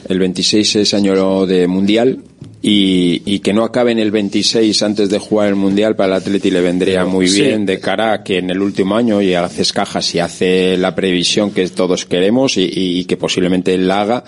El 26 es año de Mundial y, y que no acabe en el 26 antes de jugar el Mundial para el Atleti le vendría muy Sí. bien de cara a que en el último año y haces cajas y hace la previsión que todos queremos y, y- que posiblemente él la haga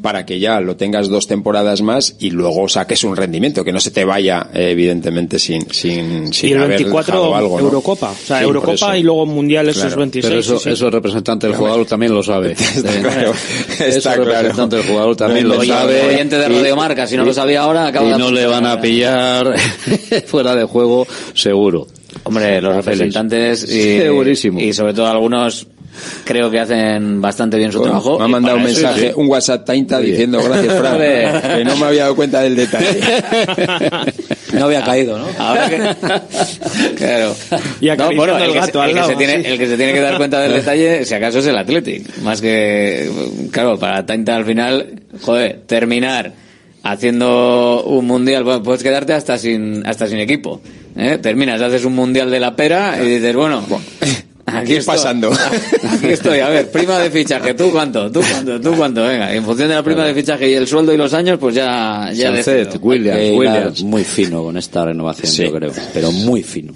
para que ya lo tengas dos temporadas más y luego saques un rendimiento que no se te vaya eh, evidentemente sin sin, sin y el haber 24 dejado algo, ¿no? Eurocopa. O sea, Sí, Eurocopa eso. y luego Mundial esos Claro. 26. Pero eso, sí, sí. eso el representante del jugador también lo sabe. [laughs] claro, Eso está el representante del jugador también lo sabe. oyente de Radio Marca, si no lo sabía ahora, acaba y de no le van a pillar [laughs] fuera de juego, seguro. Hombre, los representantes y, Segurísimo. y sobre todo algunos creo que hacen bastante bien su Bueno, trabajo. Me ha mandado un mensaje, un WhatsApp tainta diciendo gracias, Fran, que no me había dado cuenta del detalle. [laughs] No había caído, ¿no? Ahora que... [laughs] claro. Y No, bueno, el, el que, gato se, al el que se tiene, el que se tiene que dar cuenta del detalle, si acaso, es el Athletic. Más que, claro, para Tainta al final, joder, terminar haciendo un mundial, bueno, puedes quedarte hasta sin, hasta sin equipo. ¿eh? Terminas, haces un mundial de la pera y dices, bueno, [laughs] aquí ¿Qué estoy. pasando? [laughs] Aquí estoy, a ver, prima de fichaje, ¿tú cuánto? ¿Tú cuánto? ¿Tú cuánto? Venga, en función de la prima de fichaje y el sueldo y los años, pues ya, ya decido. Williams, hilar Williams. muy fino con esta renovación, yo creo. Pero muy fino.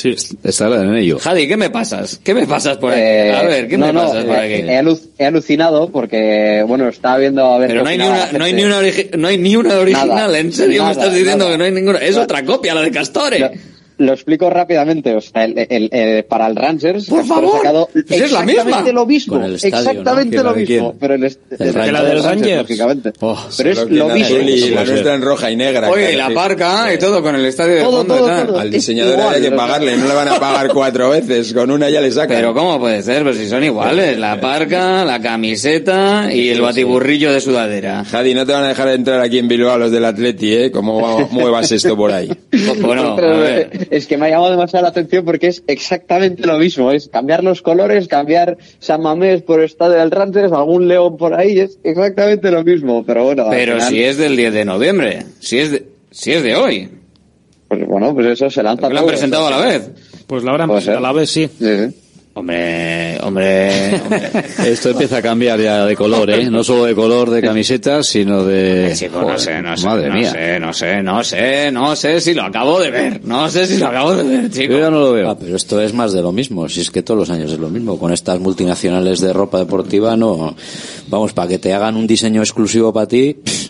Sí. Estará en ello. Javi, ¿qué me pasas? ¿Qué me pasas por aquí? Eh, a ver, ¿qué no, me no, pasas por eh, aquí? He, alu- he alucinado porque, bueno, estaba viendo a ver. Pero no hay, ni una, la no, hay ni una no hay ni una original, Nada, en serio me estás diciendo nada. que no hay ninguna. Es Nada. otra copia, la de Castore. Lo, explico rápidamente. O sea, el, el- el- para el Rangers, Por favor, sacado pues es la exactamente misma. lo mismo. Con el estadio, ¿no? exactamente ¿Que la lo de mismo. Pero el, est- El el- Rangers. la lógicamente. Oh, pero es lo mismo. y la nuestra en roja y negra. Oye, y la sí. parca y todo con el estadio de Todo, fondo y todo, tal. todo. Al diseñador igual, hay que pagarle, no le van a pagar [laughs] cuatro veces, con una ya le sacan. Pero ¿cómo puede ser? Pues si son iguales. La parca, la camiseta y el batiburrillo de sudadera. Jadi, no te van a dejar entrar aquí en Bilbao los del Atleti, ¿eh? ¿Cómo va- muevas esto por ahí? [laughs] Bueno, Pero, a ver. Es que me ha llamado demasiado la atención porque es exactamente lo mismo. Es cambiar los colores, cambiar San Mamés por Estadio del Rangers, algún león por ahí, es exactamente lo mismo. Pero bueno, Pero final, si es del 10 de noviembre, si es de, si es de hoy, pues bueno, pues eso se lanza lo han presentado a la vez. Pues la habrán ser. a la vez, sí. Hombre, hombre, hombre. [laughs] Esto empieza a cambiar ya de color, ¿eh? No solo de color de camisetas, sino de... Chico, no sé, no sé, Madre no mía. sé, no sé, no sé, no sé si lo acabo de ver, no sé si lo acabo de ver, chico. Yo ya no lo veo. Ah, pero esto es más de lo mismo. Si es que todos los años es lo mismo. Con estas multinacionales de ropa deportiva, no. Vamos, para que te hagan un diseño exclusivo para ti, pff,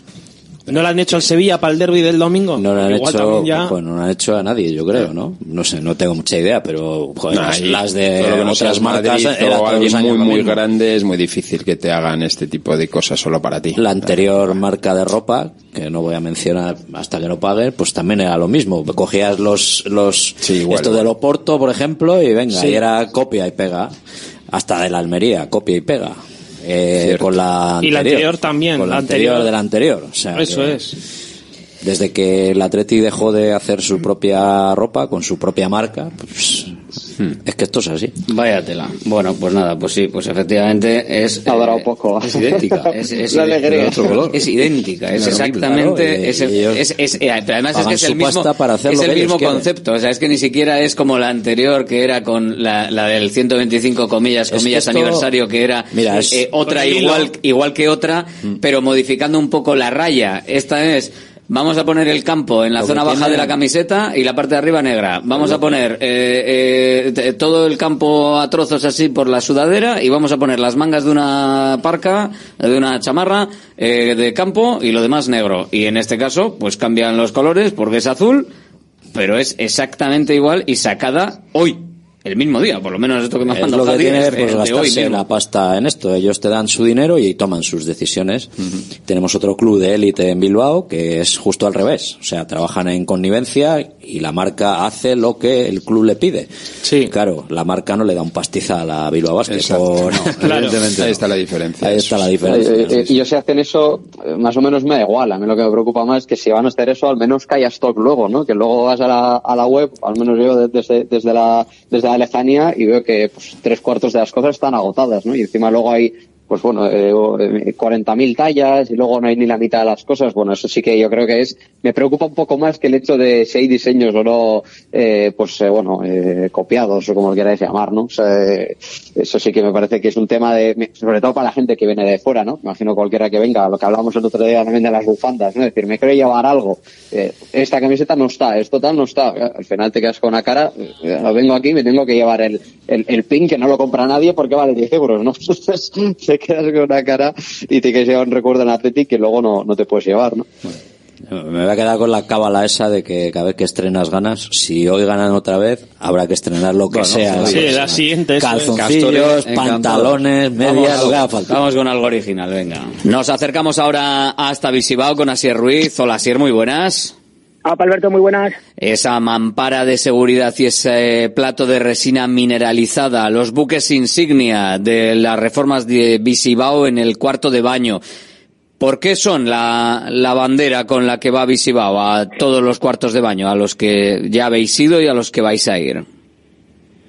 ¿No lo han hecho al Sevilla para el derby del domingo? no lo han Igual hecho, ya- pues no lo han hecho a nadie, yo creo, ¿no? No sé, no tengo mucha idea, pero joder, No, las, ahí, las de todo lo que no otras marcas años muy muy grande es muy difícil que te hagan este tipo de cosas solo para ti. La anterior marca de ropa, que no voy a mencionar hasta que no paguen, pues también era lo mismo. Cogías los, los, igual, esto igual. del Oporto, por ejemplo, y venga, Sí. y era copia y pega. Hasta de la Almería, copia y pega. Eh, con la anterior. Y la anterior también, Con la la anterior, anterior. de la anterior. O sea, Eso que es. Desde que el Atleti dejó de hacer su propia ropa, con su propia marca, pues, es que esto es así. Vaya tela. Bueno, pues nada, pues sí, pues efectivamente es... Ha durado eh, poco. Es idéntica. Es, es, La alegría. de otro color. Es idéntica, es exactamente... claro, es, es- es- eh, pero además es que es el mismo, para es el mismo quieren. concepto. O sea, es que ni siquiera es como la anterior, que era con la, la del 125 comillas, que comillas esto- aniversario, que era Mira, es- eh, otra igual, igual que otra, Mm. pero modificando un poco la raya. Esta es... Vamos a poner el campo en la Lo zona baja tiene- de la camiseta y la parte de arriba negra. Vamos a poner eh, eh, todo el campo a trozos así por la sudadera y vamos a poner las mangas de una parca, de una chamarra eh, de campo y lo demás negro. Y en este caso, pues cambian los colores porque es azul, pero es exactamente igual y sacada hoy. El mismo día, por lo menos esto que me lo que tiene es pues hoy gastarse mismo. la pasta en esto. Ellos te dan su dinero y toman sus decisiones. Tenemos otro club de élite en Bilbao que es justo al revés. O sea, trabajan en connivencia y la marca hace lo que el club le pide. Sí. Claro, la marca no le da un pastiza a la Bilbao Basket. Exacto. o no, [laughs] Claro. evidentemente Ahí está la diferencia. Ahí está la diferencia. eh, eh, y yo si hacen eso, eh, más o menos me da igual. A mí lo que me preocupa más es que si van a hacer eso, al menos que haya stock luego, ¿no? Que luego vas a la, a la web, al menos yo de- desde, desde, la, desde la lejanía, y veo que pues, tres cuartos de las cosas están agotadas, ¿no? Y encima luego hay, pues bueno, eh, eh, 40.000 tallas y luego no hay ni la mitad de las cosas. Bueno, eso sí que yo creo que es, me preocupa un poco más que el hecho de si hay diseños o no, eh, pues eh, bueno, eh, copiados o como lo queráis llamar, ¿no? O sea, eh, eso sí que me parece que es un tema de, sobre todo para la gente que viene de fuera, ¿no? Imagino cualquiera que venga, lo que hablamos el otro día también de las bufandas, ¿no? Es decir, me quiero llevar algo, eh, esta camiseta no está, esto tal no está, Eh, al final te quedas con una cara, eh, vengo aquí, me tengo que llevar el, el, el pin que no lo compra nadie porque vale 10 euros, ¿no? [laughs] te quedas con una cara y te quieres llevar un recuerdo en Athletic que luego no, no te puedes llevar, ¿no? Me voy a quedar con la cábala esa de que cada vez que estrenas ganas, si hoy ganan otra vez, habrá que estrenar lo que Bueno, sea. Sí, la siguiente. es. Calzoncillos, encantado. pantalones, medias, Vamos, lo que haga falta. Vamos con algo original, venga. Nos acercamos ahora hasta Visibao con Asier Ruiz. Hola, Asier, muy buenas. Apa, Alberto, muy buenas. Esa mampara de seguridad y ese plato de resina mineralizada, los buques insignia de las reformas de Visibao en el cuarto de baño. ¿Por qué son la, la bandera con la que va Visibao a todos los cuartos de baño, a los que ya habéis ido y a los que vais a ir?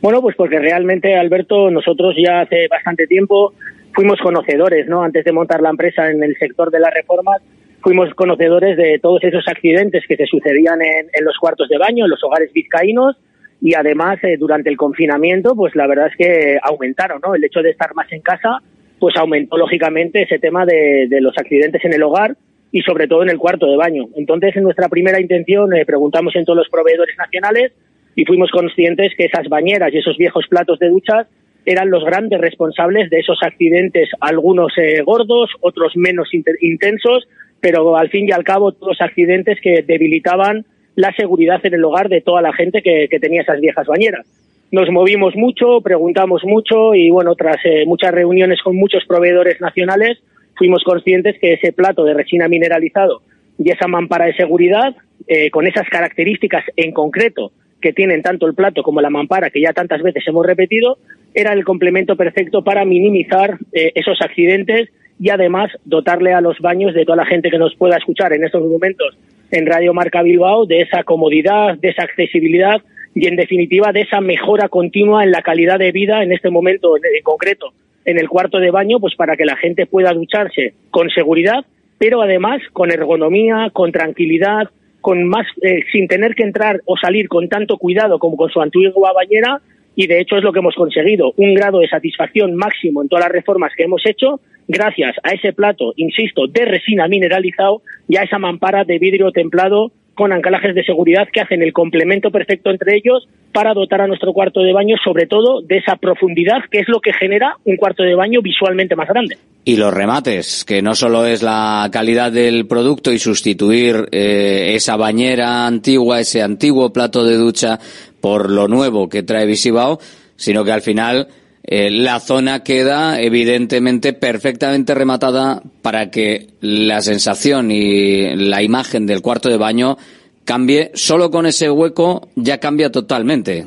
Bueno, pues porque realmente, Alberto, nosotros ya hace bastante tiempo fuimos conocedores, ¿no? Antes de montar la empresa en el sector de las reformas, fuimos conocedores de todos esos accidentes que se sucedían en, en los cuartos de baño, en los hogares vizcaínos, y además, eh, durante el confinamiento, pues la verdad es que aumentaron, ¿no? El hecho de estar más en casa, pues aumentó lógicamente ese tema de, de los accidentes en el hogar y sobre todo en el cuarto de baño. Entonces, en nuestra primera intención, eh, preguntamos en todos los proveedores nacionales y fuimos conscientes que esas bañeras y esos viejos platos de duchas eran los grandes responsables de esos accidentes, algunos eh, gordos, otros menos intensos, pero al fin y al cabo todos accidentes que debilitaban la seguridad en el hogar de toda la gente que, tenía esas viejas bañeras. Nos movimos mucho, preguntamos mucho y bueno, tras eh, muchas reuniones con muchos proveedores nacionales, fuimos conscientes que ese plato de resina mineralizado y esa mampara de seguridad, eh, con esas características en concreto que tienen tanto el plato como la mampara, que ya tantas veces hemos repetido, era el complemento perfecto para minimizar eh, esos accidentes y además dotarle a los baños de toda la gente que nos pueda escuchar en estos momentos en Radio Marca Bilbao de esa comodidad, de esa accesibilidad y en definitiva de esa mejora continua en la calidad de vida en este momento en, concreto en el cuarto de baño, pues para que la gente pueda ducharse con seguridad, pero además con ergonomía, con tranquilidad, con más, eh, sin tener que entrar o salir con tanto cuidado como con su antigua bañera. Y de hecho es lo que hemos conseguido, un grado de satisfacción máximo en todas las reformas que hemos hecho gracias a ese plato, insisto, de resina mineralizado y a esa mampara de vidrio templado con anclajes de seguridad que hacen el complemento perfecto entre ellos para dotar a nuestro cuarto de baño sobre todo de esa profundidad que es lo que genera un cuarto de baño visualmente más grande. Y los remates, que no solo es la calidad del producto y sustituir eh, esa bañera antigua, ese antiguo plato de ducha por lo nuevo que trae Visibao, sino que al final eh, la zona queda evidentemente perfectamente rematada para que la sensación y la imagen del cuarto de baño cambie. Solo con ese hueco ya cambia totalmente.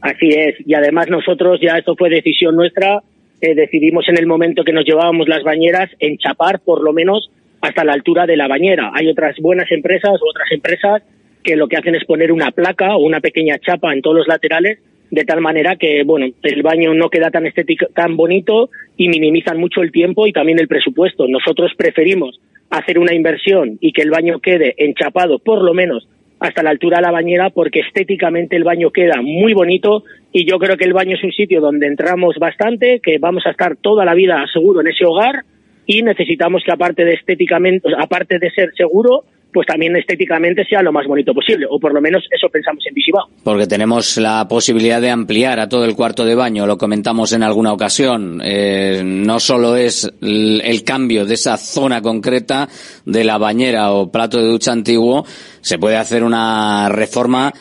Así es. Y además nosotros, ya esto fue decisión nuestra, eh, decidimos en el momento que nos llevábamos las bañeras enchapar por lo menos hasta la altura de la bañera. Hay otras buenas empresas o otras empresas que lo que hacen es poner una placa o una pequeña chapa en todos los laterales de tal manera que bueno el baño no queda tan estético tan bonito y minimizan mucho el tiempo y también el presupuesto. Nosotros preferimos hacer una inversión y que el baño quede enchapado por lo menos hasta la altura de la bañera porque estéticamente el baño queda muy bonito y yo creo que el baño es un sitio donde entramos bastante que vamos a estar toda la vida seguro en ese hogar y necesitamos que aparte de estéticamente aparte de ser seguro pues también estéticamente sea lo más bonito posible, o por lo menos eso pensamos en Visibao. Porque tenemos la posibilidad de ampliar a todo el cuarto de baño, lo comentamos en alguna ocasión. Eh, no solo es el cambio de esa zona concreta de la bañera o plato de ducha antiguo, se puede hacer una reforma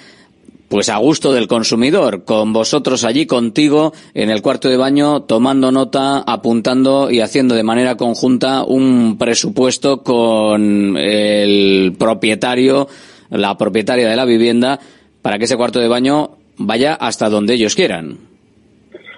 pues a gusto del consumidor, con vosotros allí contigo en el cuarto de baño, tomando nota, apuntando y haciendo de manera conjunta un presupuesto con el propietario, la propietaria de la vivienda, para que ese cuarto de baño vaya hasta donde ellos quieran.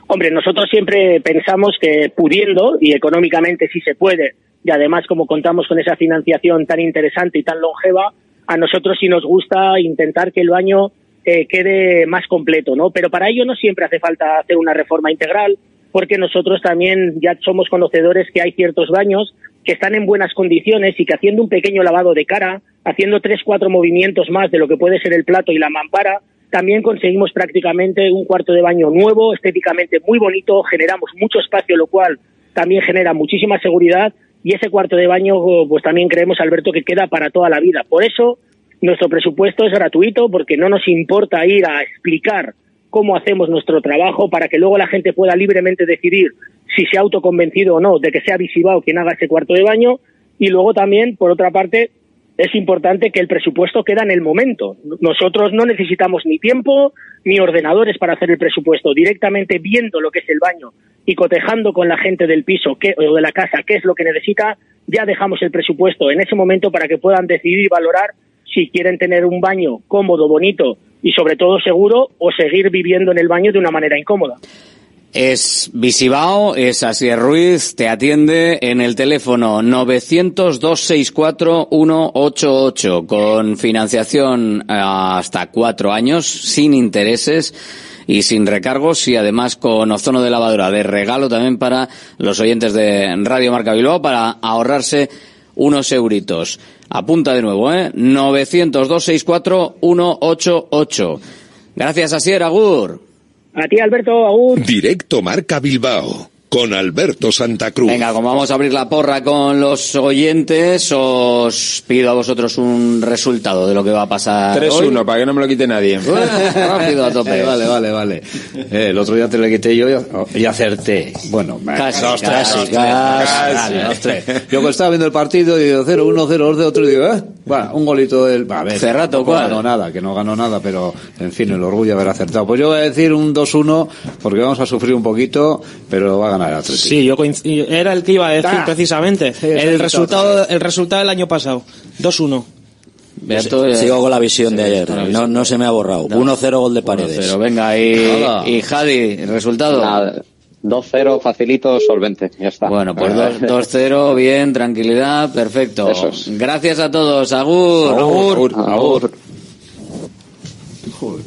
Hombre, nosotros siempre pensamos que pudiendo, y económicamente sí se puede, y además como contamos con esa financiación tan interesante y tan longeva, a nosotros sí nos gusta intentar que el baño eh, quede más completo, ¿no? Pero para ello no siempre hace falta hacer una reforma integral, porque nosotros también ya somos conocedores que hay ciertos baños que están en buenas condiciones y que haciendo un pequeño lavado de cara, haciendo tres, cuatro movimientos más de lo que puede ser el plato y la mampara, también conseguimos prácticamente un cuarto de baño nuevo, estéticamente muy bonito, generamos mucho espacio, lo cual también genera muchísima seguridad y ese cuarto de baño, pues también creemos, Alberto, que queda para toda la vida. Por eso, nuestro presupuesto es gratuito porque no nos importa ir a explicar cómo hacemos nuestro trabajo para que luego la gente pueda libremente decidir si se ha autoconvencido o no de que sea Visibao quien haga ese cuarto de baño. Y luego también, por otra parte, es importante que el presupuesto queda en el momento. Nosotros no necesitamos ni tiempo ni ordenadores para hacer el presupuesto. Directamente viendo lo que es el baño y cotejando con la gente del piso o de la casa qué es lo que necesita, ya dejamos el presupuesto en ese momento para que puedan decidir y valorar si quieren tener un baño cómodo, bonito y sobre todo seguro o seguir viviendo en el baño de una manera incómoda. Es Visibao, es Asier Ruiz, te atiende en el teléfono 900-264-188 con financiación hasta cuatro años, sin intereses y sin recargos y además con ozono de lavadora de regalo también para los oyentes de Radio Marca Bilbao para ahorrarse unos euritos. Apunta de nuevo, ¿eh? 900-264-188. Gracias, Asier, Agur. A ti, Alberto, Agur. Directo Marca Bilbao con Alberto Santa Cruz. Venga, como vamos a abrir la porra con los oyentes, os pido a vosotros un resultado de lo que va a pasar. 3-1, para que no me lo quite nadie. [laughs] Rápido a tope. [laughs] Vale, vale, vale. Eh, el otro día te lo quité yo y acerté. Bueno, casi, dos, casi, tres, casi, dos, tres. Yo estaba viendo el partido y digo 0-1, 0 de otro y digo, eh, va, un golito del. A ver, Cerrato, no ganó nada, que no ganó nada, pero en fin, el orgullo de haber acertado. Pues yo voy a decir un 2-1 porque vamos a sufrir un poquito, pero va a ganar el Atlético. Sí, yo coincido, era el que iba a decir Ah. precisamente. el resultado, el resultado del año pasado. 2-1. Beato, eh, Sigo con la visión de ayer. No, no se me ha borrado. 1-0 gol de paredes. Pero venga, y, y Jadi, el resultado. Nada, 2-0, facilito, solvente. Ya está. Bueno, pues dos- [laughs] 2-0, bien, tranquilidad, perfecto. Es. Gracias a todos, Agur. Agur, agur. Joder,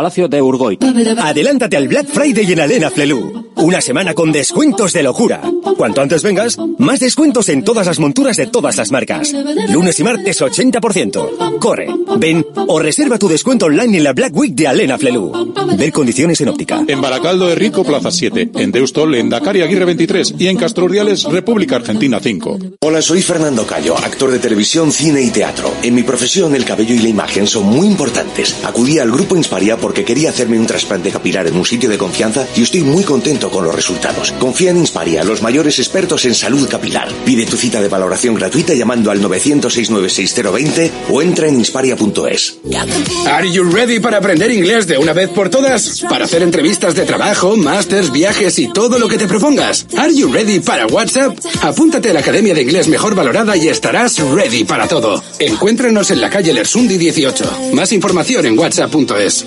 Palacio de Urgoy. Adelántate al Black Friday en Alena Flelu. Una semana con descuentos de locura. Cuanto antes vengas, más descuentos en todas las monturas de todas las marcas. Lunes y martes 80%. Corre, ven o reserva tu descuento online en la Black Week de Alena Flelu. Ver condiciones en óptica. En Baracaldo de Rico, Plaza 7. En Deustol, en Dakar y Aguirre 23. Y en Castro Urdiales, República Argentina 5. Hola, soy Fernando Cayo, actor de televisión, cine y teatro. En mi profesión, el cabello y la imagen son muy importantes. Acudí al grupo Insparia porque quería hacerme un trasplante capilar en un sitio de confianza y estoy muy contento con los resultados. Confía en Insparia, los mayores expertos en salud capilar. Pide tu cita de valoración gratuita llamando al 900-696-020 o entra en insparia.es. Are you ready para aprender inglés de una vez por todas? Para hacer entrevistas de trabajo, másters, viajes y todo lo que te propongas. Are you ready para WhatsApp? Apúntate a la Academia de Inglés Mejor Valorada y estarás ready para todo. Encuéntranos en la calle Lersundi 18. Más información en whatsapp.es.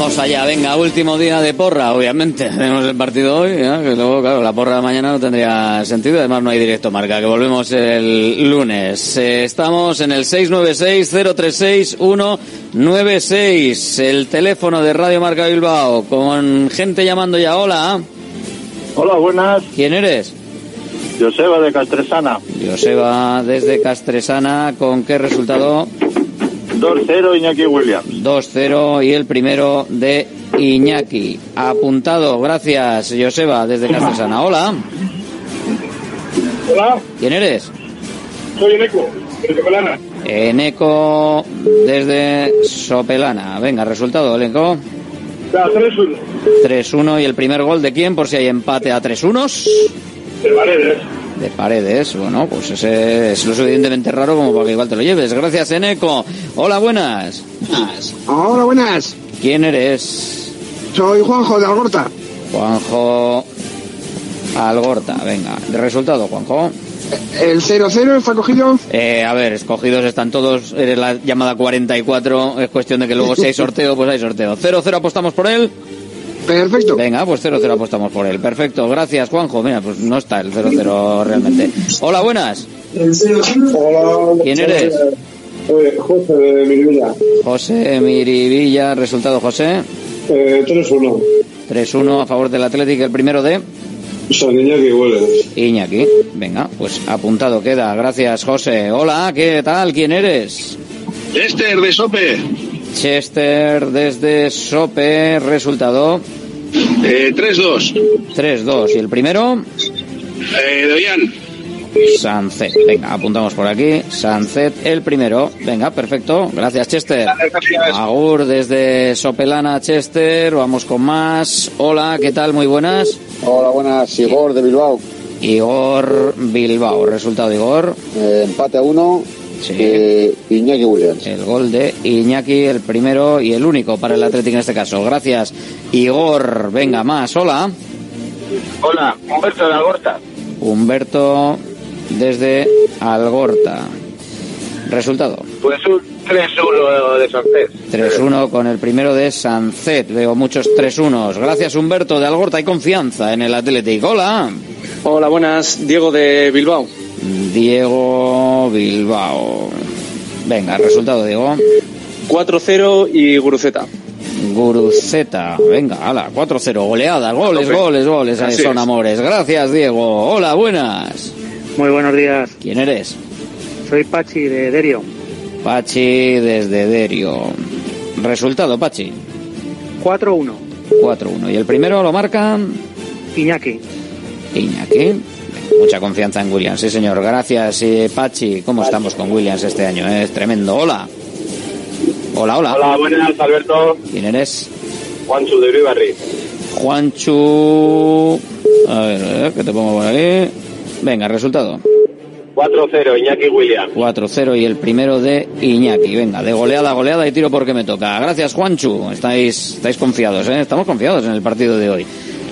Vamos allá, venga, último día de porra, obviamente. [laughs] Tenemos el partido hoy, ¿eh? que luego, claro, la porra de mañana no tendría sentido. Además, no hay directo marca, que volvemos el lunes. Eh, estamos en el 696-036-196, el teléfono de Radio Marca Bilbao, con gente llamando ya. Hola. Hola, buenas. ¿Quién eres? Joseba de Castresana. Joseba desde Castresana, ¿con qué resultado? 2-0 Iñaki Williams. 2-0 y el primero de Iñaki. Apuntado, gracias Joseba desde Castresana. Hola. Hola. ¿Quién eres? Soy Eneco, de Sopelana. Eneco desde Sopelana. Venga, resultado, Eneco. 3-1. 3-1 y el primer gol de quién por si hay empate a 3-1. De Paredes. De paredes, bueno, pues ese es lo suficientemente raro como para que igual te lo lleves. Gracias, Eneco. Hola, buenas. Hola, buenas. ¿Quién eres? Soy Juanjo de Algorta. Juanjo Algorta, venga. Resultado, Juanjo. ¿El 0-0 está cogido? Eh, a ver, escogidos están todos. Eres la llamada 44. Es cuestión de que luego si hay sorteo, pues hay sorteo. 0-0 apostamos por él. Perfecto. Venga, pues 0-0 apostamos por él. Perfecto. Gracias, Juanjo. Mira, pues no está el 0-0 realmente. Hola, buenas. Hola. ¿Quién eres? Soy José de Miribilla. José Miribilla. Resultado, José. Eh, 3-1. 3-1 a favor del Atlético. El primero de San Iñaki. Iñaki. Venga, pues apuntado queda. Gracias, José. Hola, ¿qué tal? ¿Quién eres? Esther de Sope. Chester desde Sope. Resultado. Eh, 3-2. 3-2. ¿Y el primero? Eh. Sancet. Venga, apuntamos por aquí. Sancet, el primero. Venga, perfecto. Gracias, Chester. Agur desde Sopelana, Chester. Vamos con más. Hola, ¿qué tal? Muy buenas. Hola, buenas. Igor de Bilbao. Igor Bilbao. Resultado, Igor. Eh, empate a uno. Sí. Eh, Iñaki Williams. El gol de Iñaki, el primero y el único para el Atlético en este caso. Gracias, Igor. Venga, más. Hola. Hola, Humberto de Algorta. Humberto desde Algorta. Resultado. Pues un 3-1 de Sancet. 3-1 con el primero de Sancet. Veo muchos 3-1. Gracias, Humberto de Algorta. Hay confianza en el Atlético. Hola. Hola, buenas. Diego de Bilbao. Diego Bilbao. Venga, resultado, Diego. 4-0 y Guruceta. Guruceta. Venga, ala, 4-0. Goleada, goles, goles, goles. Ahí son es. amores. Gracias, Diego. Hola, buenas. Muy buenos días. ¿Quién eres? Soy Pachi de Derio. Pachi desde Derio. Resultado, Pachi. 4-1. 4-1. ¿Y el primero lo marca? Iñaki. Iñaki. Mucha confianza en Williams, sí señor. Gracias, eh, Pachi. ¿Cómo estamos con Williams este año? eh? Es tremendo. Hola. Hola, hola. Hola, buenas, Alberto. ¿Quién eres? Juancho de Uribarri. Juanchu. A ver, a ver, ¿qué te pongo por ahí? Venga, resultado. 4-0, Iñaki Williams. 4-0 y el primero de Iñaki. Venga, de goleada a goleada y tiro porque me toca. Gracias, Juanchu. Estáis, estáis confiados, ¿eh? Estamos confiados en el partido de hoy.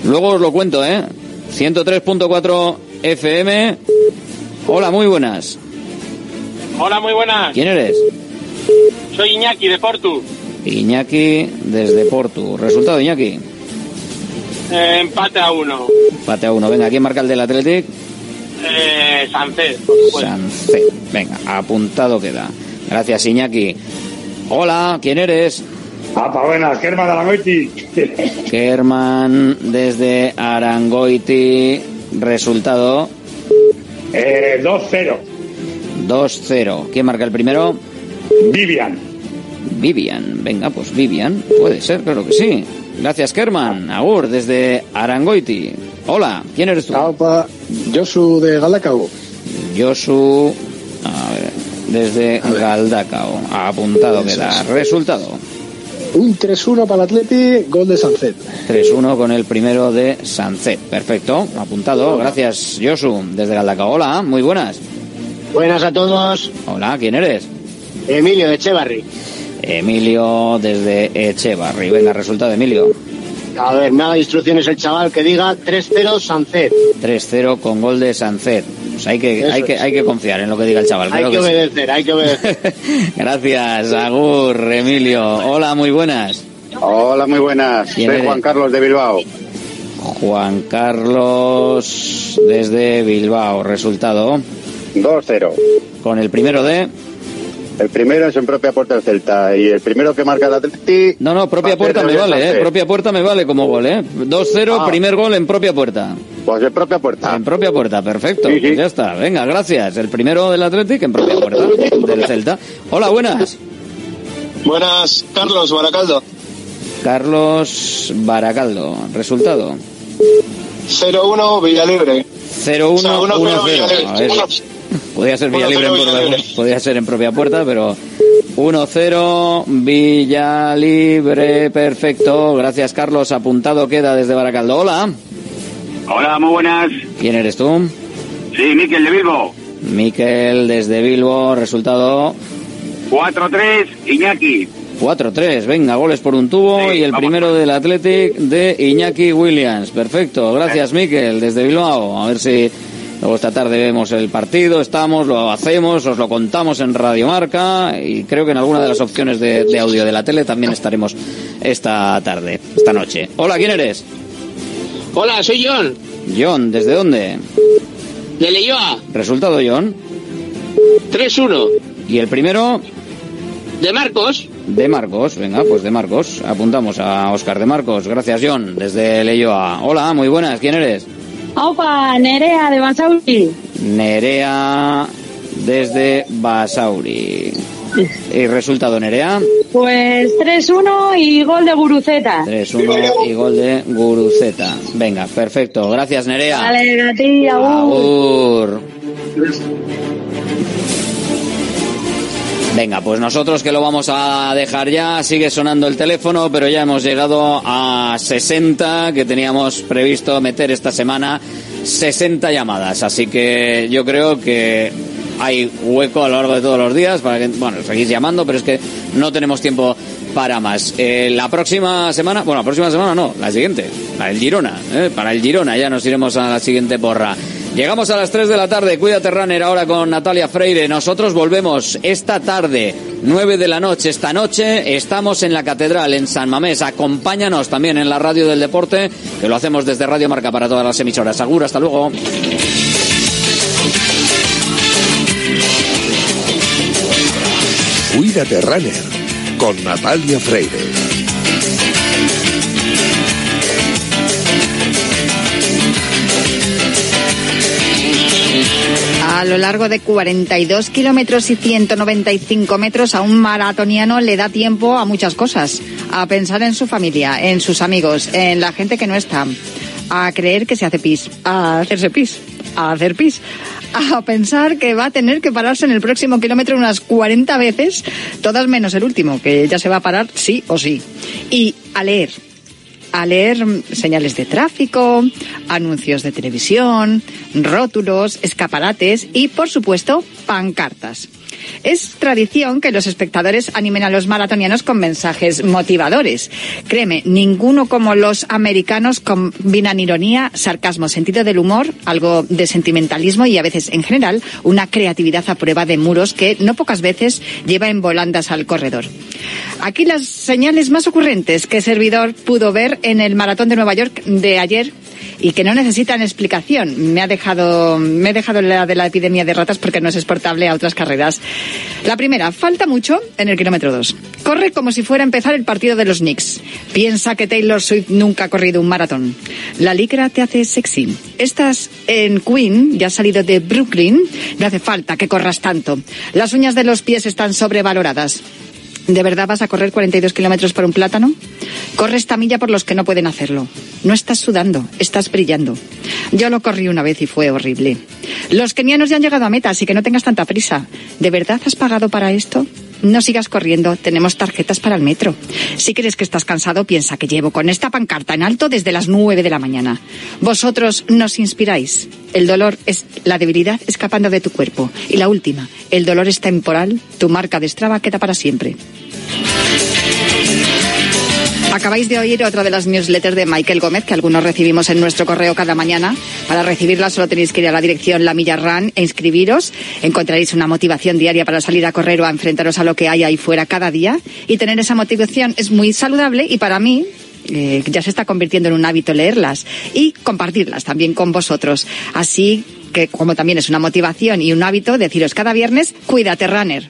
Luego os lo cuento, ¿eh? 103.4 FM. Hola, muy buenas. Hola, muy buenas. ¿Quién eres? Soy Iñaki de Portu. Iñaki desde Portu. Resultado, Iñaki. Eh, empate a uno. Pate a uno. Venga, ¿quién marca el del Athletic? Eh. Sancet. Venga, apuntado queda. Gracias, Iñaki. Hola, ¿quién eres? Apa, buenas, Kerman de Arangoiti. Kerman desde Arangoiti. Resultado Eh, 2-0. 2-0. ¿Quién marca el primero? Vivian. Vivian. Venga, pues Vivian. Puede ser, claro que sí. Gracias, Kerman. Agur, desde Arangoiti. Hola, ¿quién eres tú? Opa, Josu de Galacao. Josu. A ver, desde Galdacao. Apuntado queda. Resultado. Un 3-1 para el Atleti, gol de Sancet. 3-1 con el primero de Sancet. Perfecto, apuntado. Gracias, Josu, desde Galdacao. Hola, muy buenas. Buenas a todos. Hola, ¿quién eres? Emilio de Echevarri. Emilio desde Echevarri. Venga, resultado, Emilio. A ver, me haga instrucciones el chaval que diga 3-0 Sancet. 3-0 con gol de Sancet. Pues hay que, Eso hay que, es. hay que confiar en lo que diga el chaval. Hay creo que que sí. obedecer, hay que obedecer. [laughs] Gracias, Agur, Emilio. Hola, muy buenas. Hola, muy buenas. ¿Quién Soy eres? Juan Carlos de Bilbao. Juan Carlos desde Bilbao. Resultado 2-0. con el primero de. El primero es en propia puerta del Celta y el primero que marca el Atleti... No, no, propia puerta me vale, ¿eh? Propia puerta me vale como gol, ¿eh? 2-0, Ah. primer gol en propia puerta. Pues en propia puerta. En propia puerta, perfecto. Pues ya está. Venga, gracias. El primero del Athletic en propia puerta del Celta. Hola, buenas. Buenas, Carlos Baracaldo. Carlos Baracaldo. Resultado. 0-1, Villalibre. 0-1, O sea, 1-0 1-0. Villalibre. A ver, podría ser 1-0 Villalibre en propia, podría ser en propia puerta, pero 1-0 Villalibre, perfecto. Gracias, Carlos. Apuntado queda desde Baracaldo. Hola. Hola, muy buenas. ¿Quién eres tú? Sí, Miquel de Bilbo. Miquel desde Bilbo. Resultado 4-3, Iñaki. 4-3, venga, goles por un tubo y el primero del Athletic de Iñaki Williams. Perfecto, gracias Miquel, desde Bilbao. A ver si luego esta tarde vemos el partido, estamos, lo hacemos, os lo contamos en Radio Marca y creo que en alguna de las opciones de, de audio de la tele también estaremos esta tarde, esta noche. Hola, ¿quién eres? Hola, soy John, John, ¿desde dónde? de Leyoa. Resultado, John. 3-1. Y el primero De Marcos. de Marcos, venga, pues de Marcos. Apuntamos a Oscar de Marcos. Gracias, John, desde Leyoa. Hola, muy buenas, ¿quién eres? Opa, Nerea de Basauri. Nerea desde Basauri. ¿Y resultado, Nerea? Pues 3-1 y gol de Guruceta. 3-1 y gol de Guruceta. Venga, perfecto. Gracias, Nerea. Vale, a ti, agur. Venga, pues nosotros que lo vamos a dejar ya, sigue sonando el teléfono, pero ya hemos llegado a 60 que teníamos previsto meter esta semana, 60 llamadas, así que yo creo que hay hueco a lo largo de todos los días para que, bueno, seguís llamando, pero es que no tenemos tiempo para más. Eh, la próxima semana, bueno, la próxima semana no, la siguiente, la del Girona, eh, para el Girona ya nos iremos a la siguiente porra. Llegamos a las 3 de la tarde, cuídate runner ahora con Natalia Freire. Nosotros volvemos esta tarde, 9 de la noche. Esta noche estamos en la Catedral, en San Mamés. Acompáñanos también en la radio del deporte, que lo hacemos desde Radio Marca para todas las emisoras. Seguro, hasta luego. Cuídate Runner con Natalia Freire. A lo largo de 42 kilómetros y 195 metros a un maratoniano le da tiempo a muchas cosas. A pensar en su familia, en sus amigos, en la gente que no está. A creer que se hace pis. A hacerse pis. A hacer pis. A pensar que va a tener que pararse en el próximo kilómetro unas 40 veces, todas menos el último, que ya se va a parar sí o sí. Y a leer a leer señales de tráfico, anuncios de televisión, rótulos, escaparates y, por supuesto, pancartas. Es tradición que los espectadores animen a los maratonianos con mensajes motivadores. Créeme, ninguno como los americanos combinan ironía, sarcasmo, sentido del humor, algo de sentimentalismo y a veces, en general, una creatividad a prueba de muros que no pocas veces lleva en volandas al corredor. Aquí las señales más ocurrentes que Servidor pudo ver en el maratón de Nueva York de ayer y que no necesitan explicación. Me ha dejado, me he dejado la de la epidemia de ratas porque no es exportable a otras carreras. La primera, falta mucho en el kilómetro 2. Corre como si fuera a empezar el partido de los Knicks. Piensa que Taylor Swift nunca ha corrido un maratón. La licra te hace sexy. Estás en Queen, ya has salido de Brooklyn, no hace falta que corras tanto. Las uñas de los pies están sobrevaloradas. ¿De verdad vas a correr 42 kilómetros por un plátano? Corre esta milla por los que no pueden hacerlo. No estás sudando, estás brillando. Yo lo corrí una vez y fue horrible. Los kenianos ya han llegado a meta, así que no tengas tanta prisa. ¿De verdad has pagado para esto? No sigas corriendo, tenemos tarjetas para el metro. Si crees que estás cansado, piensa que llevo con esta pancarta en alto desde las nueve de la mañana. Vosotros nos inspiráis. El dolor es la debilidad escapando de tu cuerpo. Y la última, el dolor es temporal, tu marca de Strava queda para siempre. Acabáis de oír otra de las newsletters de Michael Gómez que algunos recibimos en nuestro correo cada mañana. Para recibirla solo tenéis que ir a la dirección La Milla Run e inscribiros. Encontraréis una motivación diaria para salir a correr o a enfrentaros a lo que hay ahí fuera cada día. Y tener esa motivación es muy saludable y para mí eh, ya se está convirtiendo en un hábito leerlas y compartirlas también con vosotros. Así que como también es una motivación y un hábito, deciros cada viernes, cuídate runner.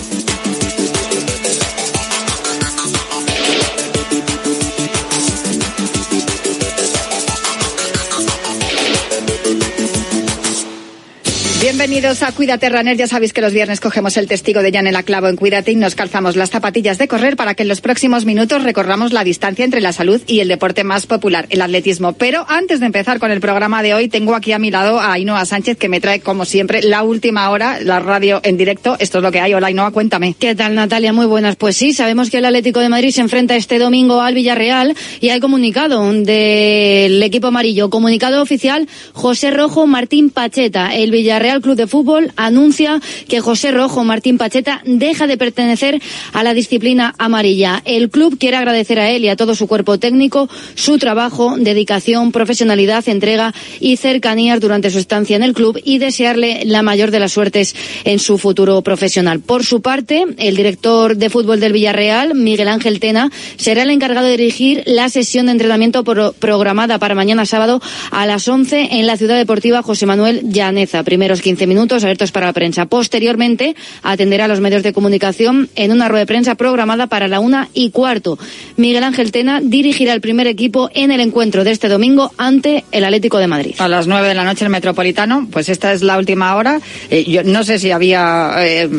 Bienvenidos a Cuídate Runner. Ya sabéis que los viernes cogemos el testigo de Janela Clavo en Cuídate y nos calzamos las zapatillas de correr para que en los próximos minutos recorramos la distancia entre la salud y el deporte más popular, el atletismo. Pero antes de empezar con el programa de hoy, tengo aquí a mi lado a Ainhoa Sánchez que me trae, como siempre, la última hora, la radio en directo. Esto es lo que hay. Hola Ainhoa, cuéntame. ¿Qué tal Natalia? Muy buenas. Pues sí, sabemos que el Atlético de Madrid se enfrenta este domingo al Villarreal y hay comunicado del equipo amarillo. Comunicado oficial, José Rojo Martín Pacheta. El Villarreal Club de Fútbol anuncia que José Rojo Martín Pacheta deja de pertenecer a la disciplina amarilla. El club quiere agradecer a él y a todo su cuerpo técnico su trabajo, dedicación, profesionalidad, entrega y cercanías durante su estancia en el club y desearle la mayor de las suertes en su futuro profesional. Por su parte, el director de fútbol del Villarreal, Miguel Ángel Tena, será el encargado de dirigir la sesión de entrenamiento programada para mañana sábado a las 11 en la ciudad deportiva José Manuel Llaneza. Primeros 15 minutos abiertos para la prensa. Posteriormente atenderá a los medios de comunicación en una rueda de prensa programada para la una y cuarto. Miguel Ángel Tena dirigirá el primer equipo en el encuentro de este domingo ante el Atlético de Madrid. A las nueve de la noche el Metropolitano, pues esta es la última hora. Eh, yo no sé si había eh,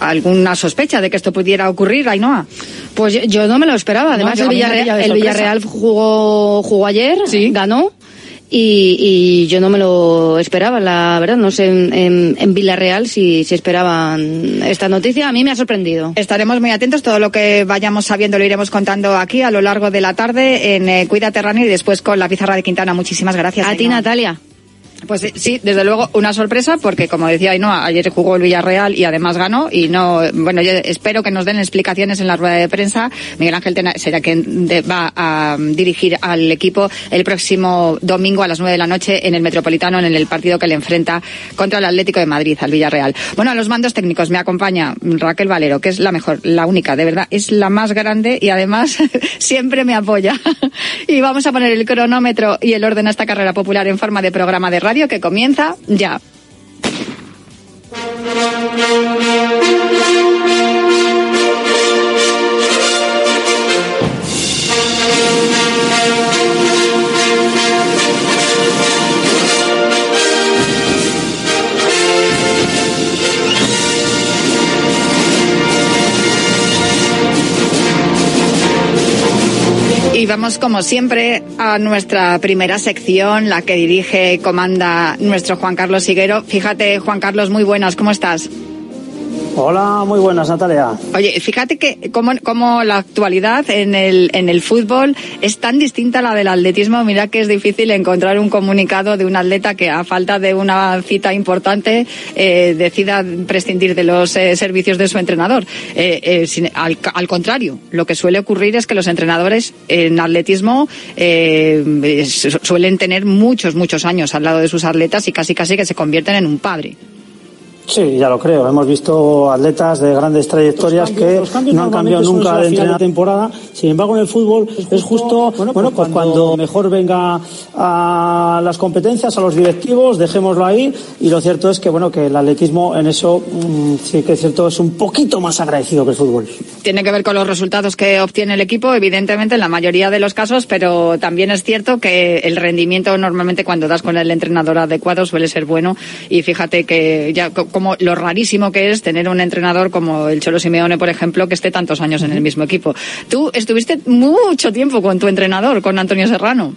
alguna sospecha de que esto pudiera ocurrir, Ainhoa. Pues yo no me lo esperaba. Además, el, Villarreal, el Villarreal jugó, jugó ayer, ganó y, yo no me lo esperaba, la verdad. No sé en, en, Villarreal si, si, esperaban esta noticia. A mí me ha sorprendido. Estaremos muy atentos. Todo lo que vayamos sabiendo lo iremos contando aquí a lo largo de la tarde en eh, Cuídate Rani y después con la pizarra de Quintana. Muchísimas gracias. A ti, Natalia. Pues sí, desde luego una sorpresa porque como decía Ainhoa, ayer jugó el Villarreal y además ganó y no, bueno, yo espero que nos den explicaciones en la rueda de prensa. Miguel Ángel Tena será quien va a dirigir al equipo el próximo domingo a las nueve de la noche en el Metropolitano en el partido que le enfrenta contra el Atlético de Madrid al Villarreal. Bueno, a los mandos técnicos me acompaña Raquel Valero, que es la mejor, la única, de verdad, es la más grande y además [laughs] siempre me apoya. [laughs] y vamos a poner el cronómetro y el orden a esta carrera popular en forma de programa de radio que comienza ya. Y vamos como siempre a nuestra primera sección, la que dirige y comanda nuestro Juan Carlos Higuero. Fíjate, Juan Carlos, muy buenas, ¿cómo estás? Hola, muy buenas, Natalia. Oye, fíjate que como, como la actualidad en el, en el fútbol es tan distinta a la del atletismo, mira que es difícil encontrar un comunicado de un atleta que a falta de una cita importante eh, decida prescindir de los eh, servicios de su entrenador. Eh, al, al contrario, lo que suele ocurrir es que los entrenadores en atletismo su- suelen tener muchos, muchos años al lado de sus atletas y casi, casi que se convierten en un padre. Sí, ya lo creo. Hemos visto atletas de grandes trayectorias que no han cambiado nunca de entrenador. temporada. Sin embargo, en el fútbol es justo, bueno, pues cuando mejor venga a las competencias, a los directivos, dejémoslo ahí. Y lo cierto es que, bueno, que el atletismo en eso mm, sí que es cierto, es un poquito más agradecido que el fútbol. tiene que ver con los resultados que obtiene el equipo, evidentemente, en la mayoría de los casos, pero también es cierto que el rendimiento normalmente cuando das con el entrenador adecuado suele ser bueno. Y fíjate que ya como lo rarísimo que es tener un entrenador como el Cholo Simeone, por ejemplo, que esté tantos años en el mismo equipo. Tú estuviste mucho tiempo con tu entrenador, con Antonio Serrano.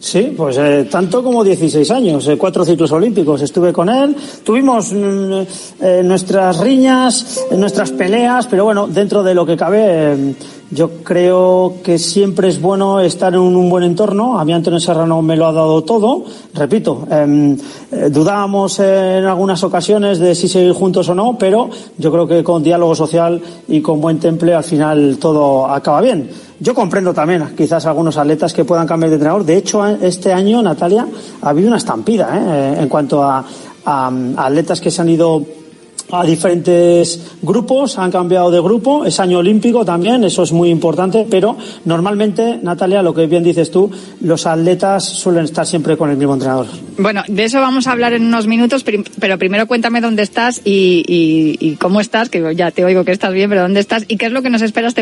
Sí, pues eh, tanto como 16 años, eh, cuatro ciclos olímpicos. Estuve con él, tuvimos mm, eh, nuestras riñas, nuestras peleas, pero bueno, dentro de lo que cabe, yo creo que siempre es bueno estar en un, buen entorno. A mí Antonio Serrano me lo ha dado todo. Repito, eh, eh, dudábamos en algunas ocasiones de si seguir juntos o no, pero yo creo que con diálogo social y con buen temple al final todo acaba bien. Yo comprendo también quizás algunos atletas que puedan cambiar de entrenador. De hecho, este año, Natalia, ha habido una estampida ¿eh? en cuanto a, a- a atletas que se han ido a diferentes grupos, han cambiado de grupo, es año olímpico también, eso es muy importante, pero normalmente, Natalia, lo que bien dices tú, los atletas suelen estar siempre con el mismo entrenador. Bueno, de eso vamos a hablar en unos minutos, pero primero cuéntame dónde estás y cómo estás, que ya te oigo que estás bien, pero dónde estás y qué es lo que nos espera este